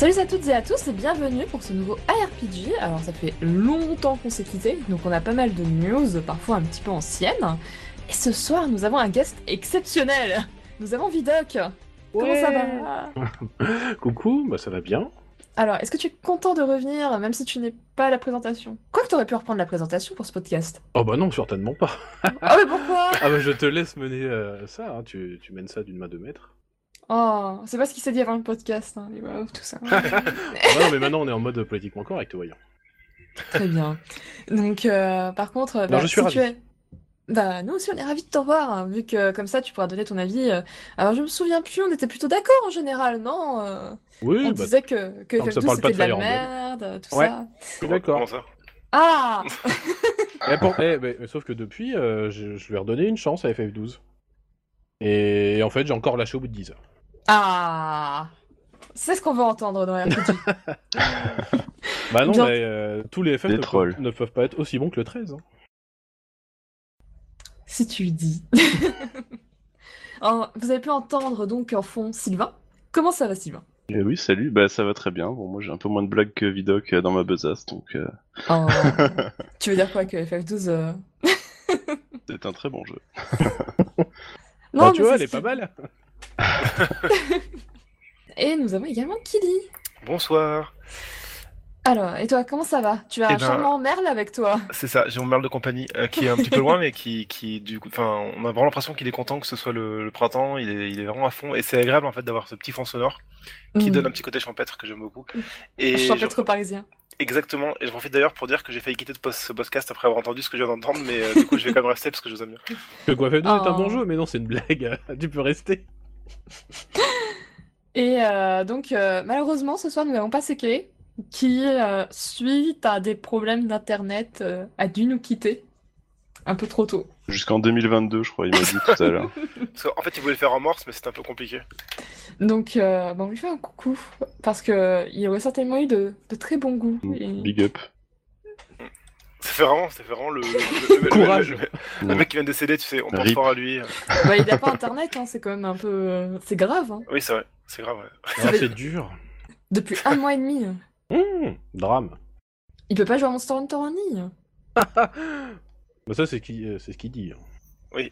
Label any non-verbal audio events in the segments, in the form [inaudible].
Salut à toutes et à tous et bienvenue pour ce nouveau ARPG. Alors ça fait longtemps qu'on s'est quitté, donc on a pas mal de news, parfois un petit peu anciennes. Et ce soir nous avons un guest exceptionnel. Nous avons Vidoc. Comment ça va [laughs] Coucou, bah ça va bien. Alors, est-ce que tu es content de revenir, même si tu n'es pas à la présentation? Quoi que tu aurais pu reprendre la présentation pour ce podcast? Oh bah non, certainement pas. Ah mais pourquoi? [laughs] Ah bah je te laisse mener euh, ça, hein. tu, tu mènes ça d'une main de maître. Oh, c'est pas ce qu'il s'est dit avant le podcast, hein, les wow, tout ça. [laughs] Non, mais maintenant on est en mode politiquement correct, voyons. Très bien. Donc, euh, par contre, Non, bah, je suis si tu ravi. es... Bah, nous aussi, on est ravis de te revoir, hein, vu que comme ça, tu pourras donner ton avis. euh. Alors, je me souviens plus, on était plutôt d'accord en général, non Euh, Oui, On bah disait que, que que ça FF12 parle pas c'était de de la merde, tout Ouais. ça. je suis d'accord. Ah [laughs] Eh, pour- eh, mais- mais sauf que depuis, euh, je, je lui ai redonné une chance à FF12. Et en fait, j'ai encore lâché au bout de 10 heures. Ah C'est ce qu'on veut entendre dans [laughs] RPG. [laughs] Bah non, mais euh, tous les FF ne trolls. peuvent, ne peuvent pas être aussi bons que le 13. hein. si tu le dis. [laughs] Alors, vous avez pu entendre donc en fond Sylvain. Comment ça va, Sylvain? Eh oui, salut, bah ça va très bien. Bon, moi j'ai un peu moins de blagues que Vidoc euh, dans ma besace, donc euh, Oh. Tu veux dire quoi que FF12 euh, c'est un très bon jeu. Non, Bah, tu mais vois, elle est pas mal. [laughs] Et nous avons également Kili. Bonsoir. Alors, et toi, comment ça va? Tu as Eh un ben- charmant Merle avec toi? C'est ça, j'ai mon merle de compagnie euh, qui est un petit peu loin, mais qui, qui du coup, enfin, on a vraiment l'impression qu'il est content que ce soit le, le printemps. Il est, il est vraiment à fond et c'est agréable en fait d'avoir ce petit fond sonore qui Mm. donne un petit côté champêtre que j'aime beaucoup. Et Champêtre je- parisien. exactement. Et je profite d'ailleurs pour dire que j'ai failli quitter ce podcast après avoir entendu ce que je viens d'entendre, mais euh, du coup, je vais quand même rester parce que je vous aime bien. Que quoi, FF12 est un Oh. bon jeu, mais non, c'est une blague. [laughs] tu peux rester. Et euh, donc, euh, malheureusement, ce soir, nous n'avons pas Seke, qui, euh, suite à des problèmes d'internet, euh, a dû nous quitter un peu trop tôt. Jusqu'en 2022, je crois, il m'a dit tout à l'heure. [laughs] Qu'en fait, il voulait le faire en morse, mais c'était un peu compliqué. Donc, euh, bah, on lui fait un coucou, parce que il aurait certainement eu de, de très bons goûts. Et- Big up. Ça fait vraiment, ça fait vraiment le, le- le- Courage. le- le- le mec qui vient de décéder, tu sais, on pense Rip. fort à lui. Bah, il n'a pas internet, hein, c'est quand même un peu... C'est grave, hein. Oui, c'est vrai, c'est grave. ouais. Ah, c'est dur. Depuis un mois et demi. Mmh, drame. Il peut pas jouer à Monster Hunter en ligne. [laughs] Bah ça, c'est qui- euh, c'est ce qu'il dit. hein. [laughs]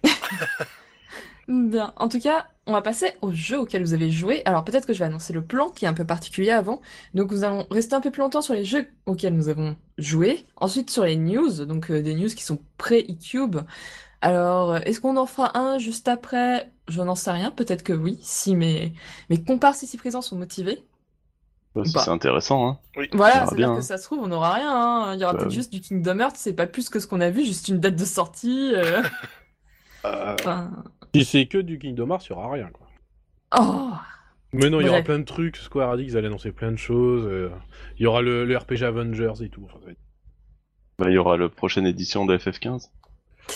Bien. En tout cas, on va passer au jeu auquel vous avez joué. Alors peut-être que je vais annoncer le plan qui est un peu particulier avant. Donc nous allons rester un peu plus longtemps sur les jeux auxquels nous avons joué. Ensuite sur les news, donc euh, des news qui sont pré-E-Cube. Alors, euh, est-ce qu'on en fera un juste après? Je n'en sais rien. Peut-être que oui, si mes, mes comparses ici présents sont motivés. Bah. C'est intéressant, hein. Voilà, c'est-à-dire bien, que hein. ça se trouve, on n'aura rien. hein. Il y aura Bah peut-être oui. juste du Kingdom Hearts, c'est pas plus que ce qu'on a vu, juste une date de sortie. euh, [laughs] Euh, Enfin... si c'est que du Kingdom Hearts, il y aura rien. Quoi. Oh! Mais non, il y aura plein de trucs. Square Enix allait annoncer plein de choses. euh, Il y aura le, le RPG Avengers et tout. Bah, il y aura la prochaine édition de FF15.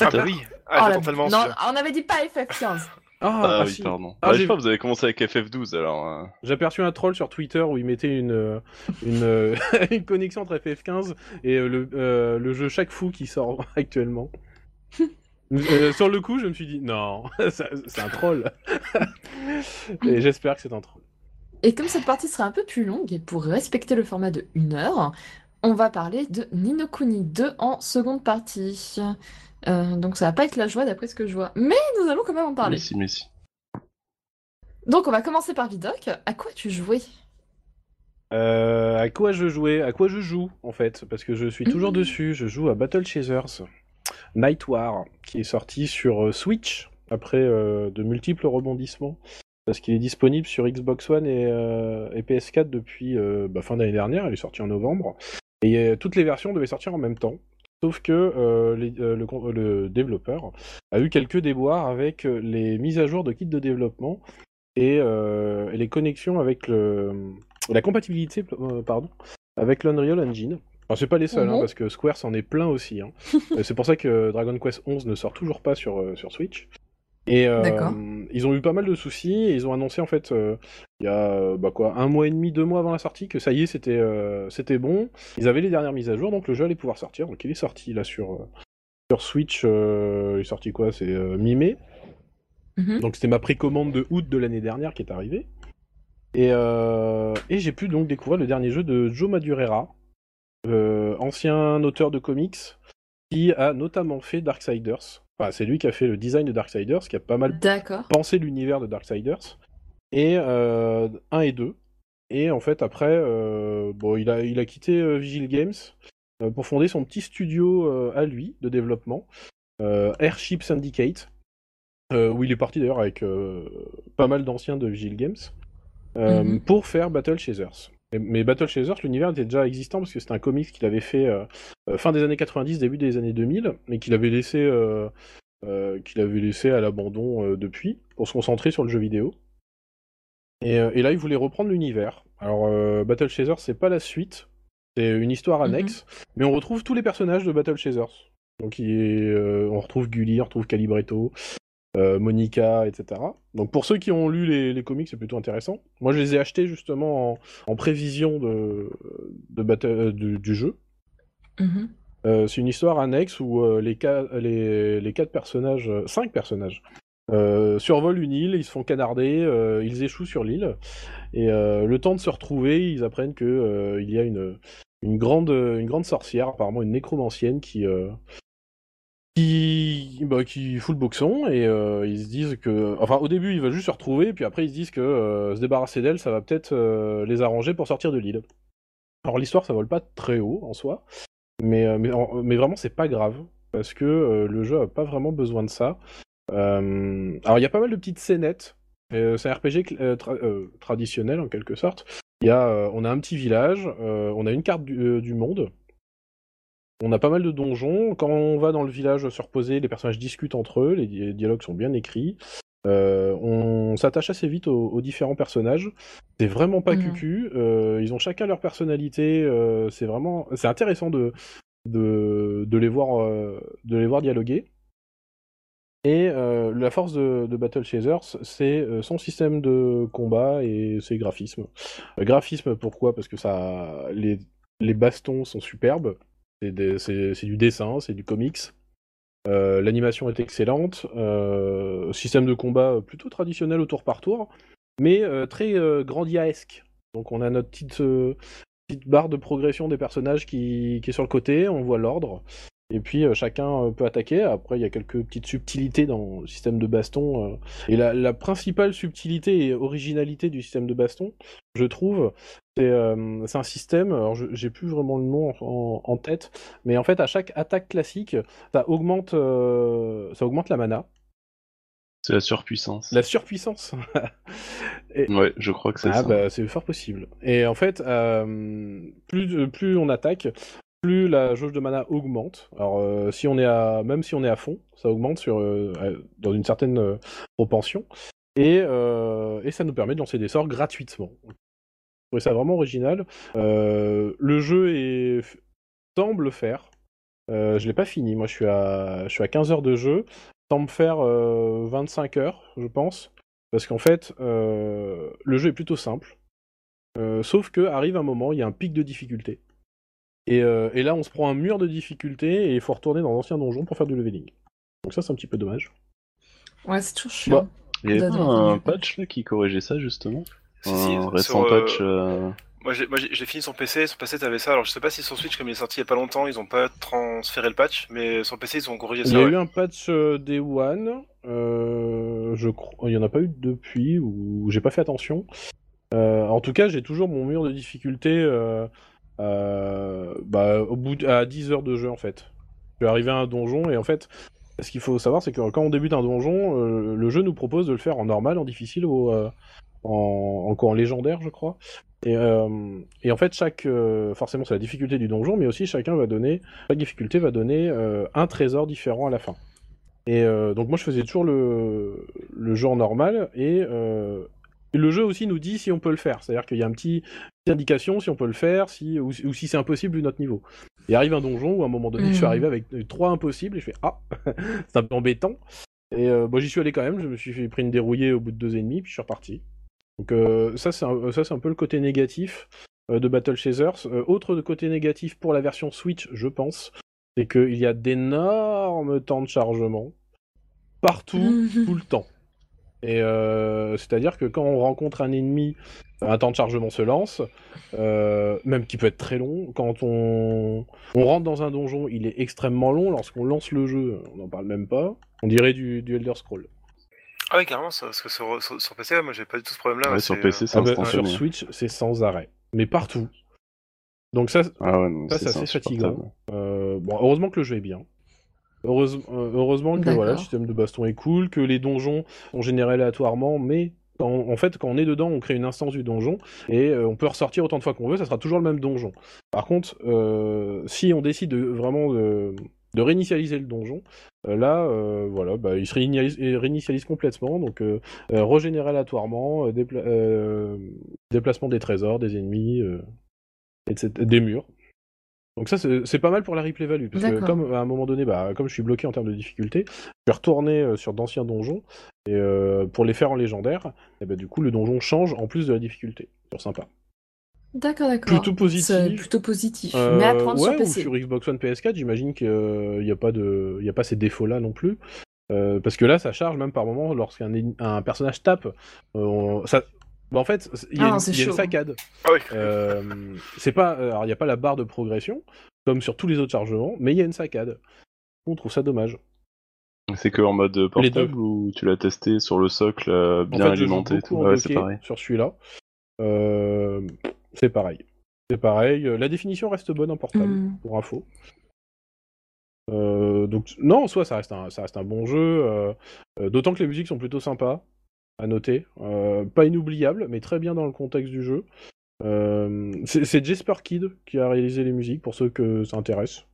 Ah bah oui, Oh, ah, la- j'attends tellement Non, on avait dit pas FF15. Ah, Ah, ah, oui, si. pardon. Ah, Bah, je j'ai- sais pas, vous avez commencé avec FF12 alors. euh, J'ai aperçu un troll sur Twitter où il mettait une, euh, une, euh, [laughs] une connexion entre FF15 et le, euh, le jeu Chaque Fou qui sort [laughs] actuellement. [laughs] Euh, sur le coup, je me suis dit non, [laughs] c'est un troll. [laughs] et j'espère que c'est un troll. Et comme cette partie sera un peu plus longue, et pour respecter le format de 1 heure, on va parler de Ninokuni 2 en seconde partie. Euh, donc ça va pas être la joie d'après ce que je vois. Mais nous allons quand même en parler. Messi, Messi. Donc on va commencer par Vidoc. À quoi tu jouais? Euh, à quoi je jouais? À quoi je joue en fait? Parce que je suis toujours Mhm. dessus. Je joue à Battle Chasers Night War qui est sorti sur euh, Switch après euh, de multiples rebondissements. Parce qu'il est disponible sur Xbox One et, euh, et PS4 depuis bah, fin d'année dernière. Il est sorti en novembre. Et toutes les versions devaient sortir en même temps. Sauf que le, développeur a eu quelques déboires avec les mises à jour de kits de développement et, les connexions avec le, la compatibilité pardon, avec l'Unreal Engine. Alors c'est pas les seuls, hein, parce que Square s'en est plein aussi. hein. [laughs] C'est pour ça que Dragon Quest 11 ne sort toujours pas sur, euh, sur Switch. Et euh, D'accord. ils ont eu pas mal de soucis et ils ont annoncé en fait euh, il y a bah quoi un mois et demi, deux mois avant la sortie que ça y est c'était euh, c'était bon. Ils avaient les dernières mises à jour donc le jeu allait pouvoir sortir. Donc il est sorti là sur sur Switch. il est sorti quoi C'est mi-mai. Mhm. Donc c'était ma précommande de août de l'année dernière qui est arrivée. Et, et j'ai pu donc découvrir le dernier jeu de Joe Madureira, ancien auteur de comics, qui a notamment fait Darksiders. Enfin, c'est lui qui a fait le design de Darksiders, qui a pas mal pensé l'univers de Darksiders. Et euh, 1 et 2. Et en fait, après, euh, bon, il, a, il a quitté euh, Vigil Games euh, pour fonder son petit studio euh, à lui de développement, euh, Airship Syndicate, euh, où il est parti d'ailleurs avec euh, pas mal d'anciens de Vigil Games, euh, Mhm. pour faire Battle Chasers. Et- Mais Battle Chasers, l'univers était déjà existant parce que c'était un comics qu'il avait fait euh, euh, fin des années 90, début des années 2000, mais qu'il avait laissé, euh, euh, qu'il avait laissé à l'abandon depuis pour se concentrer sur le jeu vidéo. Et, et là, il voulait reprendre l'univers. Alors, Battle Chasers, c'est pas la suite, c'est une histoire Mhm. annexe, mais on retrouve tous les personnages de Battle Chasers. Donc, il est, on retrouve Gully, on retrouve Calibretto, Monica, etc. Donc, pour ceux qui ont lu les, les comics, c'est plutôt intéressant. Moi, je les ai achetés justement en, en prévision de, de battle- euh, du, du jeu. Mhm. Euh, c'est une histoire annexe où euh, les, ca- les, les quatre personnages, euh, cinq personnages, euh, survolent une île, ils se font canarder, euh, ils échouent sur l'île, et euh, le temps de se retrouver, ils apprennent que euh, il y a une, une, grande, une grande sorcière, apparemment une nécromancienne, qui, euh, qui, bah, qui fout le boxon, et euh, ils se disent que... Enfin, au début, ils veulent juste se retrouver, puis après, ils se disent que euh, se débarrasser d'elle, ça va peut-être euh, les arranger pour sortir de l'île. Alors l'histoire, ça vole pas très haut en soi, mais, euh, mais, en- mais vraiment, c'est pas grave, parce que le jeu a pas vraiment besoin de ça. Alors, il y a pas mal de petites scénettes. C'est un RPG traditionnel, en quelque sorte. Y a, on a un petit village, on a une carte du monde, on a pas mal de donjons. Quand on va dans le village se reposer, les personnages discutent entre eux, les, di- les dialogues sont bien écrits. Euh, on s'attache assez vite aux, aux différents personnages. C'est vraiment pas Mhm. cucu. euh, ils ont chacun leur personnalité. euh, c'est vraiment, c'est intéressant de, de, de les voir, de les voir dialoguer. Et la force de, de Battle Chasers, c'est son système de combat et ses graphismes. Graphisme, pourquoi? Parce que ça, les, les bastons sont superbes. C'est du dessin, c'est du comics. Euh, L'animation est excellente. Euh, système de combat plutôt traditionnel au tour par tour, mais euh, très grandiaesque. Donc on a notre petite, barre de progression des personnages qui est sur le côté, on voit l'ordre. Et puis euh, chacun euh, peut attaquer. Après, il y a quelques petites subtilités dans le système de baston. euh. Et la, la principale subtilité et originalité du système de baston, je trouve, c'est euh, un système. Alors, je- j'ai plus vraiment le nom en, en tête, mais en fait, à chaque attaque classique, ça augmente, euh, ça augmente la mana, C'est la surpuissance. la surpuissance. [laughs] Ouais, je crois que c'est Ah ça. bah c'est fort possible. Et en fait, euh, plus, plus on attaque, plus la jauge de mana augmente. Alors euh, si on est à, même si on est à fond, ça augmente euh, dans une certaine euh, propension. Et, ça nous permet de lancer des sorts gratuitement. Je trouvais ça vraiment original. Le jeu semble faire. Euh, je l'ai pas fini. Moi, je suis à, je suis à 15 heures de jeu. Semble faire euh, 25 heures, je pense. Parce qu'en fait, le jeu est plutôt simple. Sauf que arrive un moment, il y a un pic de difficulté. Et, euh, et là, on se prend un mur de difficulté et il faut retourner dans l'ancien donjon pour faire du leveling. Donc ça, c'est un petit peu dommage. Ouais, c'est toujours chiant. Il y avait pas D'accord. un patch là qui corrigeait ça justement Si, si, Un sur, récent euh, patch. euh, Moi, j'ai fini son PC, son PC t'avais ça. Alors, je sais pas si sur Switch, comme il est sorti il y a pas longtemps, ils ont pas transféré le patch, mais sur PC, ils ont corrigé Il ça. y a ouais. eu un patch euh, Day One, euh, je crois, il y en a pas eu depuis ou j'ai pas fait attention. Euh, en tout cas, j'ai toujours mon mur de difficulté bah, au bout à 10 heures de jeu en fait. Je suis arrivé à un donjon et en fait, ce qu'il faut savoir, c'est que quand on débute un donjon, euh, le jeu nous propose de le faire en normal, en difficile ou euh, en, en, en légendaire, je crois. Et, euh, et en fait, chaque, euh, forcément, c'est la difficulté du donjon, mais aussi chacun va donner, chaque difficulté va donner euh, un trésor différent à la fin. Et euh, donc moi, je faisais toujours le, le jeu en normal et le jeu aussi nous dit si on peut le faire. C'est-à-dire qu'il y a un petit petite indication si on peut le faire, si ou, ou si c'est impossible vu notre niveau. Et arrive un donjon où à un moment donné, je suis Mhm. arrivé avec trois impossibles et je fais ah, [laughs] c'est un peu embêtant. Et euh, bon, j'y suis allé quand même. Je me suis fait- pris une dérouillée au bout de deux et demi, puis je suis reparti. Donc euh, ça, c'est un, ça, c'est un peu le côté négatif euh, de Battle Chasers. Euh, autre côté négatif pour la version Switch, je pense, c'est qu'il y a d'énormes temps de chargement partout, Mhm. tout le temps. Et euh, c'est-à-dire que quand on rencontre un ennemi, un temps de chargement se lance, euh, même qui peut être très long. Quand on, on rentre dans un donjon, il est extrêmement long. Lorsqu'on lance le jeu, on n'en parle même pas. On dirait du, du Elder Scroll. Ah oui, carrément, ça, parce que sur, sur, sur PC, moi j'ai pas du tout ce problème-là. Ouais, sur PC, c'est Ah bah, sur Switch, c'est sans arrêt. Mais partout. Donc ça, Ah ouais, non, Ça, c'est assez fatigant. Euh, bon, heureusement que le jeu est bien. Heureuse- euh, heureusement que voilà, le système de baston est cool, que les donjons sont générés aléatoirement, mais en fait, quand on est dedans, on crée une instance du donjon et euh, on peut ressortir autant de fois qu'on veut, ça sera toujours le même donjon. Par contre, euh, si on décide de, vraiment de, de réinitialiser le donjon, euh, là, voilà, bah, il se réinitialise, il réinitialise complètement, donc régénérer aléatoirement, dépla- déplacement des trésors, des ennemis, etc., des murs. Donc ça, c'est pas mal pour la replay value, parce que comme à un moment donné, bah, comme je suis bloqué en termes de difficulté, je vais retourner euh, sur d'anciens donjons, et euh, pour les faire en légendaire, et bah, du coup, le donjon change en plus de la difficulté. C'est sympa. D'accord, d'accord. Plutôt positif. C'est plutôt positif. Euh, Mais à prendre ouais, sur PC. ou sur Xbox One PS4, j'imagine qu'il n'y a, pas de... il y a pas ces défauts-là non plus. Euh, parce que là, ça charge même par moment lorsqu'un un personnage tape. euh, ça... bah, en fait, il y a, Ah, une, il y a une saccade. Ah oui. Euh, c'est pas, alors il n'y a pas la barre de progression comme sur tous les autres chargements, mais il y a une saccade. On trouve ça dommage. C'est que en mode Les portable ou tu l'as testé sur le socle euh, En bien fait, alimenté beaucoup tout en Ouais, c'est pareil. sur celui-là. Euh, c'est pareil. C'est pareil. Euh, La définition reste bonne en portable, Hmm. pour info. Euh, donc non, en soi, ça reste un, ça reste un bon jeu. euh, euh, D'autant que les musiques sont plutôt sympas à noter. Euh, pas inoubliables, mais très bien dans le contexte du jeu. Euh, c'est Jesper Kid qui a réalisé les musiques pour ceux que ça intéresse.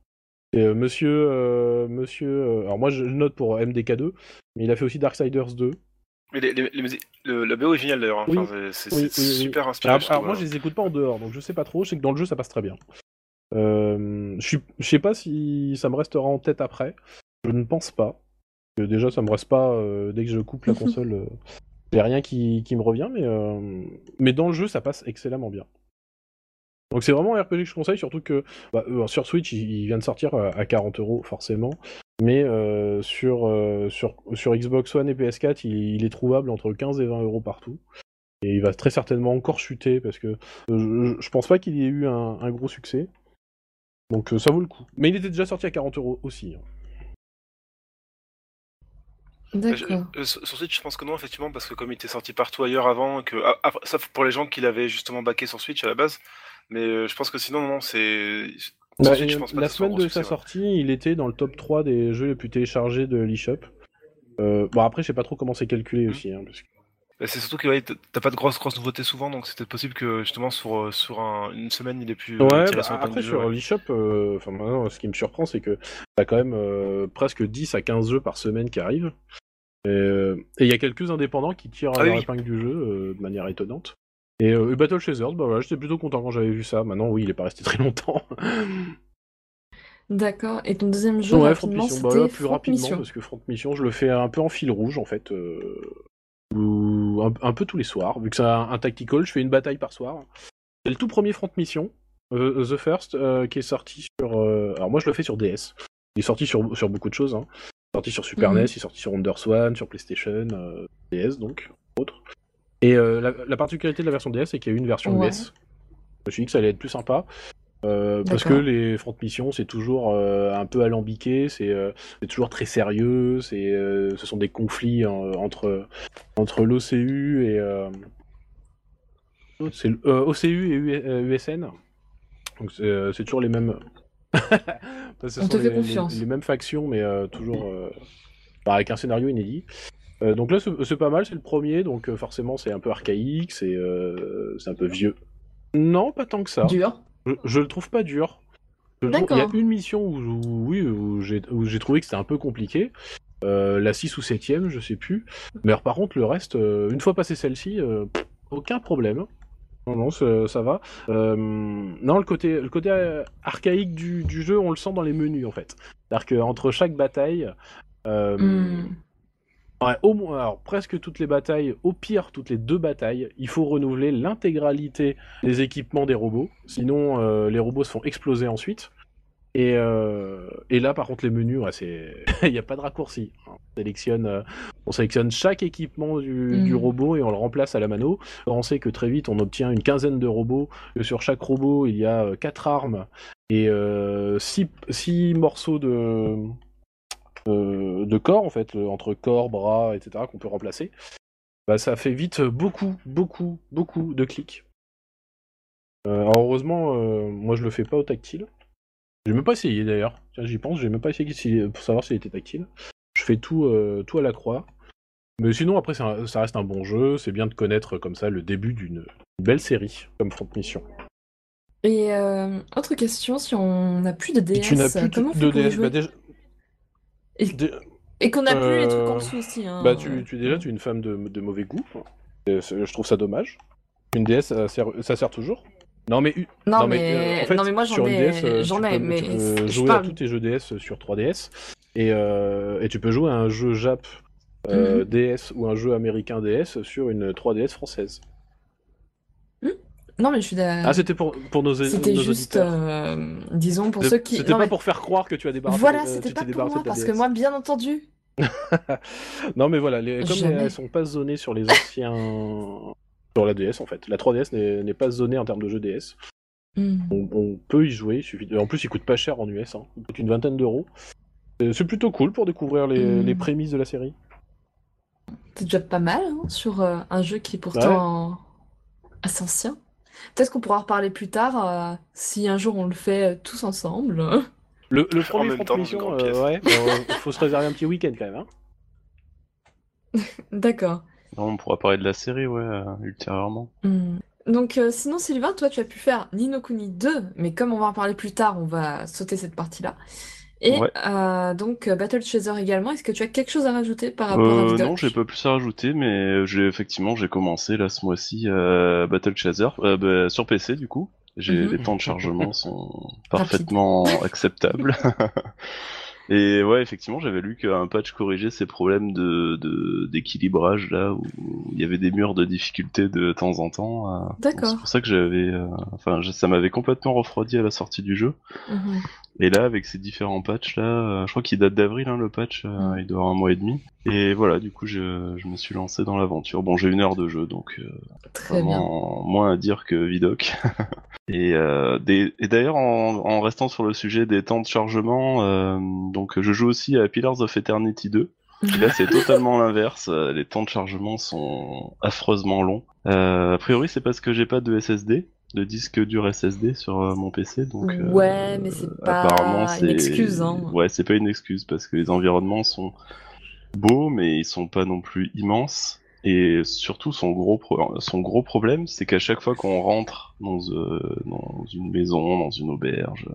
Et euh, monsieur, euh, monsieur, euh, alors moi je le note pour MDK2, mais il a fait aussi Darksiders 2. Mais les, les, le, la BO est géniale d'ailleurs. hein. Oui. Enfin, c'est Oui, oui, super. Alors, alors trouve, moi je les écoute pas en dehors, donc je sais pas trop. Je sais que dans le jeu ça passe très bien. Je sais pas si ça me restera en tête après. Je ne pense pas. Que déjà ça me reste pas dès que je coupe la [laughs] console. Euh, a rien qui, me revient, mais euh, mais dans le jeu ça passe excellemment bien. Donc c'est vraiment un RPG que je conseille, surtout que bah, euh, sur Switch il, vient de sortir à, à 40 euros forcément, mais euh, sur, euh, Xbox One et PS4 il, est trouvable entre 15 et 20 euros partout. Et il va très certainement encore chuter parce que euh, je, pense pas qu'il y ait eu un, gros succès. Donc euh, ça vaut le coup. Mais il était déjà sorti à 40 euros aussi. hein. D'accord. Je- euh, sur Switch, je pense que non, effectivement, parce que comme il était sorti partout ailleurs avant, que ah, après, sauf pour les gens qui l'avaient justement backé sur Switch à la base, mais euh, je pense que sinon, non, c'est. Bah, Switch, et je pense pas la semaine de sa ouais. sortie, il était dans le top 3 des jeux les plus téléchargés de l'eShop. Euh, bon après je sais pas trop comment c'est calculé Mhm. aussi. hein, parce que- C'est surtout que ouais, t'as pas de grosses grosses nouveautés souvent, donc c'est peut-être possible que justement sur, euh, sur un- une semaine il est plus. Ouais, tiré bah, après sur ouais. l'eShop, euh, enfin maintenant ce qui me surprend c'est que t'as quand même euh, presque 10 à 15 jeux par semaine qui arrivent. Et euh, et il y a quelques indépendants qui tirent Ah leur oui. épingle du jeu euh, de manière étonnante. Et euh, Battle Chasers, bah voilà, j'étais plutôt content quand j'avais vu ça. Maintenant oui, il est pas resté [laughs] très longtemps. D'accord. Et ton deuxième jeu, ouais, Front Mission, bah là, plus Front rapidement Mission. parce que Front Mission, je le fais un peu en fil rouge en fait. euh, ou un, un peu tous les soirs, vu que c'est un, un tactical, je fais une bataille par soir. C'est le tout premier Front Mission, euh, The First, euh, qui est sorti sur. euh, alors moi je le fais sur DS. Il est sorti sur, sur beaucoup de choses. Hein. Il est sorti sur Super Mhm. NES, il est sorti sur WonderSwan, sur PlayStation, euh, DS donc, autres. Et la, la particularité de la version DS, c'est qu'il y a eu une version Ouais. US. Je me suis dit que ça allait être plus sympa. Euh, parce que les front missions, c'est toujours euh, un peu alambiqué, c'est euh, c'est toujours très sérieux, c'est ce sont des conflits entre, entre l'OCU et. OCU et U- USN. Donc c'est toujours les mêmes. [laughs] Ce On te les, fait les- confiance. les mêmes factions, mais toujours bah, avec un scénario inédit. Donc là, c'est pas mal, c'est le premier, donc forcément, c'est un peu archaïque, c'est c'est un peu vieux. Non, pas tant que ça. Dur. Je, je le trouve pas dur. Il y a une mission où, où- oui, où j'ai trouvé que c'était un peu compliqué. Euh, la 6 ou 7ème, je sais plus. Mais alors, par contre, le reste, euh, une fois passé celle-ci, euh, aucun problème. Non, non, ça, ça va. Euh, non, le côté, le côté euh, archaïque du, du jeu, on le sent dans les menus, en fait. C'est-à-dire qu'entre chaque bataille, euh, Hmm. Ouais, au moins, alors presque toutes les batailles, au pire toutes les deux batailles, il faut renouveler l'intégralité des équipements des robots, sinon euh, les robots se font exploser ensuite. Et, euh, et là, par contre, les menus, ouais, c'est, [laughs] il n'y a pas de raccourci. On sélectionne, euh, on sélectionne chaque équipement du, Mm. du robot et on le remplace à la mano. On sait que très vite, on obtient une quinzaine de robots. Que sur chaque robot, il y a quatre armes et six, six morceaux de euh, de corps en fait, entre corps, bras, etc. qu'on peut remplacer. Bah, ça fait vite beaucoup, beaucoup, beaucoup de clics. Euh, alors heureusement, euh, moi je le fais pas au tactile. J'ai même pas essayé d'ailleurs. J'y pense, j'ai même pas essayé pour savoir s'il était tactile. Je fais tout, euh, tout à la croix. Mais sinon, après, ça reste un bon jeu. C'est bien de connaître comme ça le début d'une belle série comme Front Mission. Et autre question, si on n'a plus de DS, tu n'as plus comment de, de DS. Bah, déjà- Et, qu'on n'a plus les trucs en Euh, dessous aussi. Hein. bah, tu, tu- déjà, tu es une femme de, de mauvais goût. Et c'est- je trouve ça dommage. Une DS, ça sert, ça sert toujours. Non, mais, Non, non, mais, euh, en fait, non, mais moi j'en ai, DS, euh, j'en ai, mais tu peux je jouer parle. à tous tes jeux DS sur 3DS et, euh, et tu peux jouer à un jeu Jap euh, Mhm. DS ou un jeu américain DS sur une 3DS française. Non, mais je suis d'accord. Ah, c'était pour, pour nos, C'était nos juste, euh, disons, pour ceux qui. C'était non, pas mais- pour faire croire que tu as débarrassé Voilà, euh, c'était pas pour moi, parce que moi, bien entendu. [laughs] Non, mais voilà, les, comme Jamais. elles sont pas zonées sur les anciens. sur la DS en fait. La 3DS n'est n'est pas zonée en termes de jeux DS. Hmm. On, on peut y jouer, il suffit en plus il coûte pas cher en US, hein. il coûte une vingtaine d'euros. C'est- plutôt cool pour découvrir les, Mm. les prémices de la série. C'est déjà pas mal hein, sur euh, un jeu qui est pourtant assez ancien. Peut-être qu'on pourra reparler plus tard euh, si un jour on le fait euh, tous ensemble. [laughs] Le, le premier même Front Mission, euh, ouais, bon, faut se réserver un petit week-end quand même. Hein. [laughs] D'accord. Non, on pourra parler de la série, ouais, euh, ultérieurement. Hmm. Donc, euh, sinon, Sylvain, toi, tu as pu faire Nino Kuni 2, mais comme on va en parler plus tard, on va sauter cette partie-là. Et Ouais. euh, donc, euh, Battle Chaser également, est-ce que tu as quelque chose à rajouter par rapport à Euh, non, j'ai pas plus à rajouter, mais j'ai effectivement j'ai commencé là ce mois-ci euh, Battle Chaser euh, bah, sur PC du coup. J'ai Mhm. les temps de chargement sont [laughs] parfaitement acceptables. [laughs] Et ouais, effectivement, j'avais lu qu'un patch corrigeait ces problèmes de de- d'équilibrage là où il y avait des murs de difficulté de temps en temps. euh. D'accord. C'est pour ça que j'avais, euh, enfin, je- ça m'avait complètement refroidi à la sortie du jeu. Mhm. Et là, avec ces différents patchs là, euh, je crois qu'il date d'avril hein, le patch, euh, il doit avoir un mois et demi. Et voilà, du coup, je, je me suis lancé dans l'aventure. Bon, j'ai une heure de jeu, donc euh, Très bien. vraiment moins à dire que Vidoc. [laughs] et euh, et d'ailleurs, en, en restant sur le sujet des temps de chargement, donc je joue aussi à Pillars of Eternity 2. Et là, c'est totalement [laughs] l'inverse. Les temps de chargement sont affreusement longs. A priori, c'est parce que j'ai pas de SSD, de disque dur SSD sur euh, mon PC, donc. euh, Ouais, mais c'est pas apparemment, une excuse, hein. Ouais, c'est pas une excuse parce que les environnements sont beaux, mais ils sont pas non plus immenses. Et surtout, son gros, pro- son gros problème, c'est qu'à chaque fois qu'on rentre dans, euh, dans une maison, dans une auberge,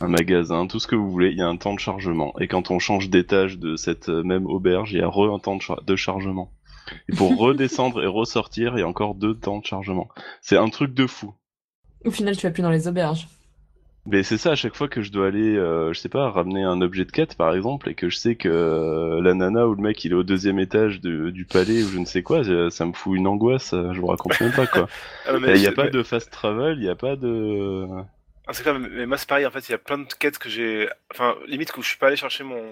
un magasin, tout ce que vous voulez, il y a un temps de chargement. Et quand on change d'étage de cette euh, même auberge, il y a re un temps de, char- de chargement. Et pour redescendre et ressortir, il y a encore deux temps de chargement. C'est un truc de fou. Au final, tu vas plus dans les auberges. Mais c'est ça, à chaque fois que je dois aller, euh, je sais pas, ramener un objet de quête par exemple, et que je sais que euh, la nana ou le mec il est au deuxième étage de- du palais ou je ne sais quoi, ça, ça me fout une angoisse, euh, je vous raconte même pas quoi. [laughs] Ah, Il n'y a pas de fast travel, il n'y a pas de. Ah, c'est clair, mais mais moi c'est pareil, en fait, il y a plein de quêtes que j'ai. Enfin, limite que je suis pas allé chercher mon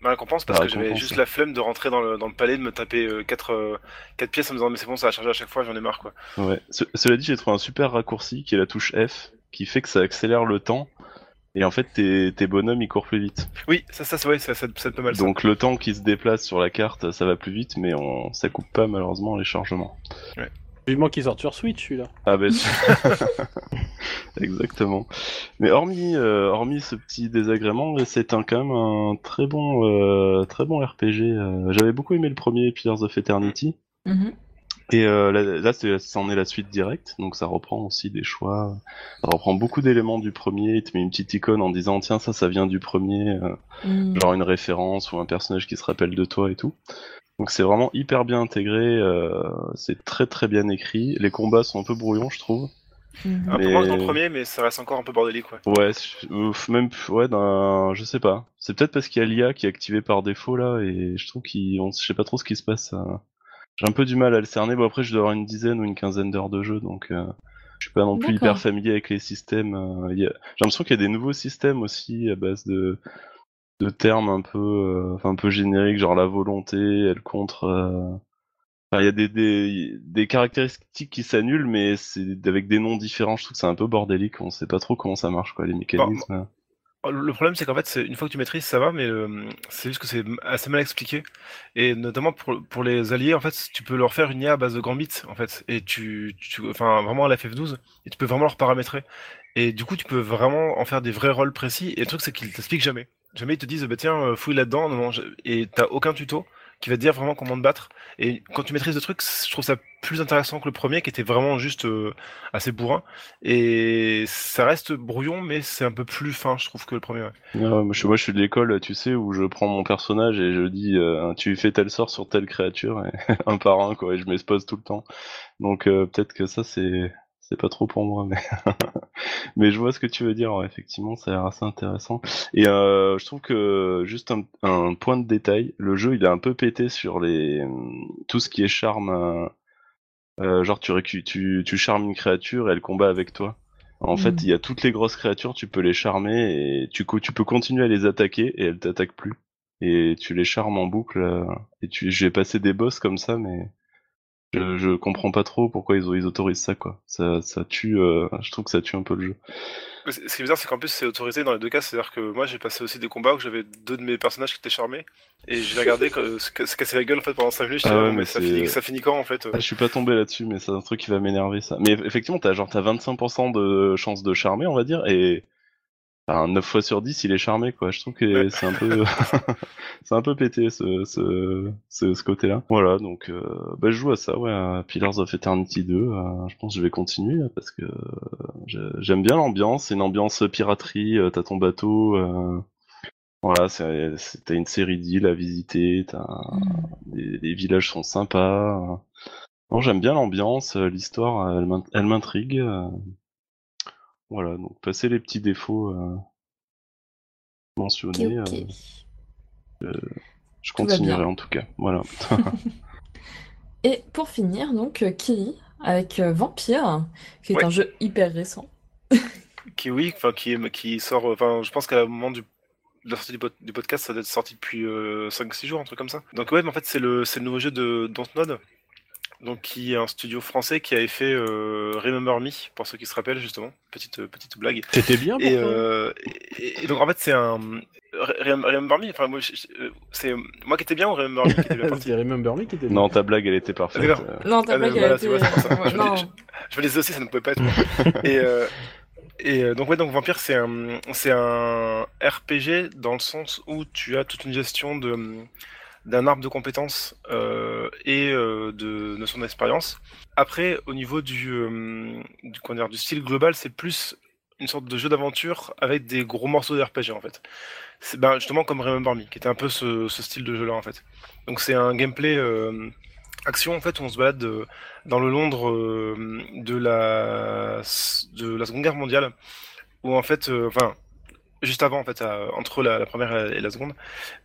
ma récompense parce La que j'avais juste ouais. la flemme de rentrer dans le, dans le palais, de me taper 4 quatre pièces en me disant, mais c'est bon, ça va charger à chaque fois, j'en ai marre quoi. Ouais. Ce- cela dit, j'ai trouvé un super raccourci qui est la touche F, qui fait que ça accélère le temps. Et en fait, tes, tes bonhommes ils courent plus vite. Oui, ça, ça, vrai, ça, ça, ça peut mal ça. Donc le temps qui se déplace sur la carte, ça va plus vite, mais on, ça coupe pas malheureusement les chargements. Vivement qu'il sorte sur Switch celui-là. Ah ben [laughs] exactement. Mais hormis euh, hormis ce petit désagrément, c'est un quand même un très bon euh, très bon RPG. euh. J'avais beaucoup aimé le premier Pillars of Eternity Mhm. et euh, là, c'en est la suite directe, donc ça reprend aussi des choix. Ça reprend beaucoup d'éléments du premier. Il te met une petite icône en disant tiens ça ça vient du premier, euh, Mhm. genre une référence ou un personnage qui se rappelle de toi et tout. Donc c'est vraiment hyper bien intégré, euh, c'est très très bien écrit. Les combats sont un peu brouillons je trouve. Mhm. Un peu mais- moins que dans le premier, mais ça reste encore un peu bordélique quoi. Ouais, ouf, même ouais, d'un, je sais pas. C'est peut-être parce qu'il y a l'IA qui est activée par défaut là, et je trouve qu'il, on, je sais pas trop ce qui se passe. euh. J'ai un peu du mal à le cerner. Bon après, je dois avoir une dizaine ou une quinzaine d'heures de jeu, donc euh, Je suis pas non plus D'accord. hyper familier avec les systèmes. euh, a- J'ai l'impression qu'il y a des nouveaux systèmes aussi à base de, de termes un peu, euh, un peu génériques, genre la volonté, elle contre. euh, enfin, il y a des, des, des caractéristiques qui s'annulent, mais c'est avec des noms différents. Je trouve que c'est un peu bordélique. On sait pas trop comment ça marche, quoi, les mécanismes. Le problème, c'est qu'en fait, une fois que tu maîtrises, ça va, mais euh, c'est juste que c'est assez mal expliqué. Et notamment pour, pour les alliés, en fait, tu peux leur faire une IA à base de gambits, en fait. Et tu, tu enfin, vraiment à la FF12, et tu peux vraiment leur paramétrer. Et du coup, tu peux vraiment en faire des vrais rôles précis. Et le truc, c'est qu'ils t'expliquent jamais. Jamais ils te disent, bah tiens, euh, fouille là-dedans. Et t'as aucun tuto qui va te dire vraiment comment te battre. Et quand tu maîtrises le truc, je trouve ça plus intéressant que le premier, qui était vraiment juste euh, assez bourrin. Et ça reste brouillon, mais c'est un peu plus fin, je trouve, que le premier. moi, je, suis- de l'école, tu sais, où je prends mon personnage et je dis, euh, tu fais tel sort sur telle créature, [laughs] un par un, quoi, et je m'expose tout le temps. Donc euh, peut-être que ça, c'est c'est pas trop pour moi, mais [laughs] mais je vois ce que tu veux dire. ouais, effectivement, ça a l'air assez intéressant. Et euh, je trouve que juste un, un point de détail, le jeu, il est un peu pété sur les tout ce qui est charme. euh, euh, genre, tu, tu tu charmes une créature et elle combat avec toi. En Mm. fait, il y a toutes les grosses créatures, tu peux les charmer et tu, tu peux continuer à les attaquer et elles t'attaquent plus. Et tu les charmes en boucle. euh, et tu, j'ai passé des boss comme ça, mais je, je comprends pas trop pourquoi ils, ils autorisent ça, quoi. Ça, ça tue, euh, je trouve que ça tue un peu le jeu. Ce qui est bizarre, c'est qu'en plus, c'est autorisé dans les deux cas. C'est-à-dire que moi, j'ai passé aussi des combats où j'avais deux de mes personnages qui étaient charmés. Et j'ai regardé se ca- se casser la gueule en fait pendant 5 minutes. Ah ouais, mais mais ça, finit, ça finit quand en fait? Ah, je suis pas tombé là-dessus, mais c'est un truc qui va m'énerver, ça. Mais effectivement, t'as genre, t'as 25% de chance de charmer, on va dire, et enfin, 9 fois sur 10, il est charmé, quoi. Je trouve que c'est un peu, [laughs] c'est un peu pété, ce, ce, ce, ce côté-là. Voilà, donc, euh, bah, je joue à ça, ouais, à Pillars of Eternity 2. euh, je pense que je vais continuer, là, parce que euh, j'aime bien l'ambiance, c'est une ambiance piraterie, euh, t'as ton bateau, euh, voilà, t'as une série d'îles à visiter, t'as, les, les villages sont sympas. euh. Non, j'aime bien l'ambiance, l'histoire, elle elle m'intrigue. Euh. Voilà, donc passer les petits défauts euh, mentionnés, ok. euh, je continuerai en tout cas. Voilà. [laughs] [laughs] Et pour finir, donc, euh, Kiri avec euh, Vampire, qui est Ouais. un jeu hyper récent. [laughs] Qui, oui, enfin, qui, sort. euh, Enfin, je pense qu'à un moment du. de la sortie du, pod- du podcast, ça doit être sorti depuis 5-6 jours, un truc comme ça. Donc, ouais, mais en fait, c'est le, c'est le nouveau jeu de Dontnod, donc qui est un studio français qui avait fait euh, Remember Me, pour ceux qui se rappellent, justement. Petite, euh, petite blague. C'était bien pour Et, toi euh, et, et donc en fait c'est un Rem- Remember Me. Enfin moi c'est moi qui étais bien ou Remember Me qui était bien [laughs] Remember Me qui était bien. non, ta blague, elle était parfaite. D'accord. euh. Non, ta Ah, blague, elle voilà, ça. Ouais, Je, non. je, je me aussi, ça ne pouvait pas être moi. [laughs] et euh, et donc ouais donc Vampire c'est un c'est un RPG dans le sens où tu as toute une gestion de d'un arbre de compétences euh, et euh, de notion d'expérience. Après, au niveau du, euh, du, dire, du style global, c'est plus une sorte de jeu d'aventure avec des gros morceaux de RPG en fait. C'est ben, justement comme Remember Me, qui était un peu ce, ce style de jeu-là en fait. Donc c'est un gameplay euh, action en fait où on se balade dans le Londres de la de la Seconde Guerre mondiale, où en fait, enfin juste avant en fait, entre la, première et la seconde,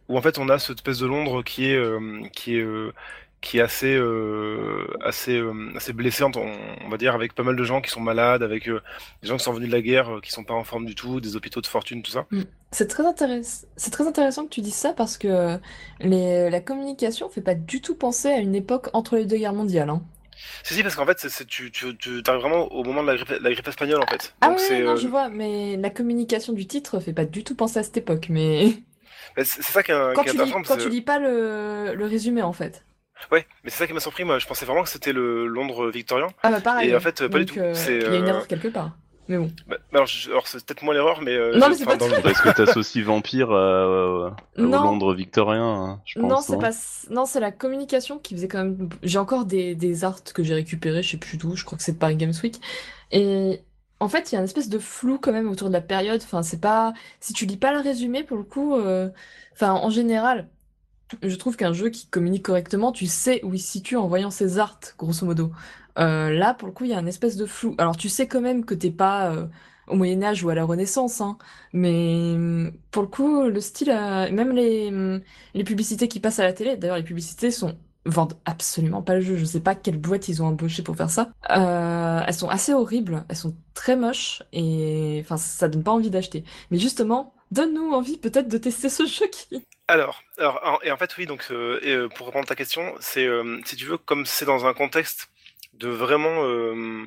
où en fait on a cette espèce de Londres qui est euh, qui est euh, qui est assez euh, assez euh, assez blessante on, va dire avec pas mal de gens qui sont malades avec des gens qui sont venus de la guerre qui sont pas en forme du tout des hôpitaux de fortune tout ça C'est très intéressant. C'est très intéressant que tu dises ça parce que la communication fait pas du tout penser à une époque entre les deux guerres mondiales. hein. Si si parce qu'en fait c'est, c'est- tu tu tu arrives vraiment au moment de la grippe la grippe espagnole en fait Ah donc oui, c'est non, euh, je vois, mais la communication du titre fait pas du tout penser à cette époque. Mais [laughs] c'est c'est ça qui est, quand tu lis, quand tu lis pas le, le résumé en fait. ouais mais c'est ça qui m'a surpris moi je pensais vraiment que c'était le Londres victorien Ah bah pareil. Et en fait, pas du tout. euh, C'est, Il y a une euh, erreur quelque part. Mais bon. Bah, alors, je- alors, c'est peut-être moi l'erreur mais euh, Non, mais c'est pas dans Parce que t'associes vampire euh, au Non. Londres victorien, hein, je pense. Non, c'est pas. Non, c'est la communication qui faisait quand même. J'ai encore des, des arts que j'ai récupérés, je sais plus d'où, je crois que c'est de Paris Games Week. Et en fait, il y a une espèce de flou quand même autour de la période. Enfin, c'est pas. Si tu lis pas le résumé, pour le coup. euh, Enfin, en général, je trouve qu'un jeu qui communique correctement, tu sais où il se situe en voyant ses arts, grosso modo. Euh, là, pour le coup, il y a une espèce de flou. Alors, tu sais quand même que t'es pas euh, au Moyen-Âge ou à la Renaissance, hein, mais hum, pour le coup, le style, euh, même les, hum, les publicités qui passent à la télé, d'ailleurs, les publicités sont vendent absolument pas le jeu. Je sais pas quelle boîte ils ont embauché pour faire ça. Elles sont assez horribles, elles sont très moches et enfin ça donne pas envie d'acheter. Mais justement, donne-nous envie peut-être de tester ce jeu qui. Alors, alors et en fait oui donc pour répondre à ta question, c'est si tu veux comme c'est dans un contexte de vraiment euh,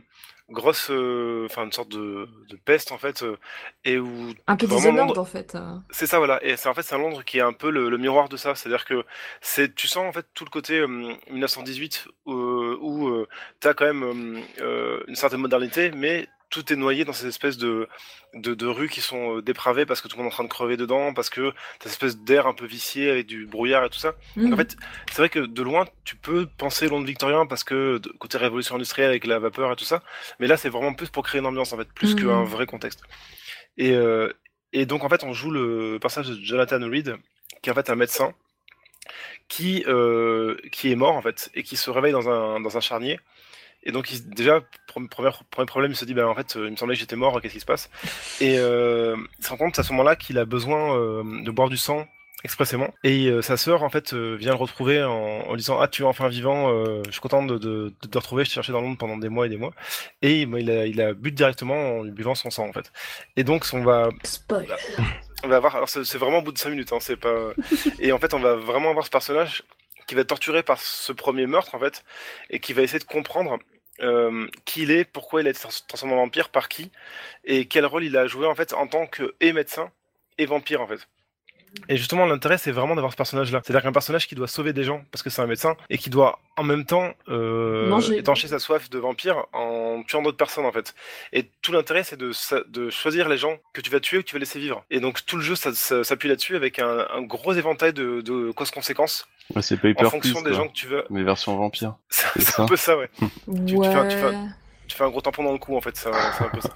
grosse, euh, enfin une sorte de, de peste en fait euh, et où Un peu Londres- en fait. C'est ça, voilà. Et c'est en fait c'est un Londres qui est un peu le, le miroir de ça. C'est-à-dire que c'est, tu sens en fait tout le côté euh, 1918 euh, où euh, t'as quand même une certaine modernité, mais tout est noyé dans ces espèces de, de, de rues qui sont euh, dépravées parce que tout le monde est en train de crever dedans, parce que t'as cette espèce d'air un peu vicié avec du brouillard et tout ça. Donc, Mhm. en fait, c'est vrai que de loin, tu peux penser Londres victorien parce que de- côté révolution industrielle avec la vapeur et tout ça, mais là, c'est vraiment plus pour créer une ambiance en fait, plus Mhm. qu'un vrai contexte. Et, euh, et donc en fait, on joue le personnage de Jonathan Reed, qui est en fait un médecin qui euh, qui est mort en fait et qui se réveille dans un dans un charnier. Et donc il, déjà pre- premier premier problème, il se dit bah en fait euh, il me semblait que j'étais mort, qu'est-ce qui se passe? Et euh, il se rend compte à ce moment-là qu'il a besoin euh, de boire du sang expressément. Et euh, sa sœur en fait euh, vient le retrouver en, en disant ah tu es enfin vivant, euh, je suis content de, de, de te retrouver, je t'ai cherché dans le monde pendant des mois et des mois. Et bah, il a il a bute directement en lui buvant son sang en fait. Et donc on va Spoil. on va avoir, alors c'est c'est vraiment au bout de 5 minutes, hein, c'est pas. [laughs] Et en fait, on va vraiment avoir ce personnage qui va être torturé par ce premier meurtre, en fait, et qui va essayer de comprendre euh, qui il est, pourquoi il a été trans- transformé en vampire, par qui, et quel rôle il a joué, en fait, en tant que et médecin et vampire, en fait. Et justement, l'intérêt, c'est vraiment d'avoir ce personnage-là. C'est-à-dire qu'un personnage qui doit sauver des gens parce que c'est un médecin et qui doit en même temps euh, étancher sa soif de vampire en tuant d'autres personnes, en fait. Et tout l'intérêt, c'est de, choisir les gens que tu vas tuer ou que tu vas laisser vivre. Et donc, tout le jeu ça- ça- s'appuie là-dessus avec un, un gros éventail de, de causes-conséquences Ouais, c'est Paper en fonction Please, des quoi. gens que tu veux. Mais version vampire. [laughs] C'est un peu ça, ouais. [laughs] tu Ouais. fais un- tu fais Tu fais un gros tampon dans le cou, en fait. C'est un, peu ça.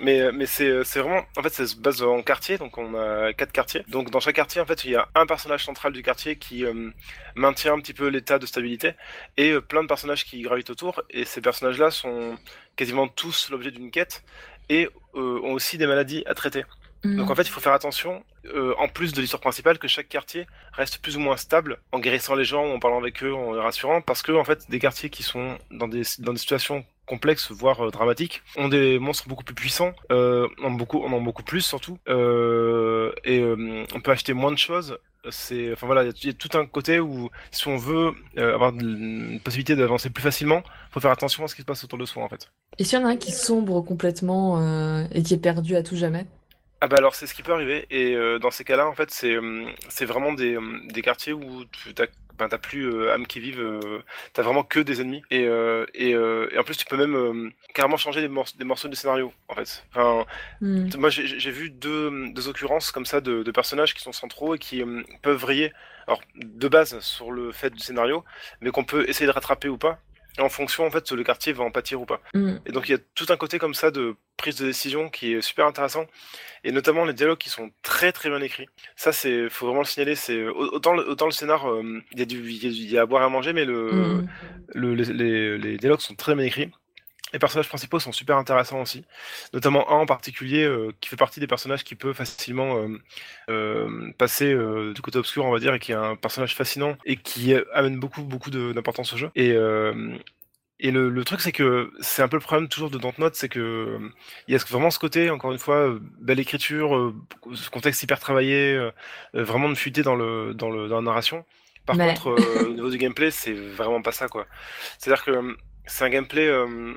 Mais, mais c'est c'est vraiment. En fait, ça se base en quartier. Donc, on a quatre quartiers. Donc, dans chaque quartier, en fait, il y a un personnage central du quartier qui euh, maintient un petit peu l'état de stabilité et euh, plein de personnages qui gravitent autour. Et ces personnages-là sont quasiment tous l'objet d'une quête et euh, ont aussi des maladies à traiter. Donc en fait, il faut faire attention, euh, en plus de l'histoire principale, que chaque quartier reste plus ou moins stable en guérissant les gens, en parlant avec eux, en les rassurant, parce que en fait, des quartiers qui sont dans des, dans des situations complexes, voire euh, dramatiques, ont des monstres beaucoup plus puissants, euh, en beaucoup, en ont beaucoup plus surtout, euh, et euh, on peut acheter moins de choses. C'est, enfin voilà, il y y, a tout un côté où si on veut euh, avoir une possibilité d'avancer plus facilement, faut faire attention à ce qui se passe autour de soi en fait. Et s'il y en a un qui sombre complètement euh, et qui est perdu à tout jamais? Ah bah alors c'est ce qui peut arriver et euh, dans ces cas-là en fait c'est euh, c'est vraiment des, euh, des quartiers où tu t'as ben, t'as plus âme qui vive, t'as vraiment que des ennemis et et, et en plus tu peux même carrément changer des, des morceaux du scénario en fait. Enfin, Hmm. moi j'ai vu deux, deux occurrences comme ça de, de personnages qui sont centraux et qui peuvent vriller alors de base sur le fait du scénario mais qu'on peut essayer de rattraper ou pas et en fonction en fait le quartier va en pâtir ou pas. Hmm. Et donc il y a tout un côté comme ça de prise de décision qui est super intéressant et notamment les dialogues qui sont très très bien écrits. Ça c'est faut vraiment le signaler, c'est autant le, autant le scénar euh, il y a du il y il y a à boire et à manger mais le, Hmm. le les, les, les dialogues sont très bien écrits. Les personnages principaux sont super intéressants aussi, notamment un en particulier euh, qui fait partie des personnages qui peut facilement euh, euh, passer du côté obscur, on va dire, et qui est un personnage fascinant et qui amène beaucoup beaucoup d'importance au jeu. Et et le, le truc, c'est que c'est un peu le problème toujours de Dontnod, c'est que il y a vraiment ce côté, encore une fois, belle écriture, ce contexte hyper travaillé, vraiment de fuiter dans le dans le dans la narration. Par Mais- contre, au niveau du gameplay, c'est vraiment pas ça, quoi. C'est-à-dire que c'est un gameplay, euh,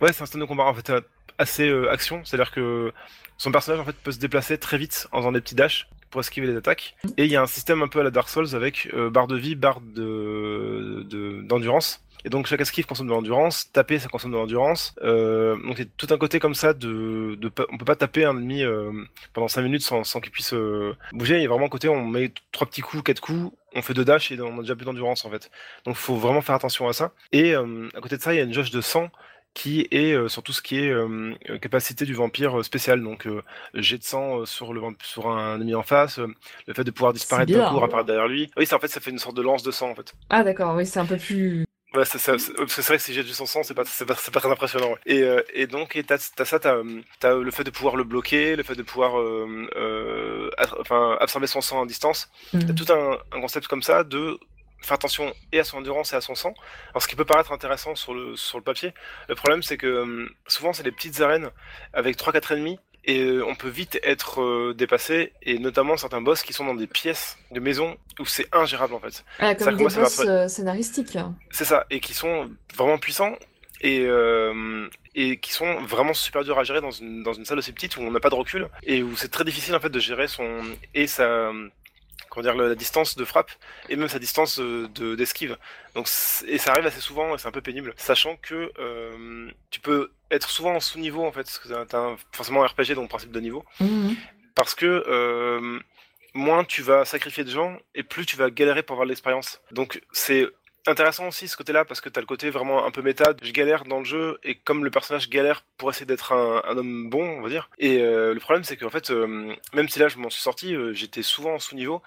ouais, c'est un stand de combat en fait euh, assez euh, action. C'est-à-dire que son personnage en fait peut se déplacer très vite en faisant des petits dashs pour esquiver les attaques. Et il y a un système un peu à la Dark Souls avec euh, barre de vie, barre de de- d'endurance. Et donc chaque esquive consomme de l'endurance, taper ça consomme de l'endurance. Euh, donc il y a tout un côté comme ça de, de on peut pas taper un ennemi euh, pendant 5 minutes sans, sans qu'il puisse euh, bouger. Il y a vraiment un côté on met trois petits coups, quatre coups, on fait deux dash et on a déjà plus d'endurance en fait. Donc faut vraiment faire attention à ça. Et à côté de ça il y a une jauge de sang qui est euh, sur tout ce qui est euh, capacité du vampire euh, spécial, donc jet de sang sur le sur un ennemi en face, le fait de pouvoir disparaître d'un coup, apparaître derrière lui. Oui, ça en fait ça fait une sorte de lance de sang en fait. Ah d'accord, oui, c'est un peu plus... Ouais, c'est ça. c'est- vrai que si j'ai du son sang, c'est pas, c'est pas, c'est pas très impressionnant. ouais. Et, euh, et donc, et t'as, t'as ça, t'as, euh, t'as le fait de pouvoir le bloquer, le fait de pouvoir, euh, euh, enfin, absorber son sang à distance. Hmm. T'as tout un, un concept comme ça de faire attention et à son endurance et à son sang. Alors ce qui peut paraître intéressant sur le, sur le papier, le problème c'est que euh, souvent c'est des petites arènes avec 3-4 ennemis et euh, on peut vite être euh, dépassé et notamment certains boss qui sont dans des pièces de maison où c'est ingérable en fait. Ah, comme des boss euh, scénaristiques. C'est ça, et qui sont vraiment puissants et, euh, et qui sont vraiment super durs à gérer dans une, dans une salle aussi petite où on n'a pas de recul et où c'est très difficile en fait de gérer son et sa comment dire la, distance de frappe et même sa distance euh, de d'esquive. Donc et ça arrive assez souvent et c'est un peu pénible, sachant que euh, tu peux être souvent en sous-niveau en fait, parce que t'as- forcément un RPG donc principe de niveau Mhm. parce que euh, moins tu vas sacrifier de gens et plus tu vas galérer pour avoir de l'expérience. Donc c'est intéressant aussi ce côté-là parce que t'as le côté vraiment un peu méta. Je galère dans le jeu et comme le personnage galère pour essayer d'être un, homme bon, on va dire. Et euh, le problème c'est qu'en fait, euh, même si là je m'en suis sorti, euh, j'étais souvent en sous-niveau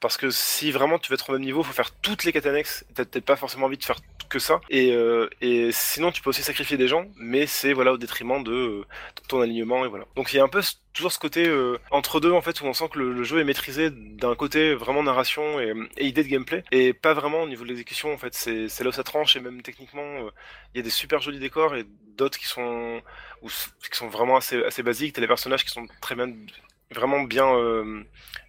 parce que si vraiment tu veux être au même niveau, faut faire toutes les quêtes annexes. T'as peut-être pas forcément envie de faire que ça. Et, et sinon tu peux aussi sacrifier des gens, mais c'est voilà au détriment de ton alignement et voilà. Donc il y a un peu toujours ce côté euh, entre deux en fait où on sent que le, jeu est maîtrisé d'un côté vraiment narration et, idée de gameplay et pas vraiment au niveau de l'exécution en fait. C'est c'est là où ça tranche et même techniquement euh, il y a des super jolis décors et d'autres qui sont ou qui sont vraiment assez assez basiques. T'as les personnages qui sont très bien vraiment bien euh,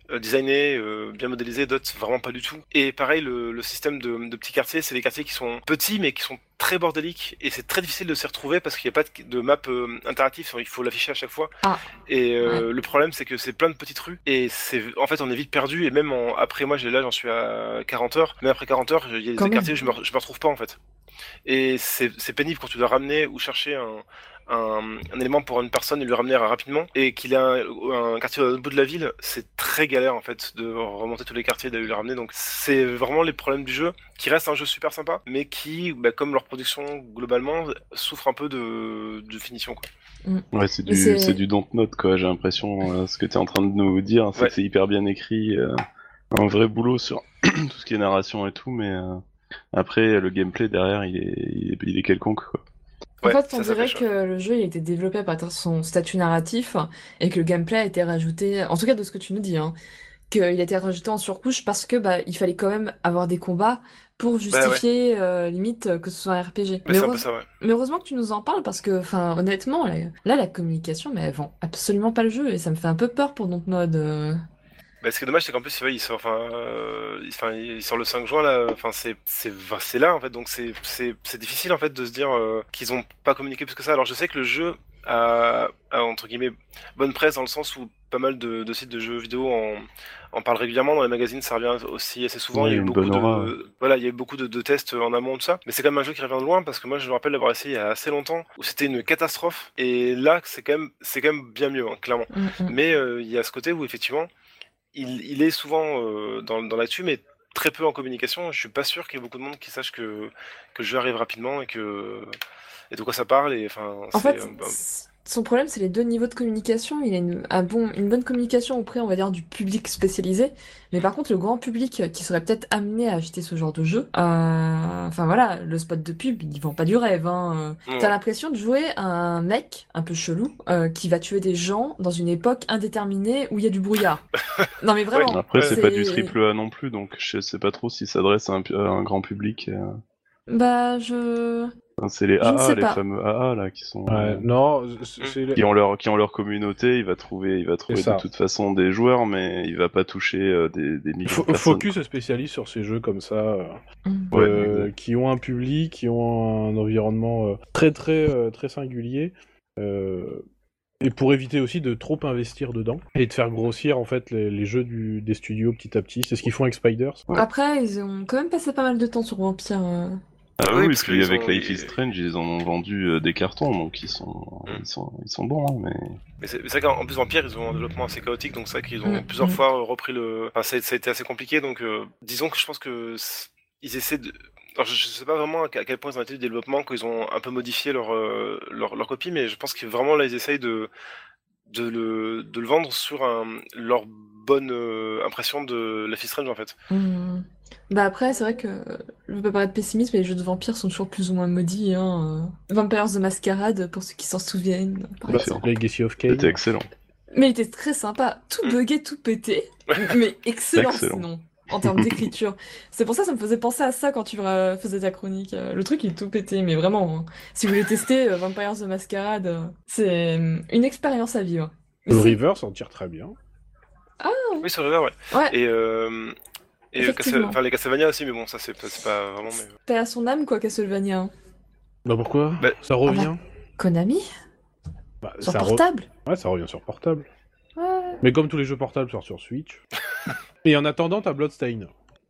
euh, designés, euh, bien modélisés, d'autres vraiment pas du tout. Et pareil, le, le système de, de petits quartiers, c'est des quartiers qui sont petits mais qui sont très bordéliques et c'est très difficile de s'y retrouver parce qu'il n'y a pas de, de map euh, interactif, il faut l'afficher à chaque fois. Ah. Et euh, le problème, c'est que c'est plein de petites rues et c'est en fait on est vite perdu et même en- après moi, là j'en suis à 40 heures, mais après 40 heures, il y a des Quand quartiers où je me, je me retrouve pas en fait. Et c'est pénible quand tu dois ramener ou chercher un, un, un élément pour une personne et le ramener rapidement et qu'il a un, un quartier au bout de la ville, c'est très galère en fait de remonter tous les quartiers et de le ramener. Donc c'est vraiment les problèmes du jeu qui reste un jeu super sympa, mais qui, bah, comme leur production globalement, souffre un peu de, de finition. Quoi. Ouais, c'est du, c'est- c'est du don't note, quoi. J'ai l'impression, euh, ce que tu es en train de nous dire, c'est Ouais. que c'est hyper bien écrit, euh, un vrai boulot sur [clears throat] tout ce qui est narration et tout, mais euh, après, le gameplay derrière, il est, il est, il est quelconque, quoi. En Ouais, fait, on ça, ça dirait que le jeu il a été développé à partir de son statut narratif et que le gameplay a été rajouté, en tout cas de ce que tu nous dis, hein, qu'il a été rajouté en surcouche parce que bah il fallait quand même avoir des combats pour justifier euh, limite euh, que ce soit un RPG. Mais c'est un peu heureuse- ça, ouais. mais heureusement que tu nous en parles parce que, enfin, honnêtement, là, là, la communication, mais elle vend absolument pas le jeu et ça me fait un peu peur pour Dontnod. euh. Bah, ce qui est dommage, c'est qu'en plus, ouais, il sort, enfin, euh, il, enfin, il sort le 5 juin là. Enfin, c'est, c'est, enfin, c'est là en fait. Donc c'est, c'est, c'est difficile en fait de se dire euh, qu'ils ont pas communiqué plus que ça. Alors je sais que le jeu a, a, entre guillemets bonne presse dans le sens où pas mal de, de sites de jeux vidéo en, en parlent régulièrement dans les magazines. Ça revient aussi assez souvent. Il y a eu beaucoup de, voilà, il y a eu beaucoup de, de tests en amont de ça. Mais c'est quand même un jeu qui revient de loin parce que moi je me rappelle d'avoir essayé il y a assez longtemps où c'était une catastrophe. Et là, c'est quand même, c'est quand même bien mieux, hein, clairement. Mm, mm. Mais euh, il y a ce côté où effectivement, il, il est souvent euh, dans, dans l'actu, mais très peu en communication. Je suis pas sûr qu'il y ait beaucoup de monde qui sache que, que le jeu arrive rapidement et que et de quoi ça parle. Et enfin, En fait, euh, bah, son problème, c'est les deux niveaux de communication. Il a une, un bon, une bonne communication auprès, on va dire, du public spécialisé. Mais par contre, le grand public euh, qui serait peut-être amené à acheter ce genre de jeu, euh, enfin voilà, le spot de pub, il vend pas du rêve. Hein. euh. Ouais. T'as l'impression de jouer à un mec un peu chelou euh, qui va tuer des gens dans une époque indéterminée où il y a du brouillard. [laughs] Non mais vraiment. Après, c'est pas du triple A non plus, donc je sais pas trop s'il s'adresse à un, pu- à un grand public. euh. Bah je. C'est les Je ne AA, les pas. fameux AA là, qui sont. Ouais, euh, non, c'est- c'est- qui ont leur qui ont leur communauté, il va trouver il va trouver de toute façon des joueurs, mais il va pas toucher euh, des, des de personnes. Focus se spécialise sur ces jeux comme ça, euh, Mm. Ouais, euh, qui ont un public, qui ont un environnement euh, très très euh, très singulier, euh, et pour éviter aussi de trop investir dedans et de faire grossir en fait les, les jeux du, des studios petit à petit. C'est ce qu'ils font avec Spiders. Ouais. Après, ils ont quand même passé pas mal de temps sur Vampire. Euh. Ah Oui, oui, parce puis avec ont- Life is ils- Strange, ils en ont vendu euh, des cartons, donc ils sont Mm. ils sont ils sont bons, hein, mais Mais c'est vrai qu'en en plus Vampire, ils ont un développement assez chaotique, donc c'est vrai qu'ils ont Mm, plusieurs mm. fois repris le. Enfin, ça, a- ça a été assez compliqué, donc euh, disons que je pense que ils essaient de. Alors, je, je sais pas vraiment à quel à quel point ils ont été du développement, qu'ils ont un peu modifié leur, euh, leur leur copie, mais je pense que vraiment là ils essayent de de le de le vendre sur un, leur bonne euh, impression de is Strange en fait. Hmm. Bah après, c'est vrai que je veux pas paraître pessimiste, mais les jeux de vampires sont toujours plus ou moins maudits. Hein. euh. Vampires de Mascarade, pour ceux qui s'en souviennent, par Bah. Legacy of Kain. c'était excellent. Mais il était très sympa, tout Mm. bugué, tout pété, mais excellent, Excellent. sinon. En termes [laughs] d'écriture. C'est pour ça que ça me faisait penser à ça quand tu faisais ta chronique. Euh, Le truc, il est tout pété, mais vraiment, hein. si vous voulez tester euh, Vampires the Masquerade, euh, c'est une expérience à vivre. Le River s'en tire très bien. Oui, sur River, ouais. Ouais, Et, euh, et Effectivement. Castle- enfin, les Castlevania aussi, mais bon, ça c'est pas, vraiment. Mais... paix à son âme, quoi, Castlevania. hein. Bah pourquoi? Bah, Ça revient. Konami? Bah, Sur ça re- portable? Ouais, ça revient sur portable. Mais comme tous les jeux portables sortent sur Switch. [laughs] Et en attendant, t'as Bloodstain.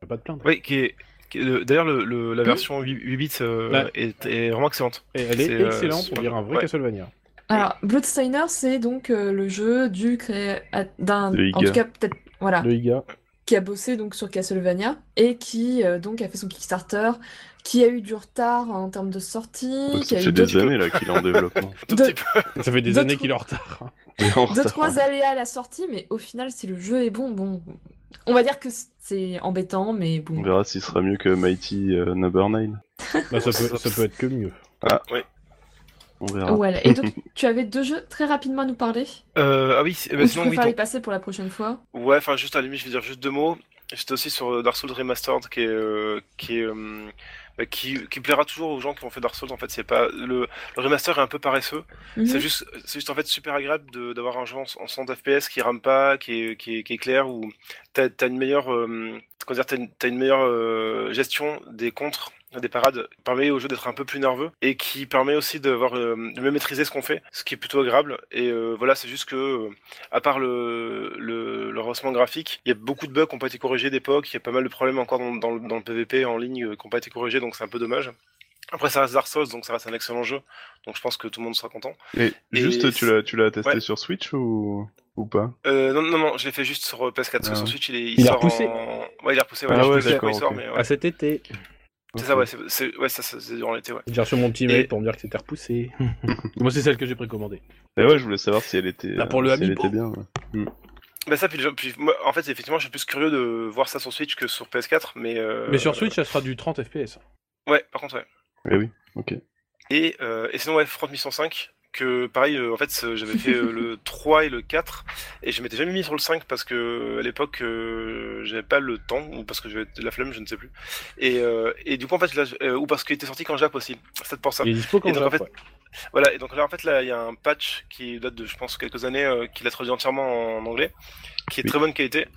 Y'a pas de plainte. Oui, qui est. qui est le- D'ailleurs, le, le- la version 8, 8 bits euh, est, est vraiment excellente. Et elle est, C'est, euh, excellente super pour dire un vrai ouais. Castlevania. Alors, Bloodstainer, c'est donc euh, le jeu du créa... d'un, De Iga. en tout cas peut-être, voilà, Le Iga. qui a bossé donc sur Castlevania et qui euh, donc a fait son Kickstarter, qui a eu du retard en termes de sortie, Donc, qui ça a fait eu des d'autres années là qu'il est en [laughs] développement. Tout De- petit peu. Ça fait des D'autres- années qu'il est en retard. Deux trois aléas à la sortie, mais au final, si le jeu est bon, bon, on va dire que c'est embêtant, mais On bon. verra s'il sera mieux que Mighty euh, Number 9. Bah, ça, peut, ça peut être que mieux. On verra. Voilà. Et donc, [laughs] tu avais deux jeux très rapidement à nous parler. Euh, ah oui, bah, Ou tu oui, donc- les passer pour la prochaine fois Ouais, enfin juste à la limite, je vais dire juste deux mots. J'étais aussi sur euh, Dark Souls Remastered, qui est, euh, qui est, euh, qui, qui plaira toujours aux gens qui ont fait Dark Souls. En fait, c'est pas le, le remaster est un peu paresseux. Mhm. C'est juste, c'est juste en fait super agréable d'avoir un jeu en, en 100 FPS qui rame pas, qui est, qui est, qui est clair, où t'as as une meilleure, euh, comment dire, t'as une, t'as une meilleure euh, gestion des contres, des parades, qui permet au jeu d'être un peu plus nerveux et qui permet aussi d'avoir, euh, de mieux maîtriser ce qu'on fait, ce qui est plutôt agréable. Et euh, voilà, c'est juste que, euh, à part le, le, le rehaussement graphique, il y a beaucoup de bugs qui n'ont pas été corrigés d'époque, il y a pas mal de problèmes encore dans, dans, le- dans le PVP en ligne qui n'ont pas été corrigés, donc c'est un peu dommage. Après, ça reste Dark Souls, donc ça reste un excellent jeu. Donc je pense que tout le monde sera content. Et Et juste, tu l'as, tu l'as testé Ouais. sur Switch ou, ou pas? Euh, non, non, non, je l'ai fait juste sur euh, PS4, parce que Ah. sur Switch, il, est, Il sort repoussé. en... Ouais, il a repoussé, ouais, Ah je ouais, sais pas quand d'accord, il sort, ok. mais ouais. À cet été. C'est ça, ouais, c'est, ouais, ça, ça, c'est durant l'été, ouais. J'ai reçu mon petit Et- pour me dire que c'était repoussé. [laughs] Moi, c'est celle que j'ai précommandée. Et ouais, je voulais savoir si elle était, Là, pour le si elle était bien. ouais. Bah ça, puis, le jeu- puis moi, en fait, effectivement, je suis plus curieux de voir ça sur Switch que sur PS4, mais... euh, Mais sur Switch, ça sera du 30 FPS. Ouais, par contre, ouais. Eh oui, ok. Et, euh, et sinon, ouais, Front Mission 5, que pareil, euh, en fait, c'est- j'avais fait euh, le [laughs] 3 et le 4, et je m'étais jamais mis sur le 5 parce que à l'époque, euh, j'avais pas le temps, ou parce que j'avais de la flemme, je ne sais plus. Et, euh, et du coup, en fait, là, euh, ou parce qu'il était sorti qu'en Jap aussi, c'est pour ça. Il est dispo quand Et donc, en Jap, fait, ouais. Voilà, et donc là, en fait, là, il y a un patch qui date de, je pense, quelques années, euh, qui l'a traduit entièrement en anglais, qui est Oui. très bonne qualité.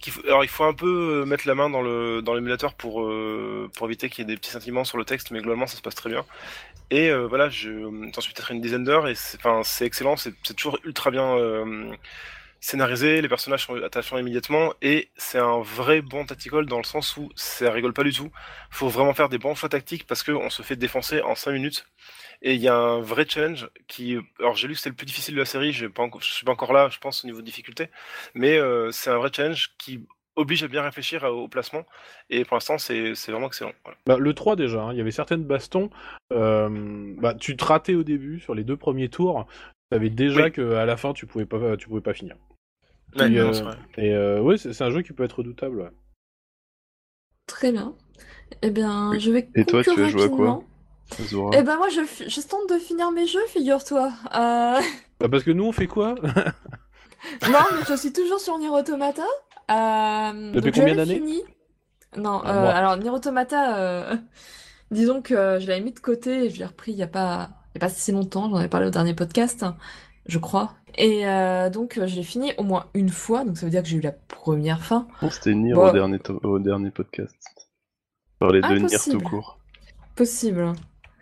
Qui, alors, il faut un peu euh, mettre la main dans le dans l'émulateur pour euh, pour éviter qu'il y ait des petits sentiments sur le texte, mais globalement, ça se passe très bien. Et euh, voilà, je j'en suis peut-être une dizaine d'heures, et c'est, enfin, c'est excellent, c'est, c'est toujours ultra bien euh, scénarisé, les personnages sont attachants immédiatement, et c'est un vrai bon tactical dans le sens où ça rigole pas du tout. Faut vraiment faire des bons choix tactiques parce qu'on se fait défoncer en 5 minutes. Et il y a un vrai challenge qui. Alors j'ai lu que c'était le plus difficile de la série, je suis pas encore là, je pense, au niveau de difficulté. Mais euh, c'est un vrai challenge qui oblige à bien réfléchir au placement. Et pour l'instant, c'est c'est vraiment excellent. Voilà. Bah, le 3 déjà, hein, il y avait certaines bastons. euh, bah, tu te ratais au début sur les deux premiers tours. Tu savais déjà Oui. que à la fin tu pouvais pas, tu pouvais pas finir. Ouais, Puis, non, euh. Et euh, ouais, c'est un jeu qui peut être redoutable. ouais. Très bien. Eh bien, je vais Et toi, tu conclure as joué à quoi? Eh ben moi, je, tente de finir mes jeux, figure-toi. Euh... Bah, [laughs] parce que nous on fait quoi [laughs] Non, mais je suis toujours sur Nier Automata. Euh, Depuis combien d'années fini. Non, euh, alors Nier Automata, euh, [laughs] disons que je l'avais mis de côté et je l'ai repris il y a pas, il y a pas si longtemps. J'en ai parlé au dernier podcast, je crois. Et euh, donc je l'ai fini au moins une fois, donc ça veut dire que j'ai eu la première fin. C'était Nier Bon. au, dernier to- au dernier podcast. On parlait de Nier tout court. Possible.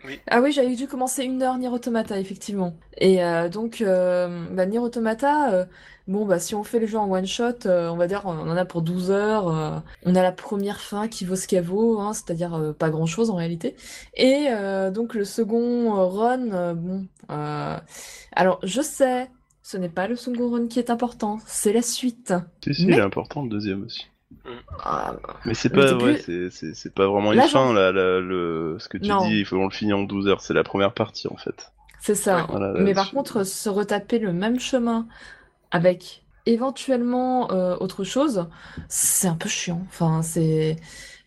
Oui. Ah oui, j'avais dû commencer une heure Nier Automata, effectivement. Et euh, donc, euh, bah, Nier Automata, euh, bon, bah, si on fait le jeu en one shot, euh, on va dire on en a pour 12 heures. euh, on a la première fin qui vaut ce qu'elle vaut, hein, c'est-à-dire euh, pas grand-chose en réalité. Et euh, donc, le second run, euh, bon. euh, alors, je sais, ce n'est pas le second run qui est important, c'est la suite. Si, si, Mais- il est important le deuxième aussi. Ah, Mais c'est pas, ouais, c'est pas vraiment une fin, là, là, le... ce que tu Non. dis, il faut on le finir en 12 heures, c'est la première partie en fait. C'est ça. Voilà, Mais par contre, se retaper le même chemin avec éventuellement euh, autre chose, c'est un peu chiant. Enfin, c'est.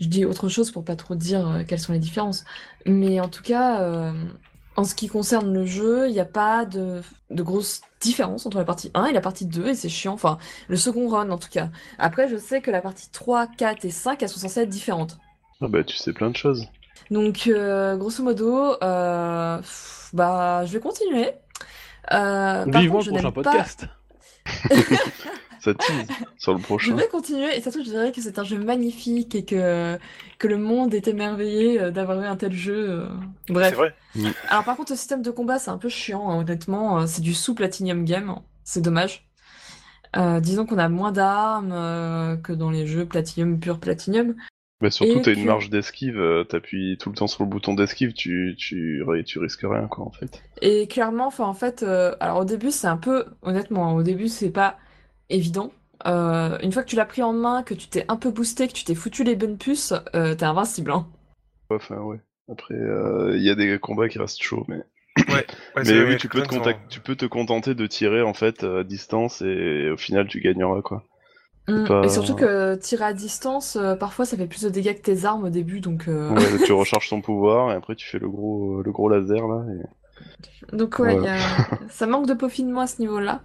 Je dis autre chose pour pas trop dire euh, quelles sont les différences. Mais en tout cas, euh, En ce qui concerne le jeu, il n'y a pas de, de grosses différences entre la partie 1 et la partie 2, et c'est chiant, enfin, le second run en tout cas. Après, je sais que la partie 3, 4 et 5, elles sont censées être différentes. Ah bah tu sais plein de choses. Donc, euh, grosso modo, euh, pff, bah, je vais continuer. Euh, par Vivement contre, je le prochain pas- podcast. [laughs] Ça tease sur le Je prochain. vais continuer, et surtout, je dirais que c'est un jeu magnifique et que, que le monde est émerveillé euh, d'avoir eu un tel jeu. euh. C'est Bref. vrai. Alors, par contre, le système de combat, c'est un peu chiant, hein, honnêtement. euh, C'est du sous-Platinum Game. C'est dommage. Euh, disons qu'on a moins d'armes euh, que dans les jeux Platinum, pur Platinum. Bah surtout t'as une que- marge d'esquive, euh, t'appuies tout le temps sur le bouton d'esquive, tu, tu, tu risques rien quoi en fait. Et clairement, enfin, en fait, euh, alors au début, c'est un peu, honnêtement, hein, au début, c'est pas évident. Euh, une fois que tu l'as pris en main, que tu t'es un peu boosté, que tu t'es foutu les bonnes puces, euh, t'es invincible, hein. Enfin ouais. Après il y a des combats qui restent chauds mais. Ouais, [coughs] Mais c'est- oui, ouais, tu peux, te quelques-uns qui contact- tu peux te contenter de tirer en fait à distance et au final tu gagneras quoi. Mm. pas- Et surtout que tirer à distance, euh, parfois, ça fait plus de dégâts que tes armes au début, donc, euh, Ouais, tu [laughs] recharges ton pouvoir et après tu fais le gros, le gros laser là. Et... donc ouais, Ouais. il y a- ça manque de peaufinement à ce niveau-là.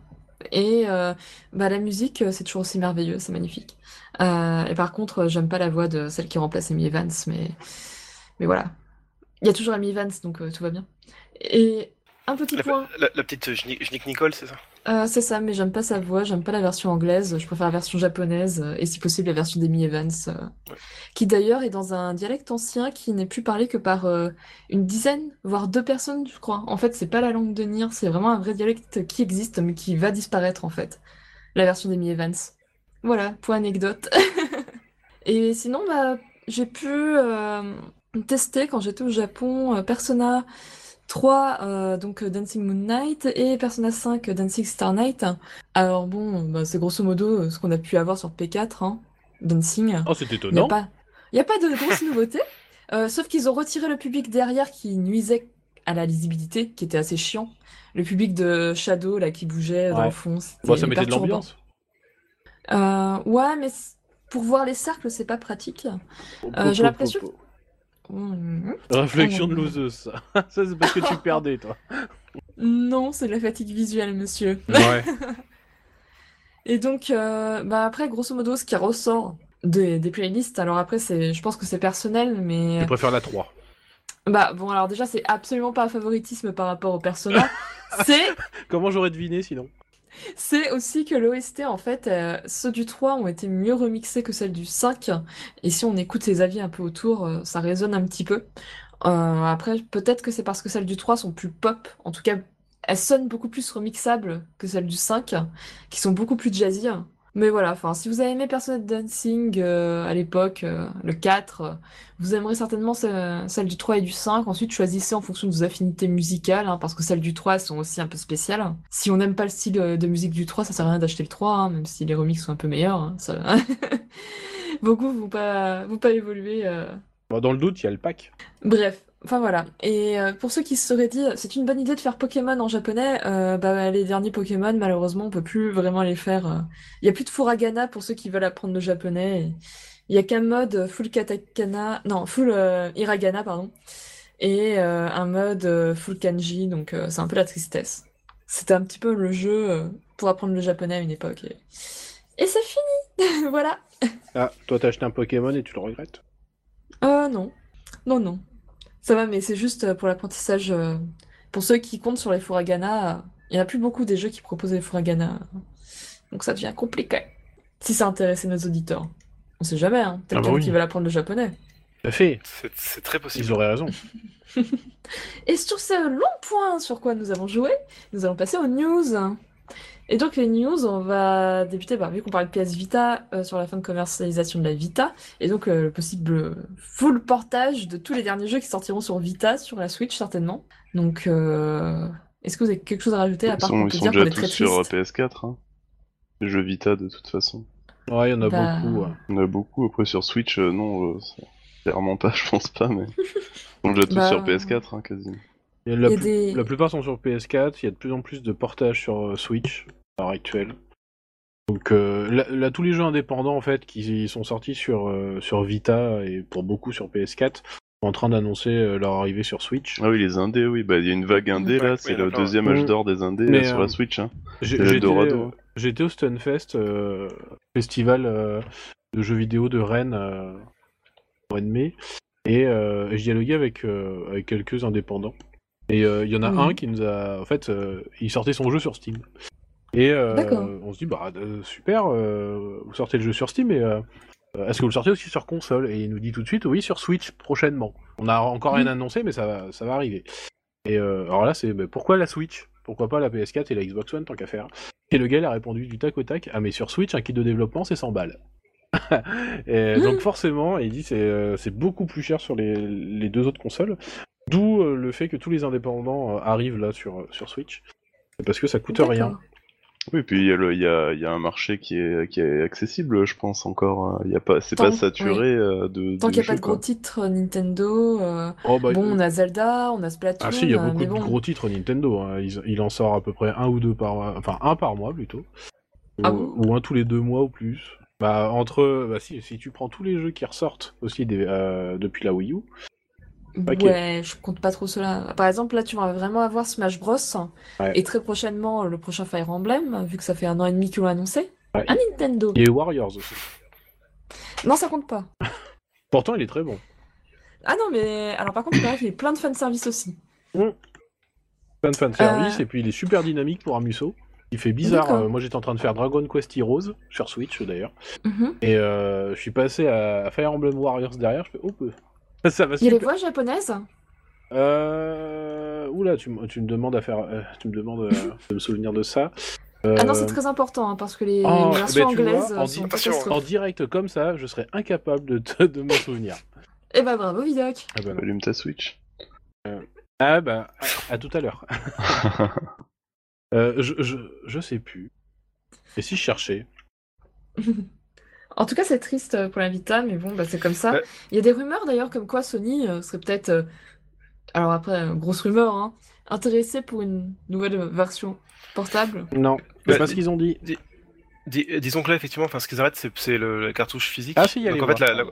Et euh, bah, la musique, euh, c'est toujours aussi merveilleux, c'est magnifique. Euh, et par contre, j'aime pas la voix de celle qui remplace Amy Evans, mais, mais voilà. Il y a toujours Amy Evans, donc euh, tout va bien. Et un petit La, point, la- la petite Jnick Nicole, c'est ça? Euh, c'est ça, mais j'aime pas sa voix, j'aime pas la version anglaise, je préfère la version japonaise, euh, et si possible la version d'Amy Evans, euh, Ouais. qui d'ailleurs est dans un dialecte ancien qui n'est plus parlé que par euh, une dizaine, voire deux personnes, je crois. En fait, c'est pas la langue de Nier, c'est vraiment un vrai dialecte qui existe, mais qui va disparaître en fait. La version d'Amy Evans. Voilà, pour anecdote. [laughs] Et sinon, bah, j'ai pu tester quand j'étais au Japon Persona 3, euh, donc Dancing Moon Knight, et Persona 5, euh, Dancing Star Night. Alors bon, bah, c'est grosso modo euh, ce qu'on a pu avoir sur P4, hein, Dancing. Oh, c'est Il n'y a étonnant. pas, il y a pas de grosses [laughs] nouveautés, euh, sauf qu'ils ont retiré le public derrière qui nuisait à la lisibilité, qui était assez chiant. Le public de Shadow, là, qui bougeait dans Ouais. le fond, ça mettait de l'ambiance. Euh, ouais, mais pour voir les cercles, c'est pas pratique. Euh, j'ai l'impression Mhm. Réflexion de Oh. loseuse, ça. [laughs] ça, c'est parce que tu perdais, toi. Non, c'est de la fatigue visuelle, monsieur. Ouais. [laughs] Et donc, euh, bah après, grosso modo, ce qui ressort des, des playlists, alors après, c'est, je pense que c'est personnel, mais Je préfère la 3. bah bon, alors déjà, c'est absolument pas un favoritisme par rapport au persona. [laughs] c'est, Comment j'aurais deviné sinon? C'est aussi que l'OST, en fait, euh, ceux du 3 ont été mieux remixés que celles du 5. Et si on écoute les avis un peu autour, euh, ça résonne un petit peu. Euh, après, peut-être que c'est parce que celles du 3 sont plus pop. En tout cas, elles sonnent beaucoup plus remixables que celles du 5, qui sont beaucoup plus jazzy. Mais voilà, enfin, si vous avez aimé Persona Dancing euh, à l'époque, euh, le 4, euh, vous aimerez certainement ce- celle du 3 et du 5. Ensuite, choisissez en fonction de vos affinités musicales, hein, parce que celles du 3 elles sont aussi un peu spéciales. Si on n'aime pas le style euh, de musique du 3, ça sert à rien d'acheter le 3, hein, même si les remixes sont un peu meilleurs. hein, ça... [laughs] Vont pas, vont pas évoluer. Bon, Dans le doute, il y a le pack. Bref, enfin voilà. Et euh, pour ceux qui se seraient dit, c'est une bonne idée de faire Pokémon en japonais, euh, bah, les derniers Pokémon, malheureusement, on peut plus vraiment les faire. euh. Il y a plus de Furagana pour ceux qui veulent apprendre le japonais. Il y a qu'un mode full katakana, non, full euh, hiragana, pardon, et euh, un mode full kanji, donc c'est un peu la tristesse. C'était un petit peu le jeu pour apprendre le japonais à une époque. Et, et c'est fini [laughs] Voilà Ah, toi, t'as acheté un Pokémon et tu le regrettes. Euh, non. Non, non. Ça va, mais c'est juste euh, pour l'apprentissage. euh, Pour ceux qui comptent sur les Furagana, il n'y en a plus beaucoup des jeux qui proposent les Furagana. Donc ça devient compliqué. Si ça intéresse nos auditeurs. On sait jamais, hein. Peut-être Ah bah qu'il y en a oui. qui veulent apprendre le japonais. Tout à fait. C'est c'est très possible. Ils auraient raison. [laughs] Et sur ce long point sur quoi nous avons joué, nous allons passer aux news. Et donc les news, on va débuter, bah, vu qu'on parle de PS Vita, euh, sur la fin de commercialisation de la Vita, et donc euh, le possible full portage de tous les derniers jeux qui sortiront sur Vita, sur la Switch certainement. Donc, euh, est-ce que vous avez quelque chose à rajouter à Ils part sont, qu'on ils sont dire qu'on déjà tous sur triste PS4. Hein. Les jeux Vita de toute façon. Ouais, il y en a Bah, beaucoup. ouais. Il y en a beaucoup. Après sur Switch, euh, non, euh, clairement pas, [laughs] je pense pas, mais ils sont déjà tous Bah, sur PS4 hein, quasi. Il y a la, des- plupart sont sur PS4. Il y a de plus en plus de portages sur euh, Switch l'heure actuelle. Donc euh, là, là, tous les jeux indépendants en fait qui sont sortis sur, euh, sur Vita et pour beaucoup sur PS4 en train d'annoncer euh, leur arrivée sur Switch. Ah oui, les indés, oui, bah il y a une vague indé Ouais, là, c'est le deuxième ouais. âge d'or des indés euh, sur euh, la Switch. Hein. J'étais euh, au Stunfest, euh, festival euh, de jeux vidéo de Rennes, euh, au mois de mai, et euh, je dialoguais avec, euh, avec quelques indépendants. Et euh, il y en a un qui nous a. En fait, euh, il sortait son jeu sur Steam. Et euh, on se dit, bah euh, super, euh, vous sortez le jeu sur Steam, mais euh, est-ce que vous le sortez aussi sur console? Et il nous dit tout de suite, oui, sur Switch prochainement. On n'a encore rien Mhm. annoncé, mais ça va, ça va arriver. Et euh, alors là, c'est bah, pourquoi la Switch? Pourquoi pas la PS4 et la Xbox One tant qu'à faire? Et le gars il a répondu du tac au tac Ah, mais sur Switch, un kit de développement, c'est 100 balles. [laughs] et donc forcément, il dit c'est euh, beaucoup plus cher sur les, les deux autres consoles. D'où euh, le fait que tous les indépendants euh, arrivent là sur, sur Switch. Parce que ça coûte rien. Oui, puis il y, a le- il y, a, il y a un marché qui est, qui est accessible, je pense encore. hein. Il y a pas, c'est pas saturé euh, de. Tant de qu'il n'y a pas de gros titres euh, Nintendo, euh, Oh, bah, bon, euh, on a Zelda, on a Splatoon, Ah si, il y a beaucoup de bon. gros titres Nintendo. hein. Il, il en sort à peu près un ou deux par mois, enfin un par mois plutôt, Ah ou, bon ou un tous les deux mois ou plus. Bah entre, bah si, si tu prends tous les jeux qui ressortent aussi des- euh, depuis la Wii U, Ouais, je compte pas trop cela. Par exemple, là, tu vas vraiment avoir Smash Bros. Ouais. Et très prochainement, le prochain Fire Emblem, vu que ça fait un an et demi qu'ils l'ont annoncé. Ouais. Un Nintendo. a Warriors aussi. Non, ça compte pas. [laughs] Pourtant, il est très bon. Ah non, mais alors par contre, il qu'il y a plein de fanservice aussi. Plein de fanservice Euh. et puis il est super dynamique pour un musso. Il fait bizarre. Euh, moi, j'étais en train de faire Dragon Quest Heroes sur Switch d'ailleurs, Mhm. et euh, je suis passé à, à Fire Emblem Warriors derrière. Je fais oh peu. Ça va Il y a les voix japonaises Euh... Oula, tu, me- tu me demandes à faire, euh, tu me demandes euh, de me souvenir de ça. Ah non, Euh, c'est très important, hein, parce que les Oh, versions ben, vois, anglaises en sont di- Attention, catastrophes. En direct comme ça, je serais incapable de, te- de m'en souvenir. Eh bah bravo, Vidoc Ah bah. Allume ta Switch. Ah bah, à, à tout à l'heure. [laughs] Euh, je, je, je sais plus. Et si je cherchais? [laughs] En tout cas, c'est triste euh, pour la Vita, mais bon, bah, c'est comme ça. Il y a des rumeurs d'ailleurs comme quoi Sony euh, serait peut-être, euh, alors après, grosse rumeur, hein, intéressé pour une nouvelle version portable. Non, c'est Bah, pas ce qu'ils ont dit. Dis- disons que là, effectivement, enfin, ce qu'ils arrêtent, c'est c'est le, la cartouche physique. Ah, si, il y a Donc en fait, la, la,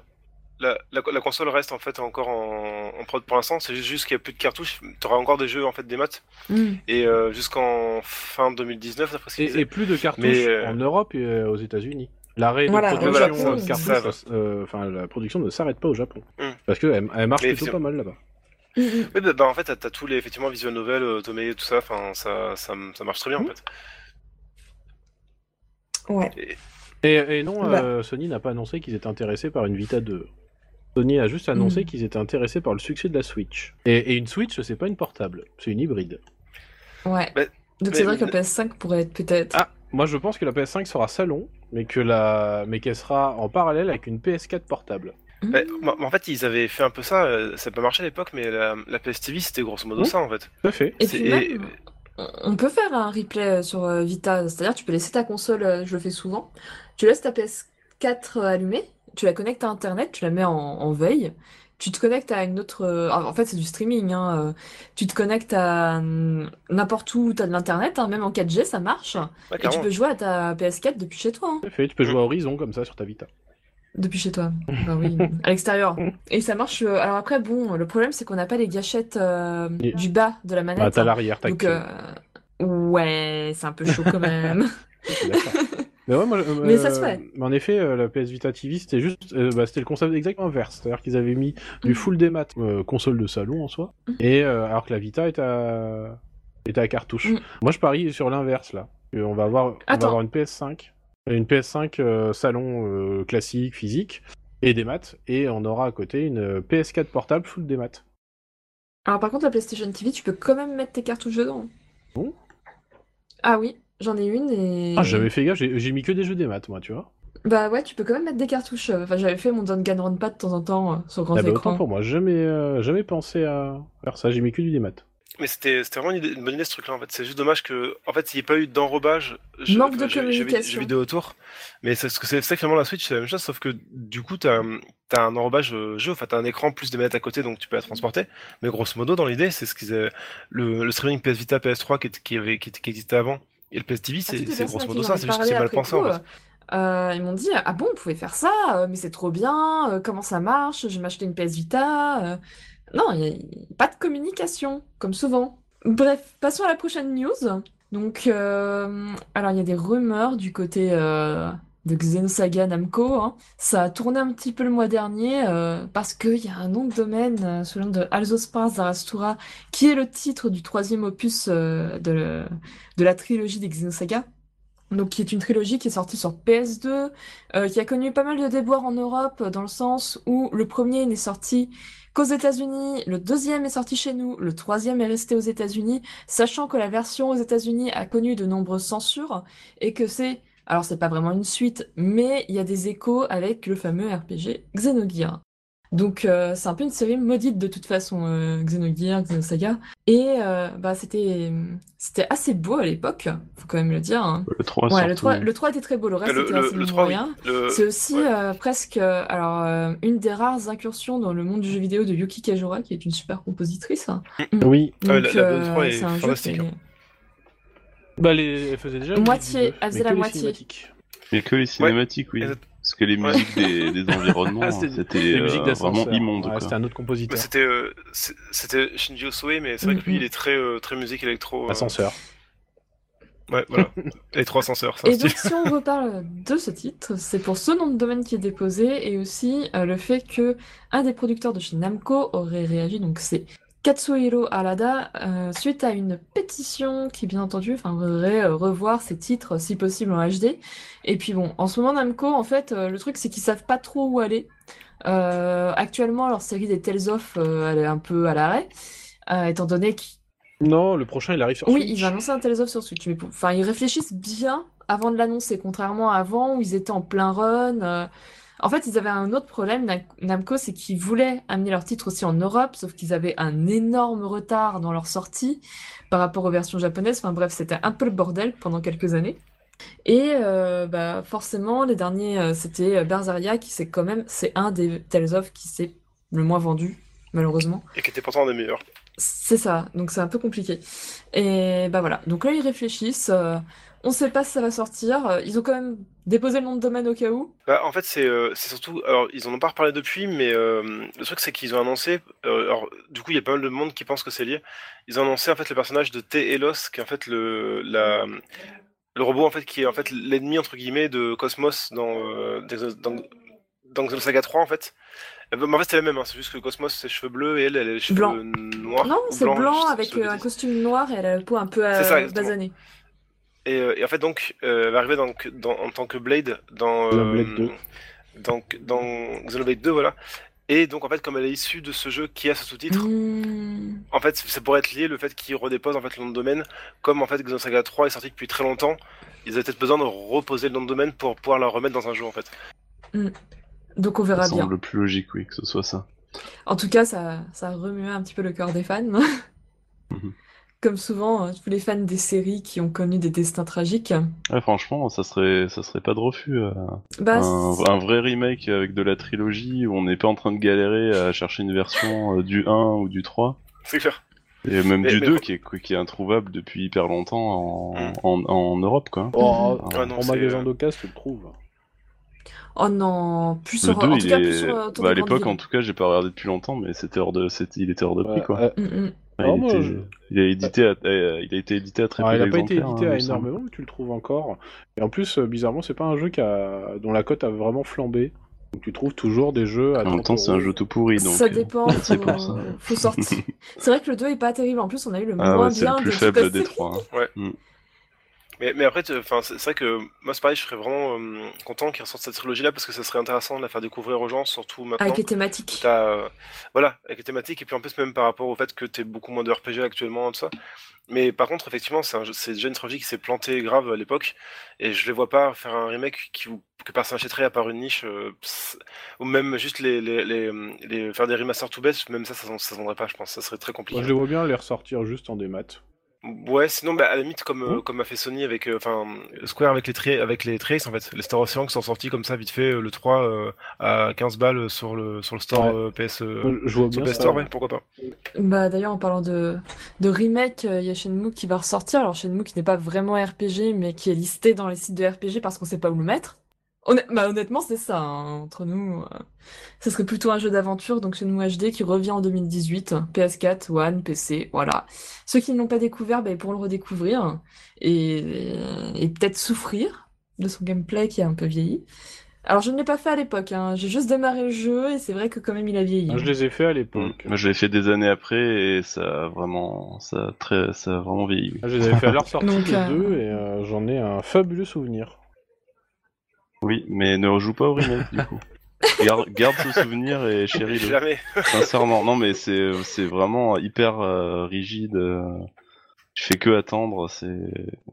la, la- la console reste en fait encore en, en prod pour l'instant. C'est juste qu'il n'y a plus de cartouches. Tu auras encore des jeux en fait des maths Hmm. et euh, jusqu'en fin 2019 d'après ce qu'ils Et, et plus de cartouches Mais, euh, en Europe et euh, aux États-Unis. L'arrêt de production ça ça- euh, enfin la production ne s'arrête pas au Japon. Hmm. Parce qu'elle elle marche Mais plutôt pas mal là-bas. Hmm. Oui, bah, bah, en fait, t'as as tous les effectivement visual novels, euh, Tomei, tout ça. Enfin, ça, ça, ça marche très bien en fait. Ouais. Et, et non, Bah. euh, Sony n'a pas annoncé qu'ils étaient intéressés par une Vita 2. Sony a juste annoncé Mm. qu'ils étaient intéressés par le succès de la Switch. Et, et une Switch, c'est pas une portable, c'est une hybride. Ouais. Mais- Donc c'est vrai que la PS5 pourrait être peut-être. Ah, moi je pense que la PS5 sera salon, mais que la, mais qu'elle sera en parallèle avec une PS4 portable. Bah, moi- en fait, ils avaient fait un peu ça. euh, Ça n'a pas marché à l'époque, mais la, la PS TV, c'était grosso modo Mhm. ça en fait. Tout à fait. Et c'est- puis même, on- on peut faire un replay euh, sur euh, Vita, c'est-à-dire tu peux laisser ta console, je le fais souvent, tu laisses ta PS4 allumée, tu la connectes à Internet, tu la mets en, en veille, tu te connectes à une autre... euh, En fait, c'est du streaming, hein, euh, Tu te connectes à hum, n'importe où tu as de l'Internet, hein, même en 4G, ça marche, Ouais, et tu carrément. peux jouer à ta PS4 depuis chez toi, hein. Tout à fait. Tu peux jouer à Horizon comme ça sur ta Vita. Depuis chez toi, bah oui, [laughs] à l'extérieur. Et ça marche... euh, Alors après, bon, le problème c'est qu'on n'a pas les gâchettes euh, Et- du bas de la Bah, manette. t'as hein. l'arrière Donc, tactile. euh, ouais, c'est un peu chaud quand même. [laughs] Je suis d'accord. Mais ouais, moi, euh, Mais ça se fait. mais en effet, euh, la PS Vita TV, c'était juste, euh, bah, c'était le concept exactement inverse. C'est-à-dire qu'ils avaient mis du Mhm. full démat, euh, console de salon en soi, Mhm. et euh, alors que la Vita est à, est à cartouche. Mhm. Moi, je parie sur l'inverse là. Euh, On va avoir, on va avoir une PS5, une PS5 euh, salon euh, classique, physique, et des maths, et on aura à côté une euh, PS4 portable full démat. Alors par contre, la PlayStation TV, tu peux quand même mettre tes cartouches dedans. Bon. Ah oui, j'en ai une et... Ah, j'avais fait gaffe, j'ai j'ai mis que des jeux des maths, moi, tu vois. Bah ouais, tu peux quand même mettre des cartouches. euh, Enfin, j'avais fait mon Danganronpa de temps en temps euh, sur grand Ah bah, écran. autant pour moi, jamais, euh, jamais pensé à faire ça, j'ai mis que du démat. Mais c'était c'était vraiment une, bonne idée ce truc-là en fait. C'est juste dommage que en fait il n'y ait pas eu d'enrobage. je- Manque enfin, de communication. Jeux vidéo autour. Mais c'est ce que c'est c'est que finalement la Switch c'est la même chose sauf que du coup t'as as un enrobage jeu. Enfin t'as un écran plus des manettes à côté donc tu peux la transporter. Mais grosso modo dans l'idée c'est ce qu'ils avaient- le, le streaming PS Vita PS3 qui, était- qui avait qui, était- qui existait avant et le PS TV Ah, c'est grosso modo ça. C'est juste que c'est mal pensé en fait. euh, Euh, ils m'ont dit, ah bon, vous pouvez faire ça, euh, mais c'est trop bien, euh, comment ça marche, je vais m'acheter une PS Vita. euh. Non, il n'y a, pas de communication, comme souvent. Bref, passons à la prochaine news. Donc, alors il y a des rumeurs du côté de Xenosaga Namco. hein. Ça a tourné un petit peu le mois dernier euh, parce qu'il y a un nom de domaine euh, sous le nom de Alzospar Zarastura qui est le titre du troisième opus euh, de, de la trilogie des Xenosaga. Donc, qui est une trilogie qui est sortie sur PS2, euh, qui a connu pas mal de déboires en Europe, dans le sens où le premier n'est sorti qu'aux États-Unis, le deuxième est sorti chez nous, le troisième est resté aux États-Unis, sachant que la version aux États-Unis a connu de nombreuses censures et que c'est, alors c'est pas vraiment une suite, mais il y a des échos avec le fameux RPG Xenogears. Donc euh, c'est un peu une série maudite de toute façon, euh, Xenogears, Xenosaga. Et euh, bah c'était c'était assez beau à l'époque, faut quand même le dire. hein. Le 3 Ouais, le surtout. 3, le 3 était très beau, le reste Le, était le, assez le 3, oui. moyen. Le- C'est aussi ouais. euh, presque euh, alors euh, une des rares incursions dans le monde du jeu vidéo de Yuki Kajura, qui est une super compositrice. Oui. Ah ouais, Donc, la- la euh, 3 est c'est un jeu fantastique, qui est- hein. Bah, les... elle faisait déjà la Moitié, elle faisait mais la que les moitié. a que les cinématiques, oui. Parce que les musiques des, des [laughs] environnements, Ah, c'était c'était des euh, vraiment immonde. C'était un autre Bah, compositeur. C'était euh, c'était Shinji Osoe, mais c'est vrai que lui, il est très, euh, très musique électro. euh, Ascenseur. Ouais, voilà. [laughs] Les trois ascenseurs, c'est un Et donc, si on reparle de ce titre, c'est pour ce nom de domaine qui est déposé et aussi euh, le fait que un des producteurs de chez Namco aurait réagi, donc c'est Katsuhiro Harada, euh, suite à une pétition qui, bien entendu, voudrait euh, revoir ses titres, si possible, en HD. Et puis bon, en ce moment, Namco, en fait, euh, le truc, c'est qu'ils savent pas trop où aller. Euh, actuellement, leur série des Tales of, elle est un peu à l'arrêt, étant donné qu'ils Non, le prochain, il arrive sur oui, Switch. ils ont annoncé un Tales of sur Switch, mais enfin, ils réfléchissent bien avant de l'annoncer, contrairement à avant où ils étaient en plein run. En fait, ils avaient un autre problème, Nam- Namco, c'est qu'ils voulaient amener leur titre aussi en Europe, sauf qu'ils avaient un énorme retard dans leur sortie par rapport aux versions japonaises. Enfin bref, c'était un peu le bordel pendant quelques années. Et euh, bah, forcément, les derniers, euh, c'était euh, Berseria, qui c'est quand même, c'est un des Tales of qui s'est le moins vendu, malheureusement. Et qui était pourtant un des meilleurs. C'est ça, donc c'est un peu compliqué. Et bah voilà, donc là ils réfléchissent, euh, on sait pas si ça va sortir, euh, ils ont quand même déposé le nom de domaine au cas où. Bah, en fait, c'est euh, c'est surtout. Alors, ils en ont pas reparlé depuis, mais euh, le truc, c'est qu'ils ont annoncé. euh, alors, du coup, il y a pas mal de monde qui pense que c'est lié. Ils ont annoncé en fait le personnage de T. Elos, qui est en fait le, la, le robot en fait qui est en fait l'ennemi entre guillemets de Cosmos dans dans, dans Xenosaga 3 en fait. Mais en fait, c'est la même. hein, c'est juste que Cosmos c'est cheveux bleus et elle, elle a les cheveux Blanc. noirs. non, c'est blanc sais- avec un costume noir et elle a la peau un peu basanée. Et, euh, et en fait, donc, euh, elle va arriver dans, dans- en tant que Blade dans, Xenoblade euh, 2. dans, dans Xenoblade 2, voilà. Et donc, en fait, comme elle est issue de ce jeu qui a ce sous-titre, Hmm. en fait, ça pourrait être lié le fait qu'ils redéposent en fait, le nom de domaine. Comme en fait, Xenosaga 3 est sorti depuis très longtemps, ils avaient peut-être besoin de reposer le nom de domaine pour pouvoir la remettre dans un jeu, en fait. Donc on Ça verra bien. semble le plus logique, oui, que ce soit ça. En tout cas, ça, ça remuait un petit peu le cœur des fans. Mhm. Comme souvent, euh, tous les fans des séries qui ont connu des destins tragiques. Ouais, franchement, ça serait, ça serait pas de refus. euh, Bah, un, c'est- un vrai remake avec de la trilogie où on n'est pas en train de galérer à chercher une version euh, du 1 ou du 3. C'est clair. Et même Mais- du mais 2 faut- qui est, qui est introuvable depuis hyper longtemps en, Mm. en, en Europe, quoi. Oh, Mhm. Ah non, en magasin d'occasion, tu le trouves. Oh non, plus Le sur, 2, en il plus sur bah, à l'époque, en tout cas, j'ai pas regardé depuis longtemps, mais c'était hors de, c'était, il était hors de prix, Ouais, quoi. euh, Mm, mm. Il, moi, était- je- il a édité à... euh, il a été édité à très Alors, peu il n'a pas été édité hein, à semble. énormément, mais tu le trouves encore. Et en plus, euh, bizarrement, c'est pas un jeu qui a... dont la cote a vraiment flambé. Donc tu trouves toujours des jeux à En même 30 temps, c'est un jeu tout pourri, donc. Ça euh, dépend, [laughs] c'est pour ça. faut sortir. [laughs] C'est vrai que le 2 est pas terrible, en plus on a eu le Ah moins ouais, c'est bien le plus de faible des trois. hein. Mais, mais après, tu- enfin, c'est vrai que moi, c'est pareil, je serais vraiment euh, content qu'ils ressortent cette trilogie-là parce que ça serait intéressant de la faire découvrir aux gens, surtout maintenant. Avec les thématiques. Euh, voilà, avec les thématiques, et puis en plus, même par rapport au fait que t'es beaucoup moins de RPG actuellement, tout ça. Mais par contre, effectivement, c'est un déjà une trilogie qui s'est plantée grave à l'époque, et je les vois pas faire un remake qui, que personne achèterait à part une niche, euh, pss, ou même juste les, les, les, les- faire des remasters tout bêtes, même ça, ça, ça se vendrait pas, je pense, ça serait très compliqué. Moi, je les vois bien les ressortir juste en démat. Ouais, sinon, bah, à la limite, comme, euh, Mmh. comme a fait Sony avec, euh, enfin, Square avec les, tri- avec les Trace, en fait, les Star Ocean qui sont sortis comme ça, vite fait, euh, le 3 euh, à 15 balles sur le, sur le store Ouais. PS, euh, Je vois sur bien PS ça. Store, ouais, pourquoi pas. Bah d'ailleurs en parlant de, de remake, euh, il y a Shenmue qui va ressortir. Alors Shenmue qui n'est pas vraiment RPG mais qui est listé dans les sites de RPG parce qu'on sait pas où le mettre. Honn- bah, honnêtement, c'est ça, hein, entre nous. euh, Ce serait plutôt un jeu d'aventure, donc Shenmue HD qui revient en 2018, PS4, One, PC, voilà. Ceux qui ne l'ont pas découvert, bah, ils pourront le redécouvrir et, et peut-être souffrir de son gameplay qui a un peu vieilli. Alors, je ne l'ai pas fait à l'époque, hein, j'ai juste démarré le jeu et c'est vrai que quand même il a vieilli. Ah, Je les ai fait à l'époque. Moi, je l'ai fait des années après et ça a vraiment, ça a très, ça a vraiment vieilli. oui. Ah, Je les avais fait à leur sortie [laughs] Donc, les euh, deux et euh, j'en ai un fabuleux souvenir. Oui, mais ne rejoue pas au remake du coup. [laughs] Garde, garde ce souvenir et chéris-le. [laughs] Jamais. Sincèrement, non mais c'est c'est vraiment hyper euh, rigide. euh, Tu fais que attendre. C'est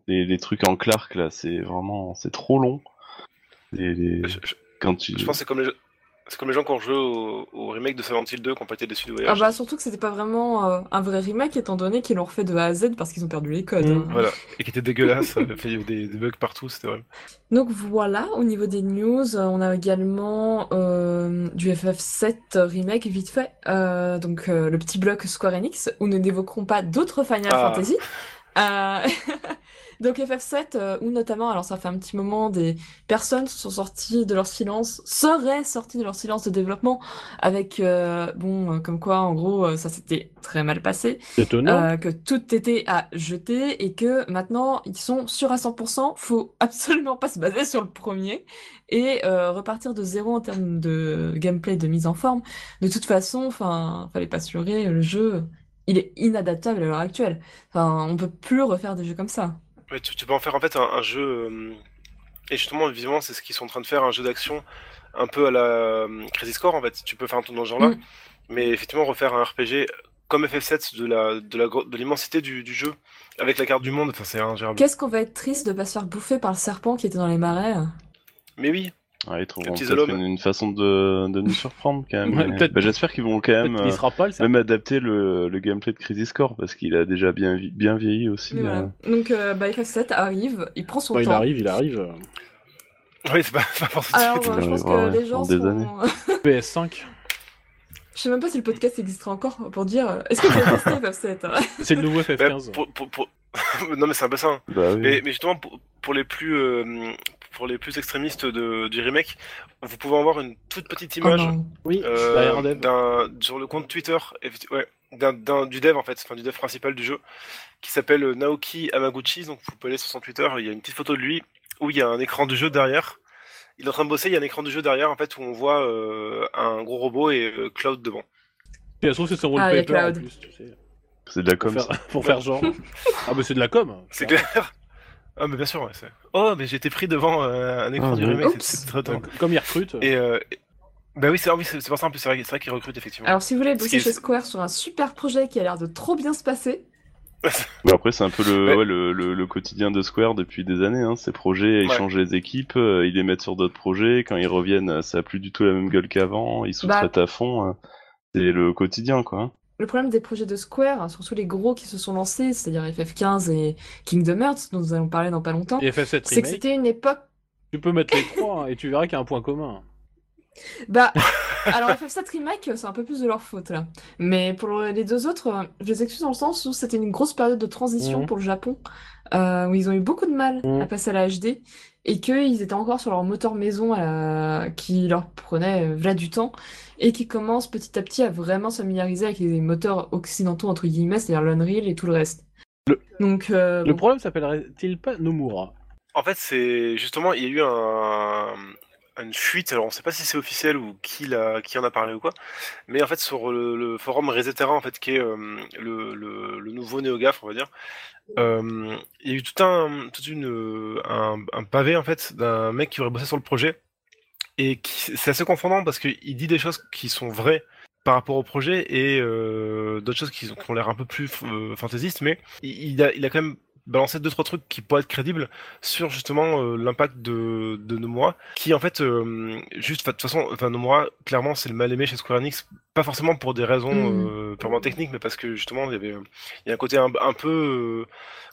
les, les trucs en Clark là, c'est vraiment c'est trop long. Les, les- Je, je- Quand tu je pense que c'est comme les, c'est comme les gens qui ont joué au, au remake de Silent Hill 2 qui ont pas été déçus du Ah bah surtout que c'était pas vraiment euh, un vrai remake étant donné qu'ils l'ont refait de A à Z parce qu'ils ont perdu les codes. Mm. hein. Voilà. Et qui était dégueulasse, il y avait des, des bugs partout, c'était vrai. Donc voilà, au niveau des news, euh, on a également euh, du FF7 remake vite fait, euh, donc euh, le petit bloc Square Enix, où nous n'évoquerons pas d'autres Final Ah. Fantasy. [laughs] Donc FF7, euh, où notamment, alors ça fait un petit moment, des personnes sont sorties de leur silence, seraient sorties de leur silence de développement, avec, euh, bon, euh, comme quoi, en gros, euh, ça s'était très mal passé, Étonnant. que tout était à jeter et que maintenant ils sont sûrs à 100%, faut [laughs] absolument pas se baser sur le premier et repartir de zéro en termes de gameplay, de mise en forme. De toute façon, enfin, fallait pas se leurrer, le jeu, il est inadaptable à l'heure actuelle. Enfin, on peut plus refaire des jeux comme ça. Tu, tu peux en faire en fait un, un jeu. euh, et justement, visiblement, c'est ce qu'ils sont en train de faire, un jeu d'action un peu à la euh, Crazy Score en fait. Tu peux faire un truc dans ce genre-là. Mm. Mais effectivement, refaire un RPG comme FF7 de la de la de l'immensité du, du jeu avec la carte du monde, enfin c'est ingérable. Qu'est-ce qu'on va être triste de pas se faire bouffer par le serpent qui était dans les marais? Mais oui, Ouais, ils trouveront peut-être une, une façon de, de nous surprendre quand même. [laughs] Ouais, bah, J'espère qu'ils vont quand même, euh, sera pas serpent. même adapter le, le gameplay de Crisis Core parce qu'il a déjà bien, bien vieilli aussi. Euh. voilà. Donc euh, bah, FF7 arrive, il prend son Quand il temps. arrive, il arrive. euh, oui, c'est pas, [laughs] pas pour tout de Alors, suite. euh, je Ouais, pense ouais, que ouais, les gens des seront... [laughs] PS5. Je sais même pas si le podcast existera encore pour dire euh, est-ce que tu as testé FF7 hein C'est le nouveau Mais FF15. pour- pour- pour- non mais c'est un peu ça. hein. Bah oui. Mais, mais justement, pour, pour les plus euh, pour les plus extrémistes de, du remake, vous pouvez avoir une toute petite Oh image. Oui, euh, un d'un sur le compte Twitter, du dev en fait, enfin du dev principal du jeu, qui s'appelle Naoki Amaguchi. Donc vous pouvez aller sur son Twitter, il y a une petite photo de lui où il y a un écran du jeu derrière. Il est en train de bosser, il y a un écran du jeu derrière en fait où on voit euh, un gros robot et euh, Cloud devant. Et ça c'est son Ah, wallpaper en plus. Sais, C'est de la pour, com. faire, [laughs] pour faire genre. [laughs] ah, bah c'est de la com. C'est clair. Ah mais bien sûr. Ouais, c'est... Oh mais j'ai été pris devant euh, un écran Ah, du remake, Oups. c'est, c'est très drôle. Donc, comme il recrute. Et euh, et- bah oui, c'est, ah oui, c'est, c'est pour ça en plus, c'est vrai, c'est vrai qu'ils recrutent effectivement. Alors si vous voulez bosser chez Square sur un super projet qui a l'air de trop bien se passer, [laughs] Mais après, c'est un peu le, Ouais. ouais, le, le, le quotidien de Square depuis des années. Hein. Ces projets, ils Ouais. changent les équipes, euh, ils les mettent sur d'autres projets. Quand ils reviennent, euh, ça a plus du tout la même gueule qu'avant. Ils sous-traitent à fond. euh. C'est le quotidien, quoi. Le problème des projets de Square, hein, surtout les gros qui se sont lancés, c'est-à-dire FF15 et Kingdom Hearts, dont nous allons parler dans pas longtemps, Et FF7 c'est que c'était une époque Tu peux mettre les trois hein, et tu verras qu'il y a un point commun. [laughs] Bah, alors FF7 Remake, c'est un peu plus de leur faute là. Mais pour le- les deux autres, je les excuse dans le sens où c'était une grosse période de transition Mhm. pour le Japon, euh, où ils ont eu beaucoup de mal Mhm. à passer à la HD et qu'ils étaient encore sur leur moteur maison euh, qui leur prenait euh, v'là du temps et qui commencent petit à petit à vraiment se familiariser avec les moteurs occidentaux entre guillemets, c'est-à-dire l'Unreal et tout le reste. Le- Donc, euh, Le bon. problème s'appellerait-il pas Nomura? En fait, c'est justement, il y a eu un, une fuite. Alors, on sait pas si c'est officiel ou qui, l'a, qui en a parlé ou quoi. Mais en fait, sur le, le forum Resetera, en fait, qui est euh, le, le, le nouveau NeoGAF, on va dire, euh, il y a eu tout un, toute une, un, un pavé en fait d'un mec qui aurait bossé sur le projet et c'est assez confondant parce qu'il dit des choses qui sont vraies par rapport au projet et euh, d'autres choses qui, ont- qui ont l'air un peu plus euh, fantaisistes, mais il, a, il a quand même balancé deux trois trucs qui pourraient être crédibles sur justement euh, l'impact de, de Nomura, qui en fait euh, juste de toute façon, enfin Nomura clairement c'est le mal aimé chez Square Enix, pas forcément pour des raisons Mm. purement techniques, mais parce que justement il y avait il y a un côté un, un peu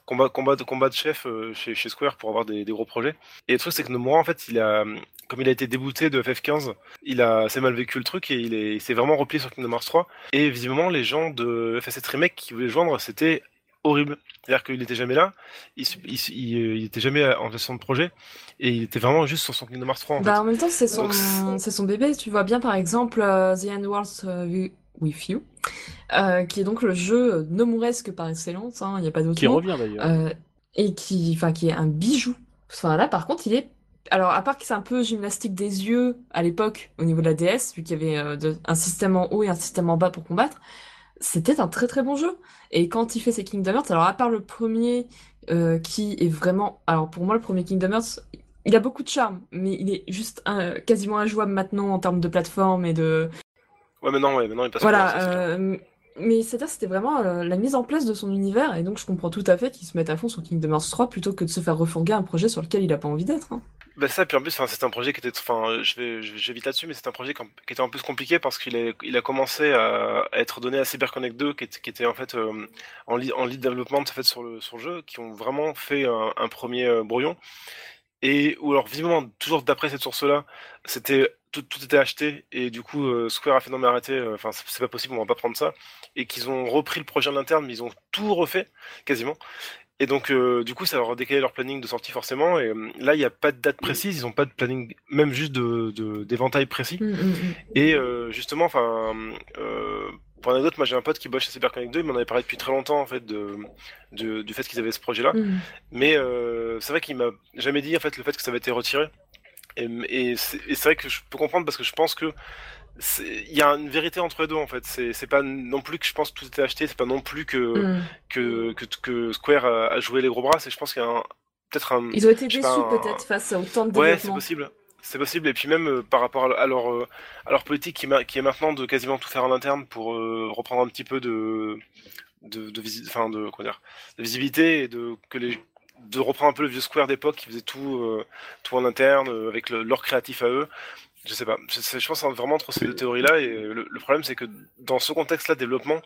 combat combat de combat de chef chez, chez Square pour avoir des, des gros projets. Et le truc c'est que Nomura en fait il a comme il a été débouté de FF15, il a assez mal vécu le truc et il est il s'est vraiment replié sur Kingdom Hearts 3. Et visiblement les gens de FF7 Remake qui voulaient le joindre c'était horrible. C'est-à-dire qu'il n'était jamais là, il, il, euh, il était jamais en gestion de projet, et il était vraiment juste sur son Kingdom Hearts 3 en Bah, fait. en même temps, c'est son, Donc, c'est- c'est son bébé. Tu vois bien, par exemple, euh, The End Worlds euh, Wi- With You, euh, qui est donc le jeu nomouresque par excellence, hein, il n'y a pas d'autre Qui mot, revient d'ailleurs. euh, et qui, enfin, qui est un bijou. Enfin, là, par contre, il est... Alors, à part que c'est un peu gymnastique des yeux à l'époque, au niveau de la DS, vu qu'il y avait euh, de- un système en haut et un système en bas pour combattre, c'était un très très bon jeu. Et quand il fait ses Kingdom Hearts, alors à part le premier euh, qui est vraiment... Alors pour moi, le premier Kingdom Hearts, il a beaucoup de charme, mais il est juste euh, quasiment injouable maintenant en termes de plateforme et de... Ouais, maintenant, ouais, maintenant il passe Voilà, c'est clair. euh, mais c'est-à-dire c'était vraiment euh, la mise en place de son univers, et donc je comprends tout à fait qu'il se mette à fond sur Kingdom Hearts 3 plutôt que de se faire refourguer un projet sur lequel il a pas envie d'être. hein. Bah ça, puis en plus, c'est un projet qui était, enfin, je vais, je vais- vite là-dessus, mais c'est un projet qui était en plus compliqué parce qu'il a, commencé à, être donné à CyberConnect 2, qui était, qui était en fait euh, en, lead, en lead development en fait sur le, sur le jeu, qui ont vraiment fait un, un premier euh, brouillon. Et ou alors visiblement toujours d'après cette source-là, c'était tout, tout était acheté et du coup euh, Square a fait non mais arrêtez, euh, enfin c'est c'est pas possible, on va pas prendre ça. Et qu'ils ont repris le projet en interne, mais ils ont tout refait quasiment. Et donc, euh, du coup, ça leur a décalé leur planning de sortie forcément. Et euh, là, il n'y a pas de date précise, ils n'ont pas de planning, même juste de d'éventail précis. Mm, mm, mm. Et euh, justement, enfin, euh, pour anecdote, moi j'ai un pote qui bosse chez CyberConnect 2, il m'en avait parlé depuis très longtemps en fait de, de- du fait qu'ils avaient ce projet-là. Mais c'est vrai qu'il m'a jamais dit en fait le fait que ça avait été retiré. Et, et c'est vrai que je peux comprendre parce que je pense que il y a une vérité entre les deux en fait. C'est c'est pas non plus que je pense que tout était acheté, c'est pas non plus que Mm. que, que, que Square a, joué les gros bras. C'est je pense qu'il y a un- peut-être un Ils ont été déçus un- peut-être face au temps de Ouais, c'est développement. possible. C'est possible. Et puis même euh, par rapport à, leur- à leur, euh, à leur politique qui, qui est maintenant de quasiment tout faire en interne pour euh, reprendre un petit peu de, de, de, visi- enfin, de, comment dire, de visibilité et de, que les, de reprendre un peu le vieux Square d'époque qui faisait tout, tout en interne avec le- leur créatif à eux. Je sais pas. Je, pense vraiment entre ces deux théories-là. Et euh, le, le problème, c'est que dans ce contexte-là de développement,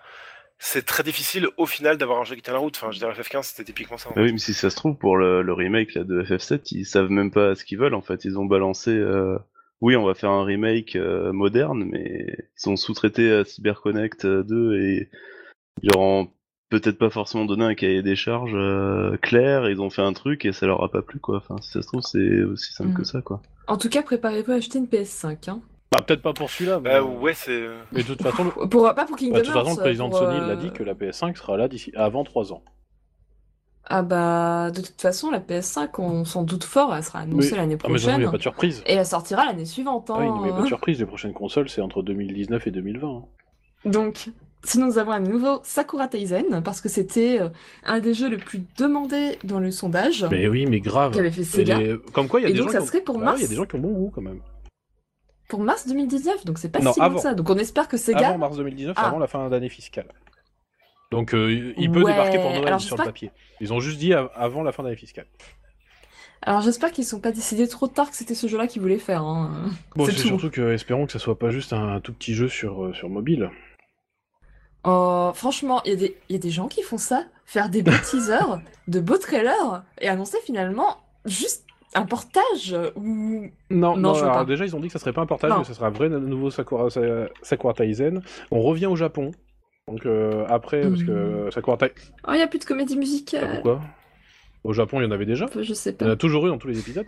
c'est très difficile au final d'avoir un jeu qui tient la route. Enfin, je dirais FF15, c'était typiquement ça. en oui, mais si ça se trouve, pour le, le remake là, de FF7, ils savent même pas ce qu'ils veulent en fait. Ils ont balancé. euh, Oui, on va faire un remake euh, moderne, mais ils ont sous-traité à CyberConnect euh, 2 et ils leur ont peut-être pas forcément donné un cahier des charges euh, clair. Ils ont fait un truc et ça leur a pas plu quoi. Enfin, si ça se trouve, c'est aussi simple Mhm. que ça quoi. En tout cas, préparez-vous à acheter une PS5. Hein. Bah, peut-être pas pour celui-là, mais, Bah ouais, c'est. mais de toute façon, le... [laughs] Pour, pas pour Kingdom bah, de toute façon, Hearts, le président de Sony euh, l'a dit que la PS5 sera là d'ici avant 3 ans. Ah bah, de toute façon, la PS5, on s'en doute fort, elle sera annoncée Mais- l'année Ah, mais il prochaine. n'y a pas de surprise. Et elle sortira l'année suivante. Ah oui, mais il n'y a pas hein. de surprise. Les prochaines consoles, c'est entre 2019 et 2020. hein. Donc, sinon nous avons un nouveau Sakura Taizen, parce que c'était euh, un des jeux les plus demandés dans le sondage. Mais oui, mais grave. Qu'avait fait Et Sega. les- Comme quoi, il y a des donc, gens ça qui ont- serait pour mars. oui, Il y a des gens qui ont bon goût quand même. Pour mars 2019, donc c'est pas Non, si avant. que ça. Donc on espère que Sega... Avant mars 2019, Ah. avant la fin d'année fiscale. Donc euh, il peut Ouais, débarquer pour Noël alors sur le papier. Ils ont juste dit av- avant la fin d'année fiscale. Alors j'espère qu'ils sont pas décidés trop tard que c'était ce jeu-là qu'ils voulaient faire. hein. Bon, C'est c'est tout. surtout que espérons que ça soit pas juste un, tout petit jeu sur, euh, sur mobile. Oh, franchement, il y, a des- il y a des gens qui font ça, faire des beaux [laughs] teasers, de beaux trailers, et annoncer finalement juste un portage ou... Non, Non, non, alors pas. déjà ils ont dit que ça serait pas un portage, Non. mais ça serait un vrai nouveau Sakura, Sa- Sakura Taizen. On revient au Japon. Donc euh, après, parce que euh, Sakura Taizen. Oh, il y a plus de comédie musicale. Pourquoi? Au Japon, il y en avait déjà. Je sais Il y en pas. a toujours eu dans tous les épisodes.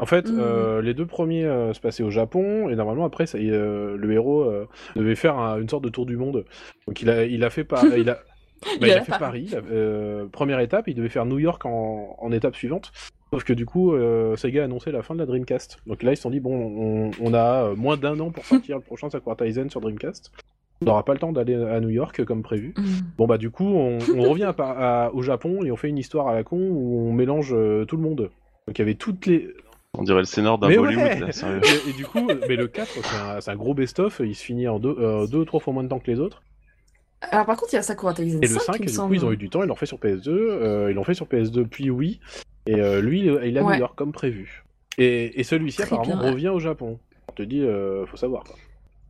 En fait, Mhm. euh, les deux premiers euh, se passaient au Japon, et normalement, après, ça, euh, le héros devait faire un- une sorte de tour du monde. Donc il a, il a fait, par... [laughs] il a... bah, Il il a a fait Paris, première étape, il devait faire New York en, en étape suivante. Sauf que du coup, Sega a annoncé la fin de la Dreamcast. Donc là, ils se sont dit, bon, on, on a moins d'un an pour sortir le prochain Sakura Taisen sur Dreamcast. On n'aura pas le temps d'aller à New York comme prévu. Mm. Bon bah du coup, on, on revient à Par- à- au Japon et on fait une histoire à la con où on mélange tout le monde. Donc il y avait toutes les... On dirait le scénar d'un Mais Bollywood ouais là, sérieux. et, et du coup, mais le 4, c'est un, gros best-of, il se finit en deux, euh, deux ou trois fois moins de temps que les autres. Alors par contre, il y a Sakura Taizen Et le 5, 5, il du coup, ils ont eu du temps, ils l'ont fait sur PS2, euh, ils l'ont fait sur PS2 puis oui, et euh, lui, il est à Ouais. New York comme prévu. Et, et celui-ci, apparemment, bien. revient au Japon. On te dit, euh, faut savoir quoi.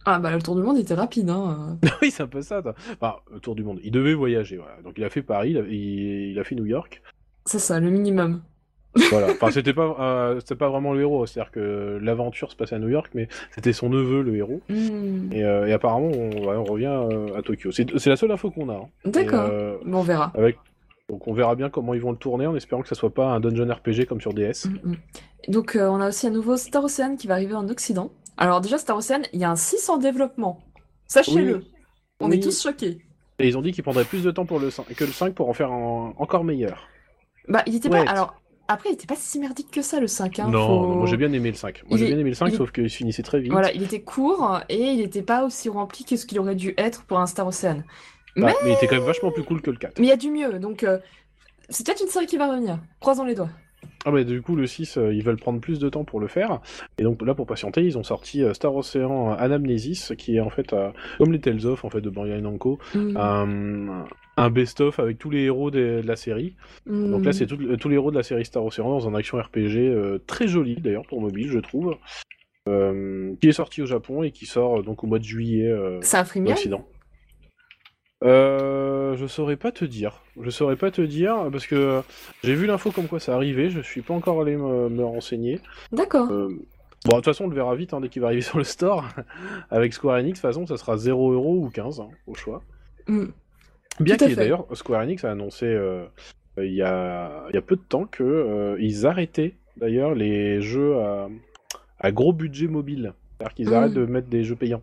Ah bah le tour du monde était rapide, hein. [laughs] oui, c'est un peu ça. Enfin, autour du monde. Il devait voyager, voilà. Donc il a fait Paris, il a, il- il a fait New York. C'est ça, le minimum. Voilà. [laughs] Enfin, c'était pas, euh, c'était pas vraiment le héros. C'est-à-dire que l'aventure se passait à New York, mais c'était son neveu le héros. Hmm, Et, euh, et apparemment, on, ouais, on revient euh, à Tokyo. C'est c'est la seule info qu'on a. hein. D'accord. Et, euh, Bon, on verra. avec... Donc on verra bien comment ils vont le tourner, en espérant que ça soit pas un dungeon RPG comme sur DS. Mm, mm. Donc, euh, on a aussi un nouveau Star Ocean qui va arriver en Occident. Alors, déjà, Star Ocean, il y a un 6 en développement. Sachez-le. Oui. On Oui. est tous choqués. Et ils ont dit qu'ils prendraient plus de temps pour le 5, que le 5 pour en faire un encore meilleur. Bah, il était Ouais. pas. Alors, après, il était pas si merdique que ça, le 5. hein, non, faut- non, moi j'ai bien aimé le 5. Moi j'ai bien aimé le 5, il est- sauf qu'il finissait très vite. Voilà, il était court et il n'était pas aussi rempli que ce qu'il aurait dû être pour un Star Ocean. Ah, mais- mais il était quand même vachement plus cool que le 4. Mais il y a du mieux, donc euh, c'est peut-être une série qui va revenir. Croisons les doigts. Ah bah du coup le 6 euh, ils veulent prendre plus de temps pour le faire et donc là pour patienter ils ont sorti euh, Star Ocean Anamnesis qui est en fait euh, comme les Tales of en fait de Bandai Namco Mm, un, best-of avec tous les héros de, de la série mm. donc là c'est tous les héros de la série Star Ocean dans un action RPG euh, très joli d'ailleurs pour mobile je trouve euh, qui est sorti au Japon et qui sort euh, donc au mois de juillet euh, C'est un freemium euh, je saurais pas te dire. Je saurais pas te dire parce que j'ai vu l'info comme quoi ça arrivait. Je suis pas encore allé me, me renseigner. D'accord. Euh, Bon, de toute façon, on le verra vite hein, dès qu'il va arriver [laughs] sur le store. Avec Square Enix, de toute façon, ça sera 0€ ou 15 hein, au choix. Mm. Bien qu'il y ait fait. d'ailleurs, Square Enix a annoncé euh, euh, il y, a, il y a peu de temps que euh, ils arrêtaient d'ailleurs les jeux à, à gros budget mobile. C'est-à-dire qu'ils Mm. arrêtent de mettre des jeux payants.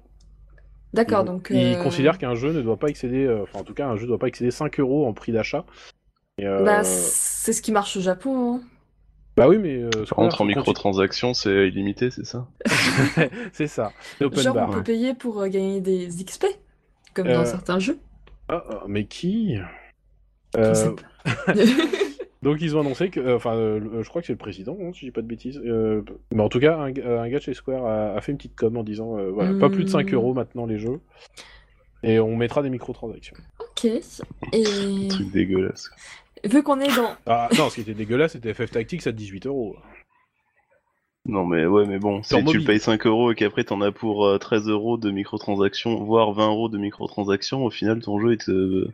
D'accord, Ils- donc. Ils euh, considèrent qu'un jeu ne doit pas excéder, euh, enfin en tout cas, un jeu ne doit pas excéder 5 euros en prix d'achat. Euh, Bah, c'est ce qui marche au Japon. hein. bah oui, mais euh, Par Square contre, en microtransactions, c'est illimité, c'est ça? [laughs] C'est ça, open Genre, bar. on peut payer pour euh, gagner des XP, comme dans certains jeux. Ah, ah, mais qui? Euh. [laughs] [laughs] Donc ils ont annoncé que, euh, enfin, euh, je crois que c'est le président, hein, si je dis pas de bêtises. Euh, mais en tout cas, un, un gars de chez Square a, a fait une petite com en disant, euh, voilà, pas plus de 5 Hmm. euros maintenant les jeux, et on mettra des microtransactions. Ok. Et [laughs] Truc dégueulasse. vu qu'on est dans. Ah non, ce qui était dégueulasse, c'était FF Tactics à 18 euros. Non mais ouais mais bon, si tu mobile. payes 5 euros et qu'après t'en as pour euh, 13 euros de microtransactions, voire 20 euros de microtransactions, au final ton jeu il te,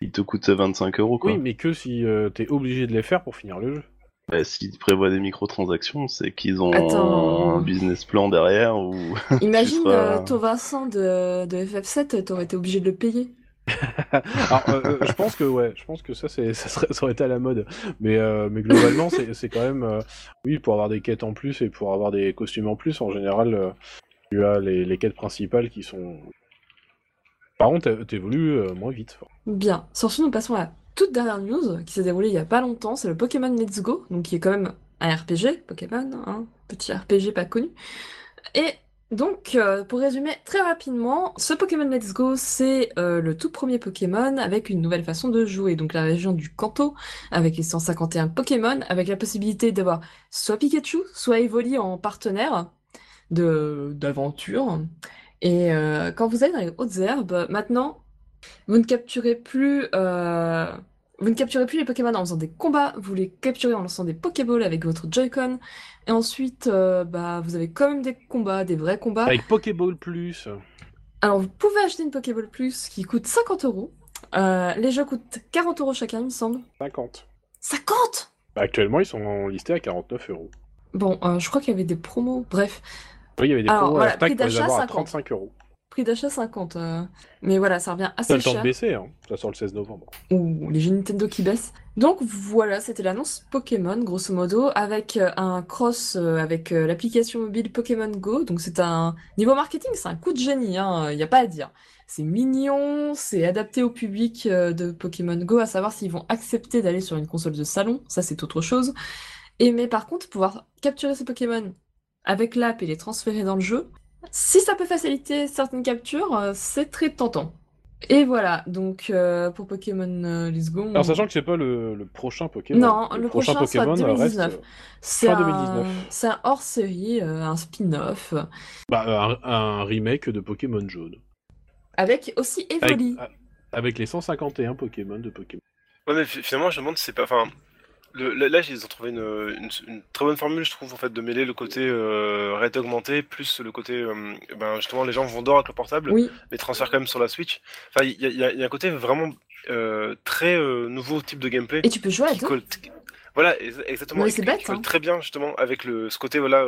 il te coûte 25 euros quoi. Oui, mais que si euh, t'es obligé de les faire pour finir le jeu. Bah, S'ils prévoient des microtransactions, c'est qu'ils ont Attends. un business plan derrière ou... [laughs] Imagine seras- euh, ton Vincent de, de FF7, t'aurais été obligé de le payer. [laughs] Euh, euh, je pense que ouais, je pense que ça, serait, aurait été à la mode. Mais, euh, globalement, c'est, quand même, oui, pour avoir des quêtes en plus et pour avoir des costumes en plus, en général, tu as les, quêtes principales qui sont. Par contre, t'é- t'évolues moins vite. Bien. Sur ce, nous passons à la toute dernière news qui s'est déroulée il y a pas longtemps. C'est le Pokémon Let's Go, donc qui est quand même un RPG, Pokémon, hein, petit RPG pas connu. Et donc, euh, pour résumer très rapidement, ce Pokémon Let's Go, c'est euh, le tout premier Pokémon avec une nouvelle façon de jouer. Donc la région du Kanto, avec les 151 Pokémon, avec la possibilité d'avoir soit Pikachu, soit Evoli en partenaire de d'aventure. Et euh, quand vous allez dans les hautes herbes, maintenant, vous ne capturez plus, vous ne capturez plus les Pokémon en faisant des combats, vous les capturez en lançant des Pokéballs avec votre Joy-Con. Et ensuite, euh, bah, vous avez quand même des combats, des vrais combats. Avec Pokéball Plus. Alors, vous pouvez acheter une Pokéball Plus qui coûte 50 euros. Euh, les jeux coûtent 40 euros chacun, il me semble. 50. 50 Bah, actuellement, ils sont listés à 49 euros. Bon, euh, je crois qu'il y avait des promos. Bref, Oui, il y avait des Alors, promos voilà, à prix d'achat, avoir à 50. 35 euros. Prix d'achat 50. euh, Mais voilà, ça revient Ça a assez le temps de cher. baisser, hein. Ça sort le 16 novembre. ou les jeux Nintendo qui baissent. Donc voilà, c'était l'annonce Pokémon, grosso modo, avec euh, un cross euh, avec l'application mobile Pokémon Go. Donc c'est un niveau marketing, c'est un coup de génie, il n'y a pas à dire. C'est mignon, c'est adapté au public de Pokémon Go, à savoir s'ils vont accepter d'aller sur une console de salon, ça c'est autre chose. Et mais par contre, pouvoir capturer ces Pokémon avec l'app et les transférer dans le jeu, si ça peut faciliter certaines captures, euh, c'est très tentant. Et voilà, donc euh, pour Pokémon euh, Let's Go. Alors, sachant que c'est pas le, le prochain Pokémon. Non, le prochain sera Pokémon euh, 2019. reste c'est fin un, 2019. c'est un hors-série, euh, un spin-off, bah, un, un remake de Pokémon jaune. avec aussi Avec, Evoli. avec les 151 Pokémon de Pokémon. Ouais, mais fi- finalement, je me demande si c'est pas. Enfin, le, là, là, ils ont trouvé une, une, une très bonne formule, je trouve, en fait, de mêler le côté euh, réalité augmentée plus le côté. euh, ben, justement, les gens vont dehors avec le portable, Oui, les transfèrent quand même sur la Switch. Enfin, il y, a- y y un côté vraiment euh, très euh, nouveau type de gameplay. et tu peux jouer à colle- Voilà, ex- exactement. Mais Et c'est bête, hein. très bien justement avec le ce côté voilà,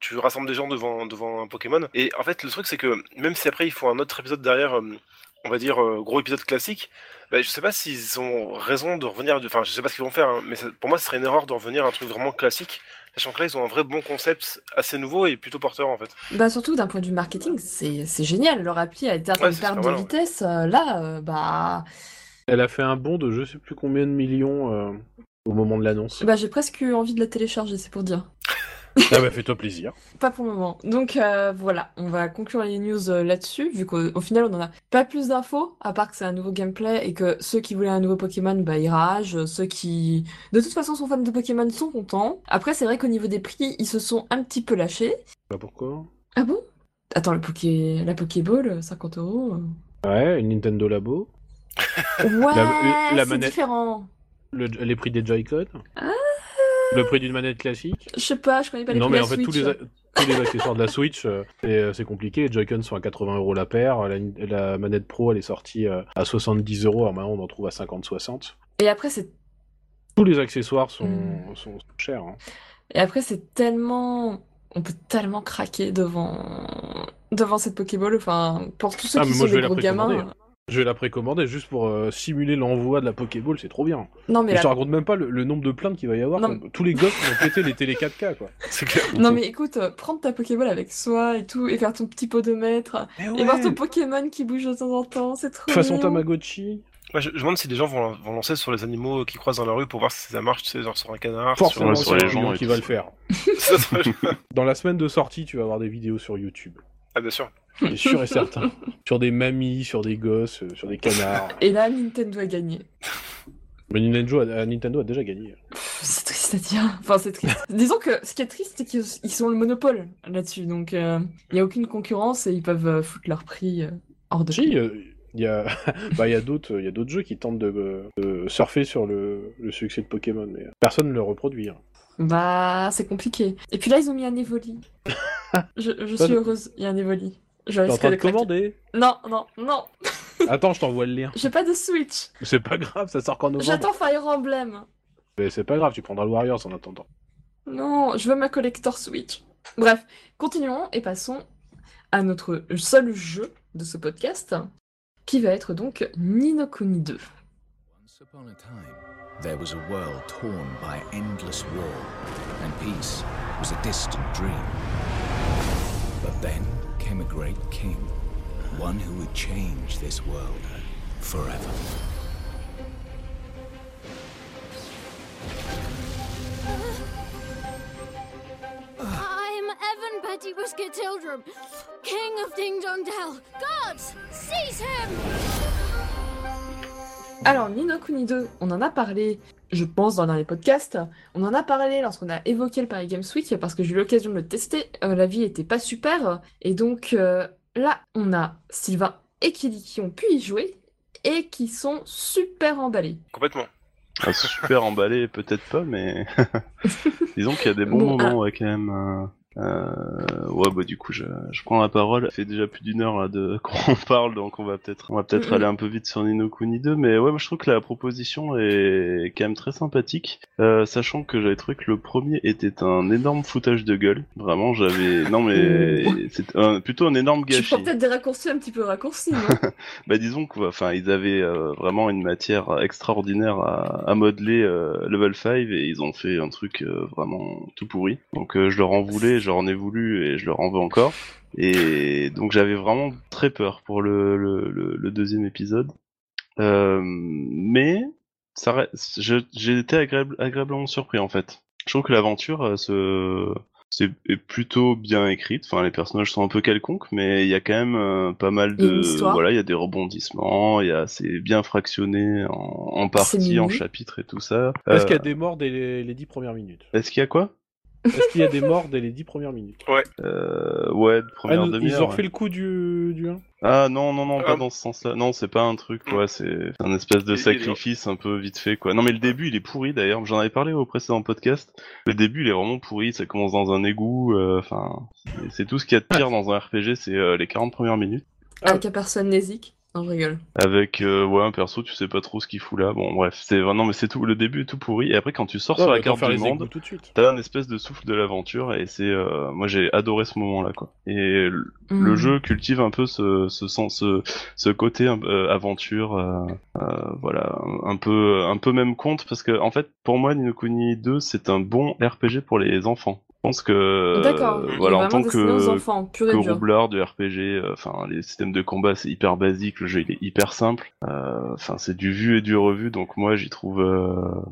tu rassembles des gens devant devant un Pokémon. Et en fait, le truc c'est que même si après il faut un autre épisode derrière, on va dire euh, gros épisode classique, bah, je sais pas s'ils ont raison de revenir. de- Enfin, je sais pas ce qu'ils vont faire, hein, mais ça- pour moi, ce serait une erreur de revenir à un truc vraiment classique. Sachant que là, ils ont un vrai bon concept assez nouveau et plutôt porteur en fait. Bah surtout d'un point de vue marketing, c'est génial. Leur appli a été à une perte de vitesse. euh, là, euh, bah, Elle a fait un bond de je sais plus combien de millions euh, au moment de l'annonce. bah j'ai presque eu envie de la télécharger, c'est pour dire. [laughs] Ah bah fais-toi plaisir. [laughs] Pas pour le moment. Donc euh, voilà, on va conclure les news euh, là-dessus, vu qu'au au final on en a pas plus d'infos, à part que c'est un nouveau gameplay et que ceux qui voulaient un nouveau Pokémon, bah ils ragent, ceux qui de toute façon sont fans de Pokémon sont contents. Après c'est vrai qu'au niveau des prix, ils se sont un petit peu lâchés. Bah pourquoi? Ah bon? Attends, le Poké... la Pokéball, euh, 50 euros. euh. Ouais, une Nintendo Labo. Ouais, la c'est manette- différent. Le- les prix des Joy-Con. Ah. Le prix d'une manette classique. Je sais pas, je connais pas les Non prix mais de en fait tous les, a- tous les accessoires de la Switch, euh, c'est euh, compliqué. Les Joy-Con sont à 80 euros la paire. La, la manette Pro elle est sortie euh, à 70 euros. Alors maintenant on en trouve à 50-60. Et après c'est Tous les accessoires sont, Hmm. sont chers. hein. Et après, c'est tellement. On peut tellement craquer devant devant cette Pokéball. Enfin, pour tous ceux Ah, qui sont des gros gamins. hein. Je vais la précommander juste pour euh, simuler l'envoi de la Pokéball, c'est trop bien. Non, mais je te raconte même pas le, le nombre de plaintes qu'il va y avoir. Non, Tous les gosses vont péter les télé 4K quoi. [laughs] C'est clair. non, mais écoute, euh, prendre ta Pokéball avec soi et tout, et faire ton petit podomètre, et voir ton Pokémon qui bouge de temps en temps, c'est trop Façon mignon. Tamagotchi. Moi, je, je me demande si des gens vont, vont lancer sur les animaux qui croisent dans la rue pour voir si ça marche, tu sais, genre sur un canard. Forcément, Ouais, sur, sur c'est les gens qui va le faire. [laughs] [laughs] Dans la semaine de sortie, tu vas avoir des vidéos sur YouTube. ah, bien sûr. C'est sûr et certain. [laughs] sur des mamies, sur des gosses, euh, sur des canards. Et là, Nintendo a gagné. Mais Nintendo a, euh, Nintendo a déjà gagné. C'est triste à dire. Enfin, c'est triste. [laughs] Disons que ce qui est triste, c'est qu'ils ils sont le monopole là-dessus. Donc, il n'y a aucune concurrence et ils peuvent euh, foutre leur prix euh, hors de Si, il y a, [laughs] bah, il y a d'autres il y a d'autres jeux qui tentent de, de surfer sur le, le succès de Pokémon, mais personne ne le reproduit. hein. Bah, c'est compliqué. Et puis là, ils ont mis un Evoli. je suis de- heureuse, il y a un Evoli. Je T'es en train de commander? Non, non, non. [laughs] Attends, je t'envoie le lien. J'ai pas de Switch. C'est pas grave, ça sort qu'en novembre. J'attends Fire Emblem. Mais c'est pas grave, tu prendras le Warriors en attendant. Non, je veux ma collector Switch. Bref, continuons et passons à notre seul jeu de ce podcast, qui va être donc Nino Kuni 2. Once upon a time, there was a world torn by endless war, and peace was a distant dream. But then came a great king, one who would change this world forever. I'm Evan Betty Whisker Tildrum, King of Ding Dong Dell. Guards, seize him! Alors, Nino Kuni 2, on en a parlé, je pense, dans les podcasts. On en a parlé lorsqu'on a évoqué le Paris Games Week, parce que j'ai eu l'occasion de le tester. Euh, la vie était pas super. Et donc, euh, là, on a Sylvain et Kelly qui ont pu y jouer et qui sont super emballés. Complètement. Ah, super emballé, peut-être pas, mais [laughs] [laughs] disons qu'il y a des bons Bon, moments ouais, quand même. euh, euh, Ouais, bah du coup, je, je prends la parole. Ça fait déjà plus d'une heure là de [laughs] qu'on parle, donc on va peut-être, on va peut-être Mhm. aller un peu vite sur Nino Kuni 2. Mais ouais, moi je trouve que la proposition est quand même très sympathique, euh, sachant que j'avais trouvé que le premier était un énorme foutage de gueule. Vraiment, j'avais, non mais c'est plutôt un énorme Tu gâchis. prends peut-être des raccourcis un petit peu raccourcis, non? [laughs] Bah disons que, enfin, ils avaient euh, vraiment une matière extraordinaire à, à modeler level 5 et ils ont fait un truc vraiment tout pourri. Donc je leur en voulais, j'en ai voulu et je leur en veux encore. Et donc j'avais vraiment très peur pour le, le, le, le deuxième épisode. Euh, mais ça, reste- je- j'ai été agréable, agréablement surpris en fait. Je trouve que l'aventure euh, se c'est est plutôt bien écrite. Enfin, les personnages sont un peu quelconques, mais il y a quand même euh, pas mal de voilà, il y a des rebondissements, il y a c'est bien fractionné en, en parties, en chapitres et tout ça. Est-ce Euh, qu'il y a des morts dès les, les 10 premières minutes? Est-ce qu'il y a quoi? Est-ce qu'il y a des morts dès les 10 premières minutes euh, Ouais, de Ah, première Ils demi-heure. ont ouais. refait le coup du, du 1 Ah non non non pas Ah. dans ce sens-là. Non c'est pas un truc Mm. ouais c'est un espèce de sacrifice un peu vite fait quoi. Non mais le début il est pourri d'ailleurs. J'en avais parlé au précédent podcast. Le début il est vraiment pourri. Ça commence dans un égout. euh, Enfin c'est- c'est tout ce qu'il y a de pire dans un RPG. C'est euh, les 40 premières minutes. Ah. Avec un personne nésique. Non, je rigole. avec euh, ouais un perso, tu sais pas trop ce qu'il fout là. Bon bref, c'est vraiment mais c'est tout. Le début est tout pourri. Et après quand tu sors Non, sur la carte du monde, t'as un espèce de souffle de l'aventure et c'est euh, moi j'ai adoré ce moment là quoi. Et le le Hmm. jeu cultive un peu ce ce sens ce, ce côté euh, aventure euh, euh, voilà un, peu un peu même conte parce que en fait pour moi Ni no Kuni 2 c'est un bon RPG pour les enfants. Je pense que D'accord. euh, est voilà en tant que enfants, pur et que dur. roublard de RPG, euh, enfin les systèmes de combat c'est hyper basique, le jeu il est hyper simple, Euh, enfin c'est du vu et du revu donc moi j'y trouve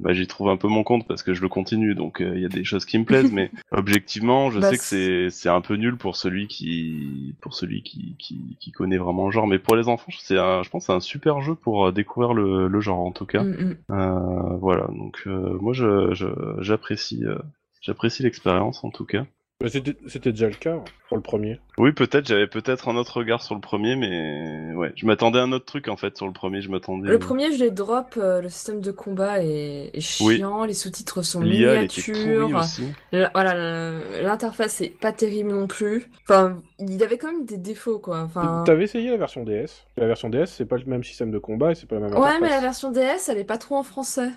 bah, j'y trouve un peu mon compte parce que je le continue donc euh, il y a des choses qui me plaisent [laughs] mais objectivement je Bah, sais que c'est c'est un peu nul pour celui qui pour celui qui qui, qui connaît vraiment le genre mais pour les enfants c'est un, je pense que c'est un super jeu pour découvrir le, le genre en tout cas Mm, mm. Euh, voilà donc euh, moi je j'apprécie j'apprécie l'expérience en tout cas Bah, C'était c'était déjà le cas hein, pour le premier. oui, peut-être, j'avais peut-être un autre regard sur le premier, mais ouais, je m'attendais à un autre truc en fait sur le premier, je m'attendais. Le premier, je les drop, euh, le système de combat est, est chiant, les sous-titres sont miniatures. aussi. La- Voilà, le- l'interface est pas terrible non plus. Enfin, il y avait quand même des défauts, quoi. Enfin, T'avais essayé la version DS La version DS, c'est pas le même système de combat et c'est pas la même ouais, mais la version DS, elle est pas trop en français.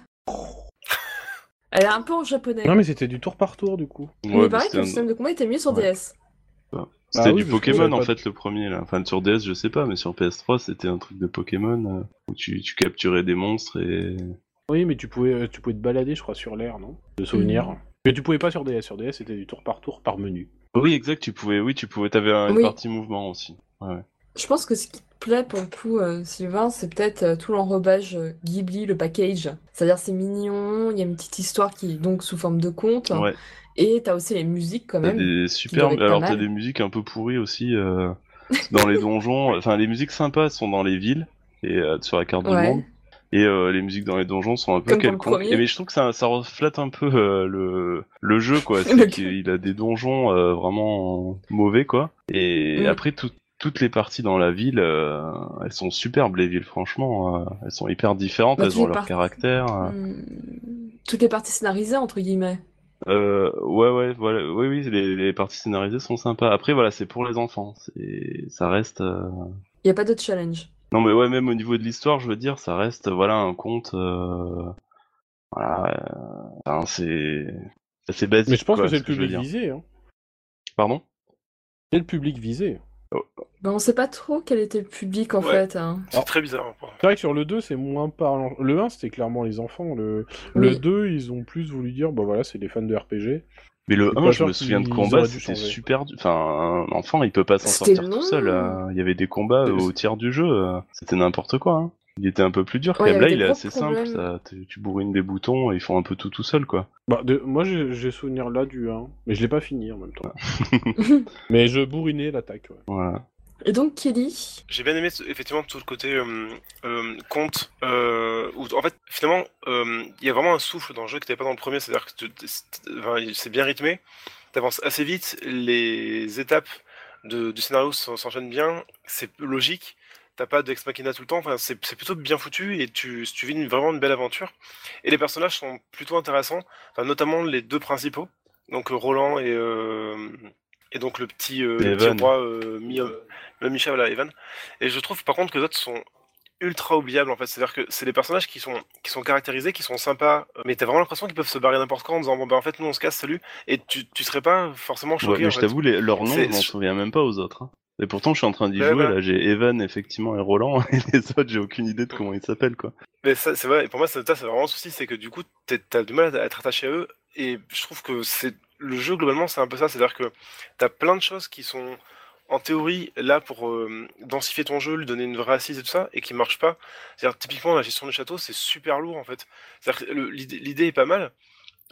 Elle est un peu en japonais. Non, mais c'était du tour par tour du coup. Mais Ouais, il paraît c'était que le un- système de combat était mieux sur Ouais. DS. c'était Ah oui, du Pokémon en pas- fait le premier là. Enfin sur DS, je sais pas, mais sur PS3, c'était un truc de Pokémon euh, où tu, tu capturais des monstres et. Oui, mais tu pouvais, euh, tu pouvais te balader, je crois, sur l'air, non? De souvenirs. Mhm. Mais tu pouvais pas sur DS. Sur DS, c'était du tour par tour par menu. Oui, exact. Tu pouvais, oui, tu pouvais. T'avais un- une Oui. partie mouvement aussi. Ouais. Je pense que ce qui plaît pour le coup, euh, Sylvain, c'est peut-être euh, tout l'enrobage euh, Ghibli, le package. C'est-à-dire c'est mignon, il y a une petite histoire qui est donc sous forme de conte. Ouais. Et t'as aussi les musiques quand même. des super. Alors t'as des musiques un peu pourries aussi dans les donjons. [laughs] Enfin, les musiques sympas sont dans les villes et sur la carte du monde. Et les musiques dans les donjons sont un peu quelconques. mais je trouve que ça, ça reflète un peu le, le jeu, quoi. [laughs] C'est qu'il a des donjons vraiment mauvais, quoi. Et Mm. après, tout- toutes les parties dans la ville, euh, elles sont superbes, les villes, franchement. euh, elles sont hyper différentes, Bah, elles ont leur parties- caractère. euh. Hmm, Toutes les parties scénarisées, entre guillemets. Euh, ouais, ouais, voilà, oui, oui, les, les parties scénarisées sont sympas. Après, voilà, c'est pour les enfants. C'est, ça reste. euh, Il n'y a pas de challenge. Non, mais ouais, même au niveau de l'histoire, je veux dire, ça reste, voilà, un conte. euh, Voilà, euh, enfin, c'est, c'est basique. Mais je pense quoi, que c'est ce le public visé. Hein. Pardon? C'est le public visé. Ben, on sait pas trop quel était le public en Ouais. fait. hein. C'est très bizarre. hein. C'est vrai que sur le 2, c'est moins parlant. Le 1, c'était clairement les enfants. Le, le Oui. 2, ils ont plus voulu dire, bah voilà, c'est des fans de RPG. Mais le C'est 1, pas je me souviens de qu'ils combat, auraient dû c'était super dur. Enfin, un enfant, il peut pas s'en sortir long. tout seul. euh, Il y avait des combats au tiers du jeu. euh, C'était n'importe quoi. Hein. Il était un peu plus dur quand Ouais, il y même. Là, il est assez simple. Ça, tu bourrines des boutons et ils font un peu tout tout seul, quoi. Bah, de... moi, j'ai j'ai souvenir là du 1, mais je l'ai pas fini en même temps. [laughs] [laughs] mais je bourrinais l'attaque. Ouais. Voilà. Et donc, Kelly, J'ai bien aimé effectivement tout le côté euh, euh, conte, euh, en fait finalement euh, il y a vraiment un souffle dans le jeu qui n'était pas dans le premier, c'est-à-dire que tu- c'est bien rythmé, t'avances assez vite, les étapes du scénario s'en- s'enchaînent bien, c'est logique, t'as pas d'ex machina tout le temps, enfin, c'est plutôt bien foutu et tu, tu vis une- vraiment une belle aventure. Et les personnages sont plutôt intéressants, notamment les deux principaux, donc Roland et, et donc le petit, euh, le petit roi euh, Mi- Micha, voilà, Evan. Et je trouve par contre que les autres sont ultra oubliables en fait. C'est-à-dire que c'est des personnages qui sont, qui sont caractérisés, qui sont sympas, euh, mais t'as vraiment l'impression qu'ils peuvent se barrer n'importe quand en disant bon ben en fait nous on se casse, salut. Et tu, tu serais pas forcément Ouais, choqué. mais en je t'avoue, leurs noms, je m'en souviens même pas aux autres. hein. Et pourtant, je suis en train d'y Ouais, jouer, voilà. là, j'ai Evan, effectivement, et Roland, [laughs] et les autres, j'ai aucune idée de comment ils s'appellent, quoi. Mais ça, c'est vrai, et pour moi, ça, c'est vraiment un souci, c'est que du coup, t'as du mal à être attaché à eux, et je trouve que c'est le jeu, globalement, c'est un peu ça, c'est-à-dire que t'as plein de choses qui sont, en théorie, là pour euh, densifier ton jeu, lui donner une vraie assise et tout ça, et qui marchent pas. C'est-à-dire, typiquement, la gestion du château, c'est super lourd, en fait. L'idée est pas mal,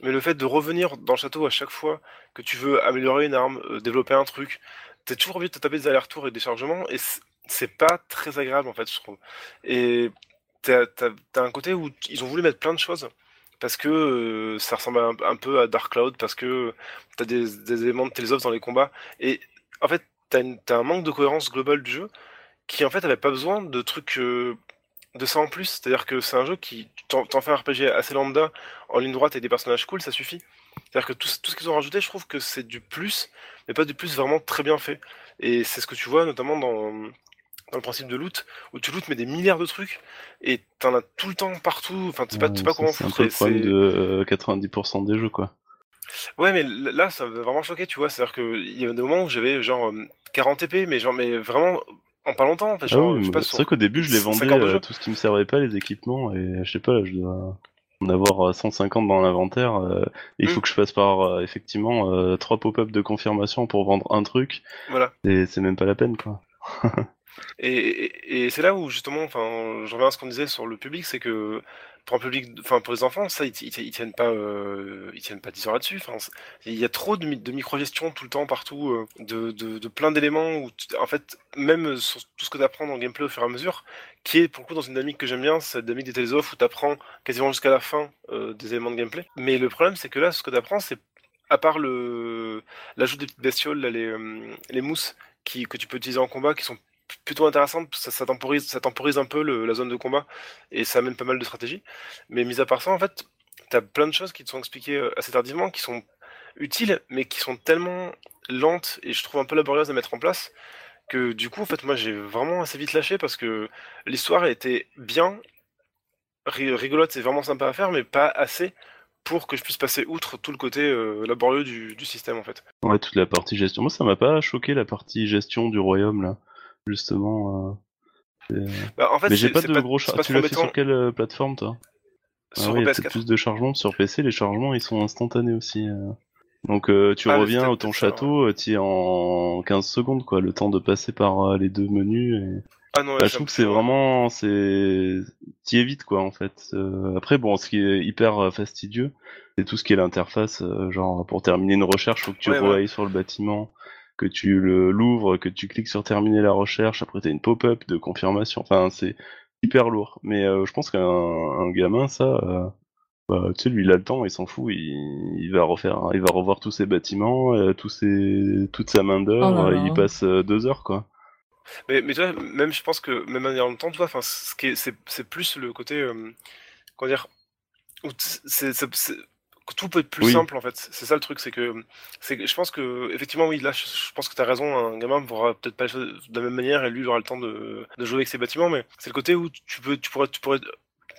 mais le fait de revenir dans le château à chaque fois que tu veux améliorer une arme, euh, développer un truc, t'es toujours obligé de te taper des allers-retours et des chargements, et c'est- pas très agréable, en fait, je trouve. Et t'as t'as un côté où ils ont voulu mettre plein de choses parce que euh, ça ressemble un, peu à Dark Cloud parce que t'as des, des éléments de Tales of dans les combats. Et en fait t'as une- un manque de cohérence globale du jeu qui en fait avait pas besoin de trucs euh, de ça en plus. C'est à dire que c'est un jeu qui t'en t'en fais un RPG assez lambda en ligne droite et des personnages cool ça suffit. C'est à dire que tout ce qu'ils ont rajouté je trouve que c'est du plus mais pas du plus vraiment très bien fait. Et c'est ce que tu vois notamment dans dans le principe de loot, où tu lootes mais des milliards de trucs, et t'en as tout le temps, partout, enfin tu sais pas, pas Ouais, ça, comment C'est un foutre, et le problème c'est- de euh, 90% des jeux, quoi. Ouais, mais là, ça m'a vraiment choqué, tu vois. C'est-à-dire qu'il y a des moments où j'avais genre euh, 40 épées, mais genre, mais vraiment en pas longtemps. Enfin, Ah genre, oui, pas, c'est sur- vrai qu'au début, je les vendais 50 euh, tout ce qui me servait pas, les équipements, et je sais pas, là, je dois en avoir euh, 150 dans l'inventaire. euh, il faut Mm. que je passe par, euh, effectivement, euh, trois pop-up de confirmation pour vendre un truc, Voilà. et c'est même pas la peine, quoi. [laughs] Et, c'est là où justement, enfin, je reviens à ce qu'on disait sur le public, c'est que pour un public, enfin pour les enfants, ça, ils, ils, tiennent pas, euh, ils tiennent pas 10 heures là-dessus. Enfin, il y a trop de, mi- de micro-gestion tout le temps partout, euh, de, plein d'éléments où, en fait, même sur tout ce que tu apprends dans le gameplay au fur et à mesure, qui est pour le coup dans une dynamique que j'aime bien, c'est la dynamique des Tales of où tu apprends quasiment jusqu'à la fin euh, des éléments de gameplay. Mais le problème, c'est que là, ce que tu apprends, c'est à part le l'ajout des petites bestioles, là, les, euh, les mousses qui, que tu peux utiliser en combat, qui sont plutôt intéressantes, ça, temporise, ça temporise un peu le- la zone de combat et ça amène pas mal de stratégies. Mais mis à part ça, en fait, t'as plein de choses qui te sont expliquées euh, assez tardivement, qui sont utiles, mais qui sont tellement lentes et je trouve un peu laborieuses à mettre en place que du coup, en fait, moi, j'ai vraiment assez vite lâché parce que l'histoire était bien, ri- rigolote, c'est vraiment sympa à faire, mais pas assez pour que je puisse passer outre tout le côté euh, laborieux du, du système, en fait. Ouais, toute la partie gestion. Moi, ça m'a pas choqué, la partie gestion du royaume, là. Justement. euh, c'est- Bah, en fait, Mais j'ai pas de gros c'est char- pas Tu l'as fait sur quelle euh, plateforme, toi? Ah sur oui, il y a peut-être PS4. plus de chargements. Sur PC, les chargements, ils sont instantanés aussi. euh. Donc, euh, tu Ah, reviens à ton château, euh, t'y es en 15 secondes, quoi. Le temps de passer par euh, les deux menus. Et... Ah non, Bah, je trouve que c'est vraiment... c'est T'y es vite, quoi, en fait. Euh, Après, bon, ce qui est hyper euh, fastidieux, c'est tout ce qui est l'interface. euh, genre, pour terminer une recherche, faut que tu Ouais, sur le bâtiment, que tu le- l'ouvres, que tu cliques sur terminer la recherche. Après, t'as une pop-up de confirmation. Enfin, c'est hyper lourd. Mais euh, je pense qu'un un gamin, ça... euh, bah, tu sais, lui, il a le temps, il s'en fout, il, il va refaire, il va revoir tous ses bâtiments, euh, tous ses, toute sa main d'œuvre, Oh il passe euh, deux heures, quoi. Mais, mais tu vois, même je pense que même en ayant le temps, tu vois, enfin, ce qui est, c'est, c'est plus le côté, euh, comment dire, c'est, tout peut être plus Oui. simple en fait. C'est ça le truc, c'est que, c'est je pense que effectivement oui, là, je, je pense que tu as raison. Un gamin pourra peut-être pas les choses de la même manière et lui il aura le temps de, de jouer avec ses bâtiments, mais c'est le côté où tu peux, tu pourrais, tu pourrais,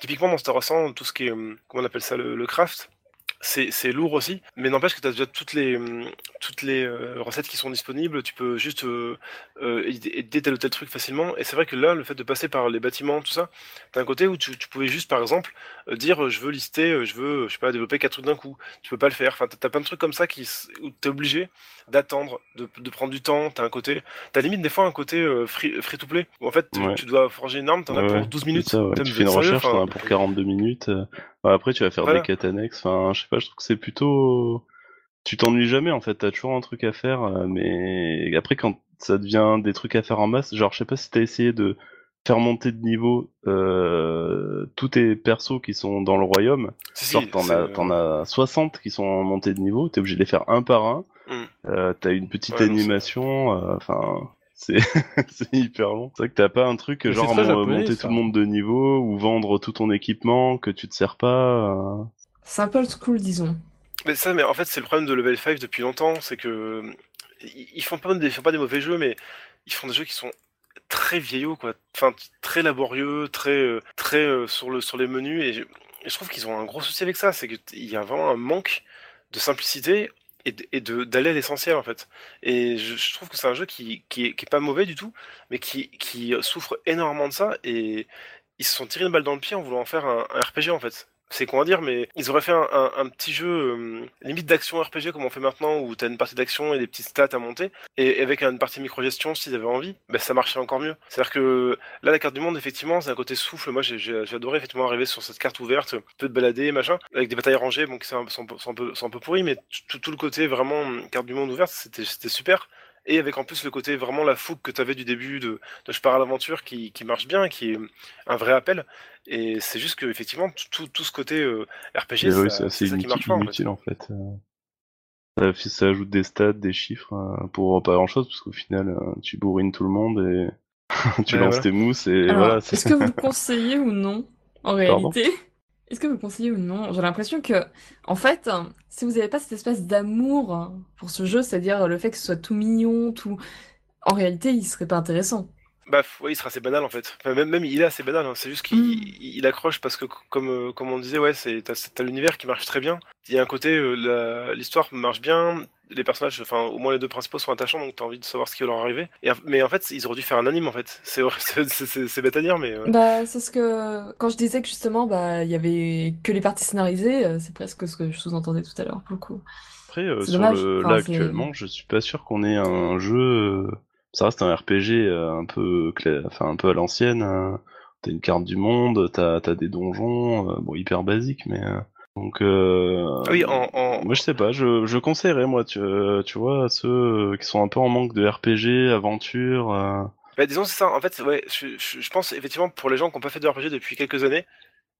typiquement dans Star Wars, tout ce qui est, euh, comment on appelle ça, le, le craft. C'est, lourd aussi, mais n'empêche que tu as déjà toutes les, hum, toutes les euh, recettes qui sont disponibles. Tu peux juste euh, euh, aider tel ou tel truc facilement. Et c'est vrai que là, le fait de passer par les bâtiments, tout ça, t'as un côté où tu, tu pouvais juste, par exemple, euh, dire euh, je veux lister, euh, je veux, je sais pas, développer quatre trucs d'un coup. Tu peux pas le faire. Enfin, t'as t'as plein de trucs comme ça qui, où t'es obligé d'attendre, de, de prendre du temps. T'as un côté, t'as limite des fois un côté euh, free, free to play où en fait tu, Ouais. tu dois forger une arme, t'en as Ouais, pour ouais, 12 c'est minutes. ça, ouais. Tu fais une recherche, t'en as pour 42 minutes. Ouais, après, tu vas faire Voilà. des quêtes annexes. Enfin, je sais pas, je trouve que c'est plutôt. Tu t'ennuies jamais en fait, t'as toujours un truc à faire, euh, mais après quand ça devient des trucs à faire en masse, genre je sais pas si t'as essayé de faire monter de niveau euh, tous tes persos qui sont dans le royaume, Si, genre t'en as, t'en as 60 qui sont montés de niveau, t'es obligé de les faire un par un, Mm. euh, t'as une petite Ouais, animation, euh, enfin [laughs] c'est hyper long. C'est vrai que t'as pas un truc Mais genre japonais, monter ça. tout le monde de niveau ou vendre tout ton équipement que tu te sers pas. euh. C'est un peu old school, disons. Mais ça, mais en fait, c'est le problème de Level 5 depuis longtemps, c'est que ils font pas des, ils font pas des mauvais jeux, mais ils font des jeux qui sont très vieillots, quoi. Enfin, très laborieux, très, euh, très euh, sur le sur les menus, et je, et je trouve qu'ils ont un gros souci avec ça, c'est qu'il y a vraiment un manque de simplicité et d'aller à l'essentiel en fait. Et je, trouve que c'est un jeu qui, qui est pas mauvais du tout, mais qui, qui souffre énormément de ça, et ils se sont tirés une balle dans le pied en voulant en faire un, un RPG en fait. C'est à dire, mais ils auraient fait un, petit jeu euh, limite d'action RPG comme on fait maintenant, où t'as une partie d'action et des petites stats à monter, et avec une partie micro-gestion s'ils avaient envie, ben ça marcherait encore mieux. C'est-à-dire que là, la carte du monde, effectivement, c'est un côté souffle. Moi, j'ai adoré effectivement arriver sur cette carte ouverte, peut te balader, machin, avec des batailles rangées, bon, qui sont, un- peu- peu, peu pourris, mais tout, le côté vraiment carte du monde ouverte, c'était super. Et avec en plus le côté vraiment la fougue que tu avais du début de, de Je pars à l'aventure qui, qui marche bien, qui est un vrai appel. Et c'est juste que effectivement tout, tout, ce côté euh, RPG, oui, ça- c'est ça qui inutile, marche pas. En fait. inutile en fait. euh. Ça, ça ajoute des stats, des chiffres euh, pour pas grand chose, parce qu'au final, tu bourrines tout le monde et [laughs] tu Ouais, lances voilà. tes mousses et Alors, voilà. c'est- est-ce que [laughs] vous conseillez ou non, en Pardon? réalité? Est-ce que vous conseillez ou non J'ai l'impression que, en fait, si vous n'avez pas cette espèce d'amour pour ce jeu, c'est-à-dire le fait que ce soit tout mignon, tout... En réalité, il serait pas intéressant. Bah ouais, il sera assez banal en fait. Enfin, même, même il est assez banal. hein. C'est juste qu'il Mm. il- accroche parce que comme euh, comme on disait, ouais, c'est t'as l'univers qui marche très bien. Il y a un côté, euh, la- l'histoire marche bien. Les personnages, enfin au moins les deux principaux sont attachants, donc t'as envie de savoir ce qui va leur arriver. Et, mais en fait, ils auraient dû faire un anime en fait. [laughs] C'est bête à dire, mais euh, Bah, c'est ce que. Quand je disais que justement, bah, il y avait que les parties scénarisées, c'est presque ce que je sous-entendais tout à l'heure, pour le coup. Après, euh, sur le, Enfin, là actuellement, je suis pas sûr qu'on ait un jeu. Ça reste un RPG euh, un peu, cla- enfin un peu à l'ancienne. hein. T'as une carte du monde, t'as as des donjons, euh, bon hyper basiques, mais euh, donc. euh, Ah oui, en, en- Moi je sais pas, je, je conseillerais moi, tu, tu vois, à ceux qui sont un peu en manque de RPG, aventure. euh, bah, disons c'est ça. En fait, ouais, je, je, pense effectivement pour les gens qui n'ont pas fait de RPG depuis quelques années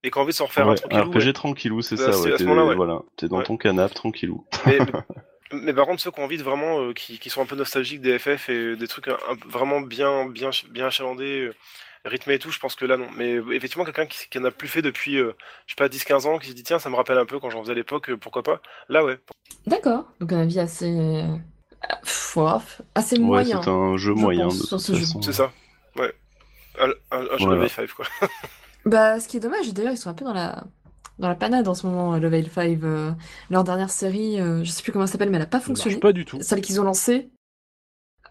et qui ont envie de s'en refaire un ouais, tranquillou. RPG ouais. tranquillou, c'est Bah, ça. Ouais, à ce t'es moment-là, ouais. voilà, t'es dans ton canapé tranquillou. Mais, [laughs] mais par contre, ceux qui ont envie de vraiment, euh, qui, qui sont un peu nostalgiques des FF et des trucs un, un peu- vraiment bien, bien, bien achalandés, euh, rythmés et tout, je pense que là non. Mais euh, effectivement, quelqu'un qui, qui en a plus fait depuis, euh, je sais pas, 10-15 ans, qui se dit tiens, ça me rappelle un peu quand j'en faisais à l'époque, euh, pourquoi pas. Là, ouais. D'accord. Donc, un avis assez. euh, pff, ouais, assez Ouais, moyen. c'est un jeu je moyen pense, de sur jeu. C'est ça. Ouais. Un, un, un jeu Voilà. level 5, quoi. Bah, ce qui est dommage, d'ailleurs, ils sont un peu dans la, dans la panade en ce moment, euh, Level 5. euh, leur dernière série, euh, je sais plus comment ça s'appelle, mais elle a pas fonctionné. pas du tout. Celle qu'ils ont lancée.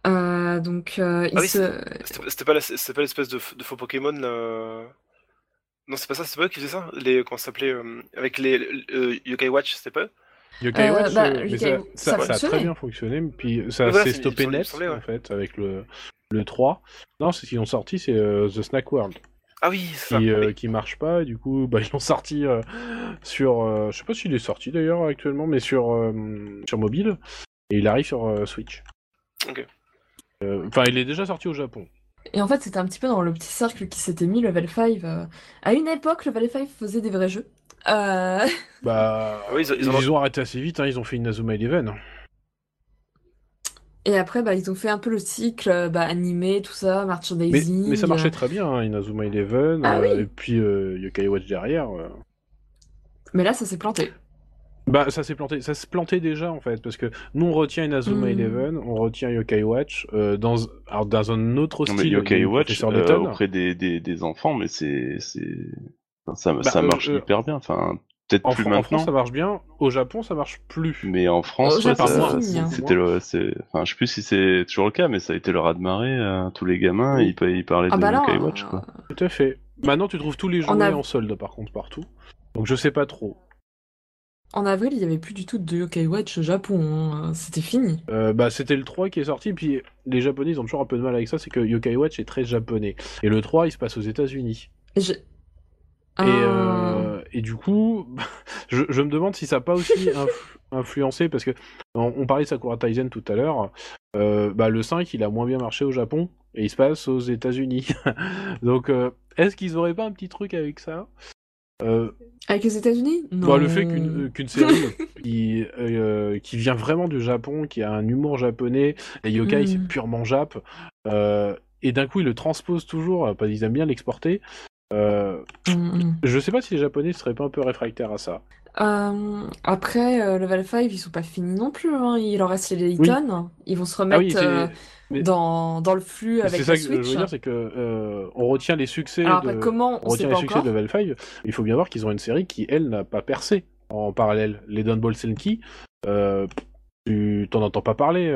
Euh, donc, euh, Ah oui, se... C'était pas l'espèce de, faux Pokémon, là. Non, c'est pas ça, c'est pas eux qui faisaient ça? Les, Comment ça s'appelait euh, Avec les euh, Yokai Watch, c'était pas eux? Yokai Euh, Watch, bah, euh, mais Yokai- ça, ça ça- ça a très bien fonctionné, puis ça voilà, s'est stoppé net semblait, ouais. en fait avec le, le 3. Non, c'est ce qu'ils ont sorti, c'est euh, The Snack World Ah oui, c'est ça. qui, euh, qui marche pas, et du coup, bah, ils l'ont sorti euh, sur. euh, je sais pas s'il est sorti d'ailleurs actuellement, mais sur, euh, sur mobile, et il arrive sur euh, Switch. Ok. Euh, Enfin, il est déjà sorti au Japon. Et en fait, c'était un petit peu dans le petit cercle qui s'était mis Level 5. euh, À une époque, Level 5 faisait des vrais jeux. Euh, Bah, Ah oui, ils ont- ils, ont- arrêté assez vite, hein, ils ont fait une Nazuma Eleven. Et après, bah, ils ont fait un peu le cycle euh, bah, animé, tout ça, Mais, merchandising. mais ça marchait euh, très bien, hein, Inazuma Eleven, Ah euh, oui. et puis euh, Yokai Watch derrière. euh. Mais là, ça s'est planté. Bah, ça s'est planté. Ça se plantait déjà, en fait, parce que nous, on retient Inazuma Hmm. Eleven, on retient Yokai Watch, euh, dans, alors, dans un autre Non, style. mais a Yokai Watch euh, auprès des, des, des enfants, mais c'est ça, Bah, ça marche euh, hyper bien. Enfin, peut-être En, plus en France, ça marche bien. Au Japon, ça marche plus. mais en France, ouais, c'était le, c'est, enfin, je sais plus si c'est toujours le cas, mais ça a été le raz de marée. euh, tous les gamins, ils, pa- ils parlaient Ah de bah là, Yokai Watch, quoi. euh, Tout à fait. Maintenant, tu trouves tous les On jouets a- en solde, par contre, partout. Donc, je sais pas trop. en avril, il n'y avait plus du tout de Yokai Watch au Japon. hein. C'était fini. Euh, bah, c'était le 3 qui est sorti, puis les Japonais, ils ont toujours un peu de mal avec ça, c'est que Yokai Watch est très japonais. Et le 3, il se passe aux États-Unis. Et, je- Et, Ah. euh, et du coup, [laughs] je, je me demande si ça n'a pas aussi [laughs] influ- influencé, parce que on, on parlait de Sakura Taisen tout à l'heure, euh, bah, le 5 il a moins bien marché au Japon, et il se passe aux États-Unis. [laughs] Donc, euh, est-ce qu'ils auraient pas un petit truc avec ça? Euh, Avec les États-Unis? Non. bah, Le fait qu'une série qui, euh, qui vient vraiment du Japon, qui a un humour japonais, les yokai Mm. c'est purement jap, euh, et d'un coup ils le transposent toujours, parce qu'ils aiment bien l'exporter. Euh, Mm, je sais pas si les Japonais seraient pas un peu réfractaires à ça. Euh, après, euh, Level 5, ils sont pas finis non plus. hein. Il en reste les Layton. Ils vont se Ah remettre oui, c'est euh, mais- dans, dans le flux c'est avec ça la que je veux Switch. dire, c'est que on retient les succès Alors de, après, comment, on on retient pas les succès encore. de Level 5. Il faut bien voir qu'ils ont une série qui elle n'a pas percé en parallèle. Les Don Ball Senki, tu t'en entends pas parler.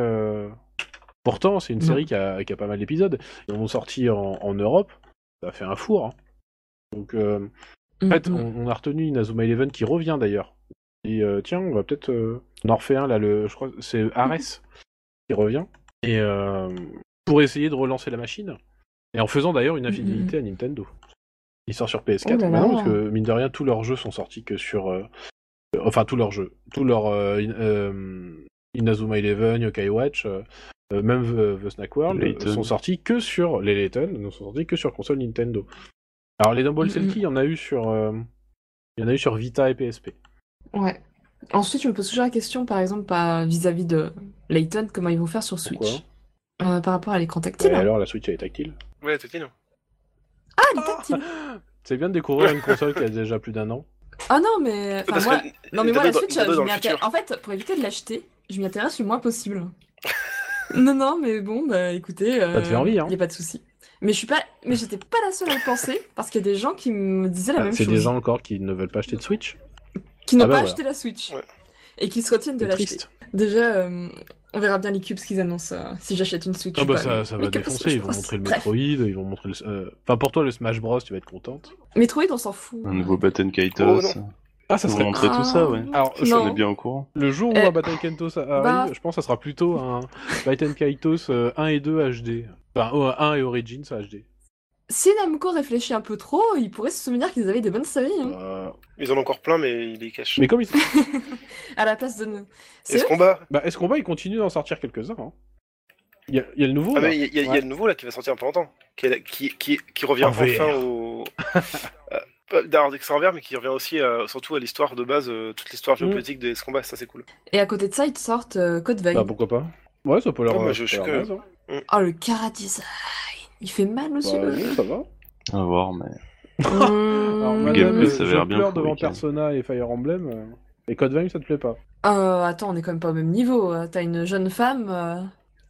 Pourtant, c'est une série qui a, qui a pas mal d'épisodes. Ils en ont sorti en, en Europe. Ça a fait un four. hein. Donc, euh, en Mm, fait, mm. on, on a retenu Inazuma Eleven qui revient d'ailleurs. Et euh, tiens, on va peut-être. euh, on en refait un là, le, je crois que c'est Ares qui revient. Et euh, pour essayer de relancer la machine. Et en faisant d'ailleurs une infidélité à Nintendo. Il sort sur PS4 Oh là maintenant, là. parce que mine de rien, tous leurs jeux sont sortis que sur. euh, enfin, tous leurs jeux. Tous leurs. euh, in- euh, Inazuma Eleven, Yokai Watch, euh, euh, même The, The Snack World, Layton. sont sortis que sur. Les Layton ne sont sortis que sur console Nintendo. Alors, les Dumble Mhm. Selkie, il y en a eu sur. euh, il y en a eu sur Vita et PSP. Ouais. Ensuite, je me pose toujours la question, par exemple, pas vis-à-vis de Layton, comment ils vont faire sur Pourquoi Switch. Euh, par rapport à l'écran tactile. Ouais, alors la Switch elle est tactile. Ouais, tactile. Ah, elle est tactile. [laughs] C'est bien de découvrir une console qui a déjà plus d'un an. Ah non, mais. Enfin, moi... que Non, mais moi, la Switch, je m'y intéresse- futur. En fait, pour éviter de l'acheter, je m'y intéresse le moins possible. [laughs] non, non, mais bon, bah écoutez. Ça te fait envie, hein Y a pas de souci. Mais je suis pas, mais j'étais pas la seule à le penser parce qu'il y a des gens qui me disaient la Ah, même C'est chose, des gens encore qui ne veulent pas acheter de Switch. qui n'ont Ah bah pas voilà. acheté la Switch Ouais. et qui se retiennent de C'est l'acheter. Déjà, euh, on verra bien les cubes qu'ils annoncent euh, si j'achète une Switch. Ah ou bah pas, ça, mais- ça mais va défoncer, je ils vont montrer le Bref. Metroid, ils vont montrer le... euh, Enfin pour toi le Smash Bros, tu vas être contente. Metroid, on s'en fout. Un nouveau Batten Oh, Kaitos. non. Ah ça serait... montrer tout ça, ouais. Alors, Non. on est bien au courant. le jour où Eh, un Battle Kento ça arrive, bah- je pense que ça sera plutôt un Battle Kaitos euh, 1 et 2 HD. Enfin, oh, 1 et Origins HD. Si Namco réfléchit un peu trop, il pourrait se souvenir qu'ils avaient des bonnes séries. hein. Euh, Ils en ont encore plein, mais ils les cachent. Mais comme ils... [laughs] À la place de nous. Et C'est ce eux combat Bah, est-ce qu'on va, ils continuent d'en sortir quelques-uns. Hein. Il y, a, il y a le nouveau Ah, là. mais il y, a- il y a- il y a Ouais. le nouveau là qui va sortir un peu longtemps. Qui, est- qui, qui, qui revient En VR. enfin au. [laughs] Euh, pas- D'ailleurs, en VR, mais qui revient aussi euh, surtout à l'histoire de base, euh, toute l'histoire Mm. géopolitique des combat, ça c'est cool. Et à côté de ça, ils te sortent euh, Code Vein. Bah pourquoi pas Ouais, ça peut leur, ça je- je leur suis hein. Oh, le cara design Il fait mal aux Bah, oui, ça va. À voir, mais. Alors, madame, gameplay, euh, ça a je l'air bien devant week-end. Persona et Fire Emblem. euh, Et Code Vein, ça te plaît pas? Euh, attends, on est quand même pas au même niveau. euh, T'as une jeune femme euh,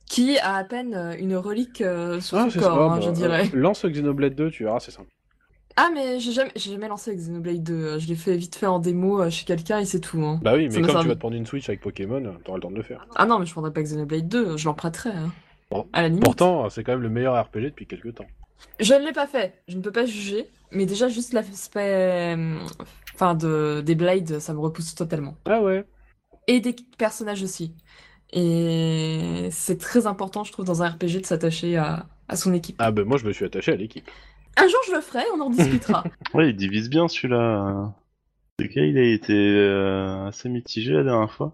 qui a à peine euh, une relique euh, sur son c'est corps, ça, hein, bah, je dirais. euh, lance Xenoblade 2, tu verras, c'est simple. Ah, mais j'ai jamais, j'ai jamais lancé Xenoblade 2. euh, Je l'ai fait vite fait en démo euh, chez quelqu'un et c'est tout. hein. Bah oui, Ça mais m'a comme servi. tu vas te prendre une Switch avec Pokémon, euh, t'auras le temps de le faire. Ah non, mais je prendrais pas Xenoblade 2, je l'emprunterais. hein. Bon. À la limite. Pourtant, c'est quand même le meilleur RPG depuis quelques temps. Je ne l'ai pas fait, je ne peux pas juger, mais déjà juste l'aspect euh, enfin de des Blades, ça me repousse totalement. Ah ouais Et des personnages aussi. Et c'est très important, je trouve, dans un RPG de s'attacher à, à son équipe. Ah bah moi je me suis attaché à l'équipe. Un jour, je le ferai, on en discutera. [laughs] Ouais, il divise bien celui-là. C'est qu'il il a été euh, assez mitigé la dernière fois?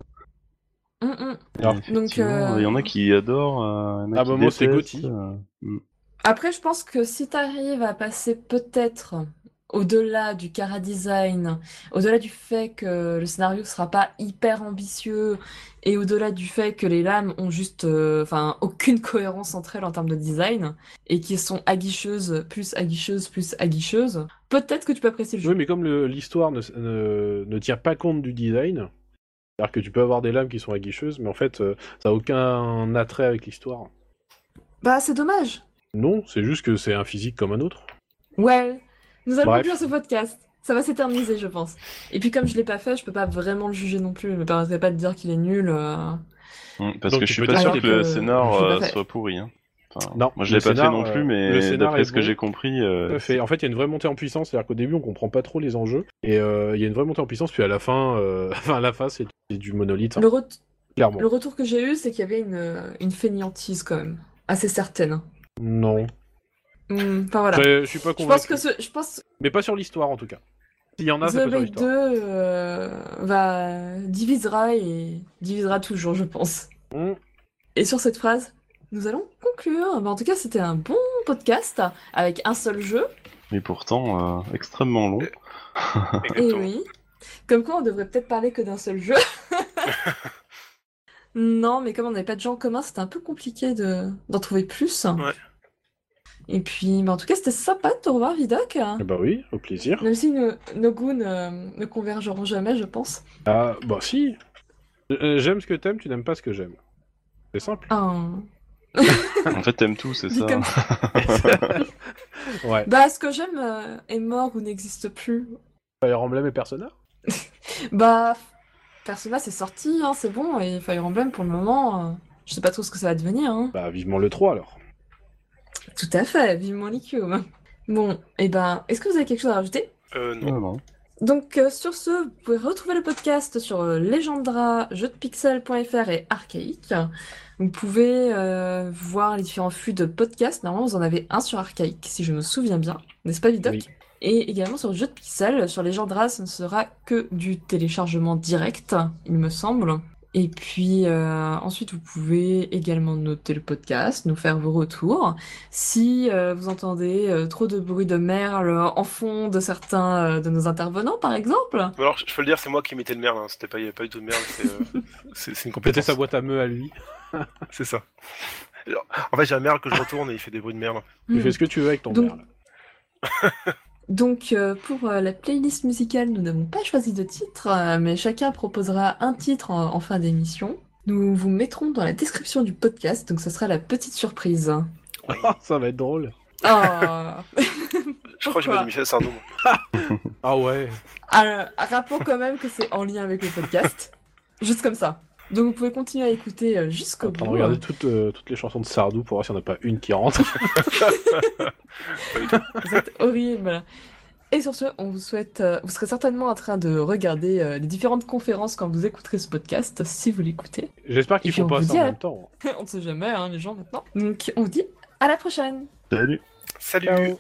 Hum, hum. Alors, effectivement, euh, Il y en a qui adorent. euh, a Ah qui bah moi, c'est Gotti. euh. Après, je pense que si tu arrives à passer peut-être au-delà du cara design, au-delà du fait que le scénario sera pas hyper ambitieux, et au-delà du fait que les lames ont juste, euh, enfin, aucune [laughs] cohérence entre elles en termes de design, et qui sont aguicheuses, plus aguicheuses, plus aguicheuses, peut-être que tu peux apprécier le jeu. Oui, mais comme l'histoire ne, ne, ne tient pas compte du design, c'est-à-dire que tu peux avoir des lames qui sont aguicheuses, mais en fait, euh, ça n'a aucun attrait avec l'histoire. Bah, c'est dommage. Non, c'est juste que c'est un physique comme un autre. Ouais, nous allons Bref. conclure ce podcast. Ça va s'éterniser, je pense. Et puis, comme je l'ai pas fait, je peux pas vraiment le juger non plus. Je me permettrai pas de dire qu'il est nul. euh. Parce Donc que je suis pas sûr que- que le scénar euh, soit pourri. Hein. Enfin, Non, moi je l'ai pas scénar, fait non plus, euh, mais d'après ce que j'ai compris, euh, Tout à fait. En fait, il y a une vraie montée en puissance, c'est-à-dire qu'au début, on comprend pas trop les enjeux, et euh, il y a une vraie montée en puissance, puis à la fin, euh, [laughs] enfin, à la fin, c'est du monolithe, hein, Le, ret- clairement. le retour que j'ai eu, c'est qu'il y avait une, une fainéantise quand même. Assez certaine. Non. Hmm, Enfin voilà. Après, je suis pas Je convaincu. pense que ce, je pense Mais pas sur l'histoire, en tout cas. S'il y en a, sur Xenoblade 2 l'histoire. euh, va divisera et divisera toujours, je pense. Hmm. Et sur cette phrase, nous allons conclure. Bah, en tout cas, c'était un bon podcast avec un seul jeu. mais pourtant euh, extrêmement long. [laughs] Et oui. Comme quoi, on devrait peut-être parler que d'un seul jeu. [laughs] non, mais comme on n'avait pas de gens en commun, c'était un peu compliqué de d'en trouver plus. Ouais. Et puis, bah, en tout cas, c'était sympa de te revoir, Vidoc. Eh Bah oui, au plaisir. Même si nos, nos goûts ne, ne convergeront jamais, je pense. Ah, bah si. Euh, j'aime ce que t'aimes, tu n'aimes pas ce que j'aime. C'est simple. Ah. En fait, t'aimes tout, c'est [laughs] ça. comme [laughs] ouais. Bah, ce que j'aime euh, est mort ou n'existe plus. Fire Emblem et Persona [laughs] Bah, Persona, c'est sorti, hein, c'est bon. Et Fire Emblem, pour le moment, euh, je sais pas trop ce que ça va devenir. Hein. Bah vivement le 3 alors. Tout à fait, vivement l'Ikium. Bon, et ben, est-ce que vous avez quelque chose à rajouter? Euh, non. Non, non. Donc, euh, sur ce, vous pouvez retrouver le podcast sur euh, Legendra, jeuxdepixel.fr et Archaïque. Vous pouvez euh, voir les différents flux de podcasts. Normalement, vous en avez un sur Archaïque, si je me souviens bien. N'est-ce pas, Vidoc Oui. Et également sur Jeux de Pixel. Sur Legendra, ce ne sera que du téléchargement direct, il me semble. Et puis euh, ensuite, vous pouvez également noter le podcast, nous faire vos retours. Si euh, vous entendez euh, trop de bruit de merle en fond de certains euh, de nos intervenants, par exemple, Alors, je peux le dire, c'est moi qui mettais le merle, hein. c'était pas, il y avait pas du tout de merle, c'est euh, [laughs] c'est- c'est une compétence. sa boîte à meux à lui. [laughs] C'est ça. Alors, en fait, j'ai un merle que je retourne et il fait des bruits de merle. Tu Hmm. fais ce que tu veux avec ton Donc- merle. [laughs] Donc euh, pour euh, la playlist musicale, nous n'avons pas choisi de titre, euh, mais chacun proposera un titre en, fin d'émission. Nous vous mettrons dans la description du podcast, donc ça sera la petite surprise. Oh, ça va être drôle. Oh. [laughs] [laughs] Je crois que j'ai mis Michel Sardou. ah ouais. Ah, Alors, rappelons quand même que c'est en lien avec le podcast. Juste comme ça. Donc vous pouvez continuer à écouter euh, jusqu'au bout. On va regarder toutes, euh, toutes les chansons de Sardou pour voir s'il n'y en a pas une qui rentre. [laughs] vous êtes horrible. Et sur ce, on vous souhaite, euh, vous serez certainement en train de regarder les différentes conférences quand vous écouterez ce podcast, si vous l'écoutez. J'espère qu'ils font pas ça en même temps. [laughs] on ne sait jamais, hein, les gens maintenant. Donc on vous dit à la prochaine. Salut. Salut.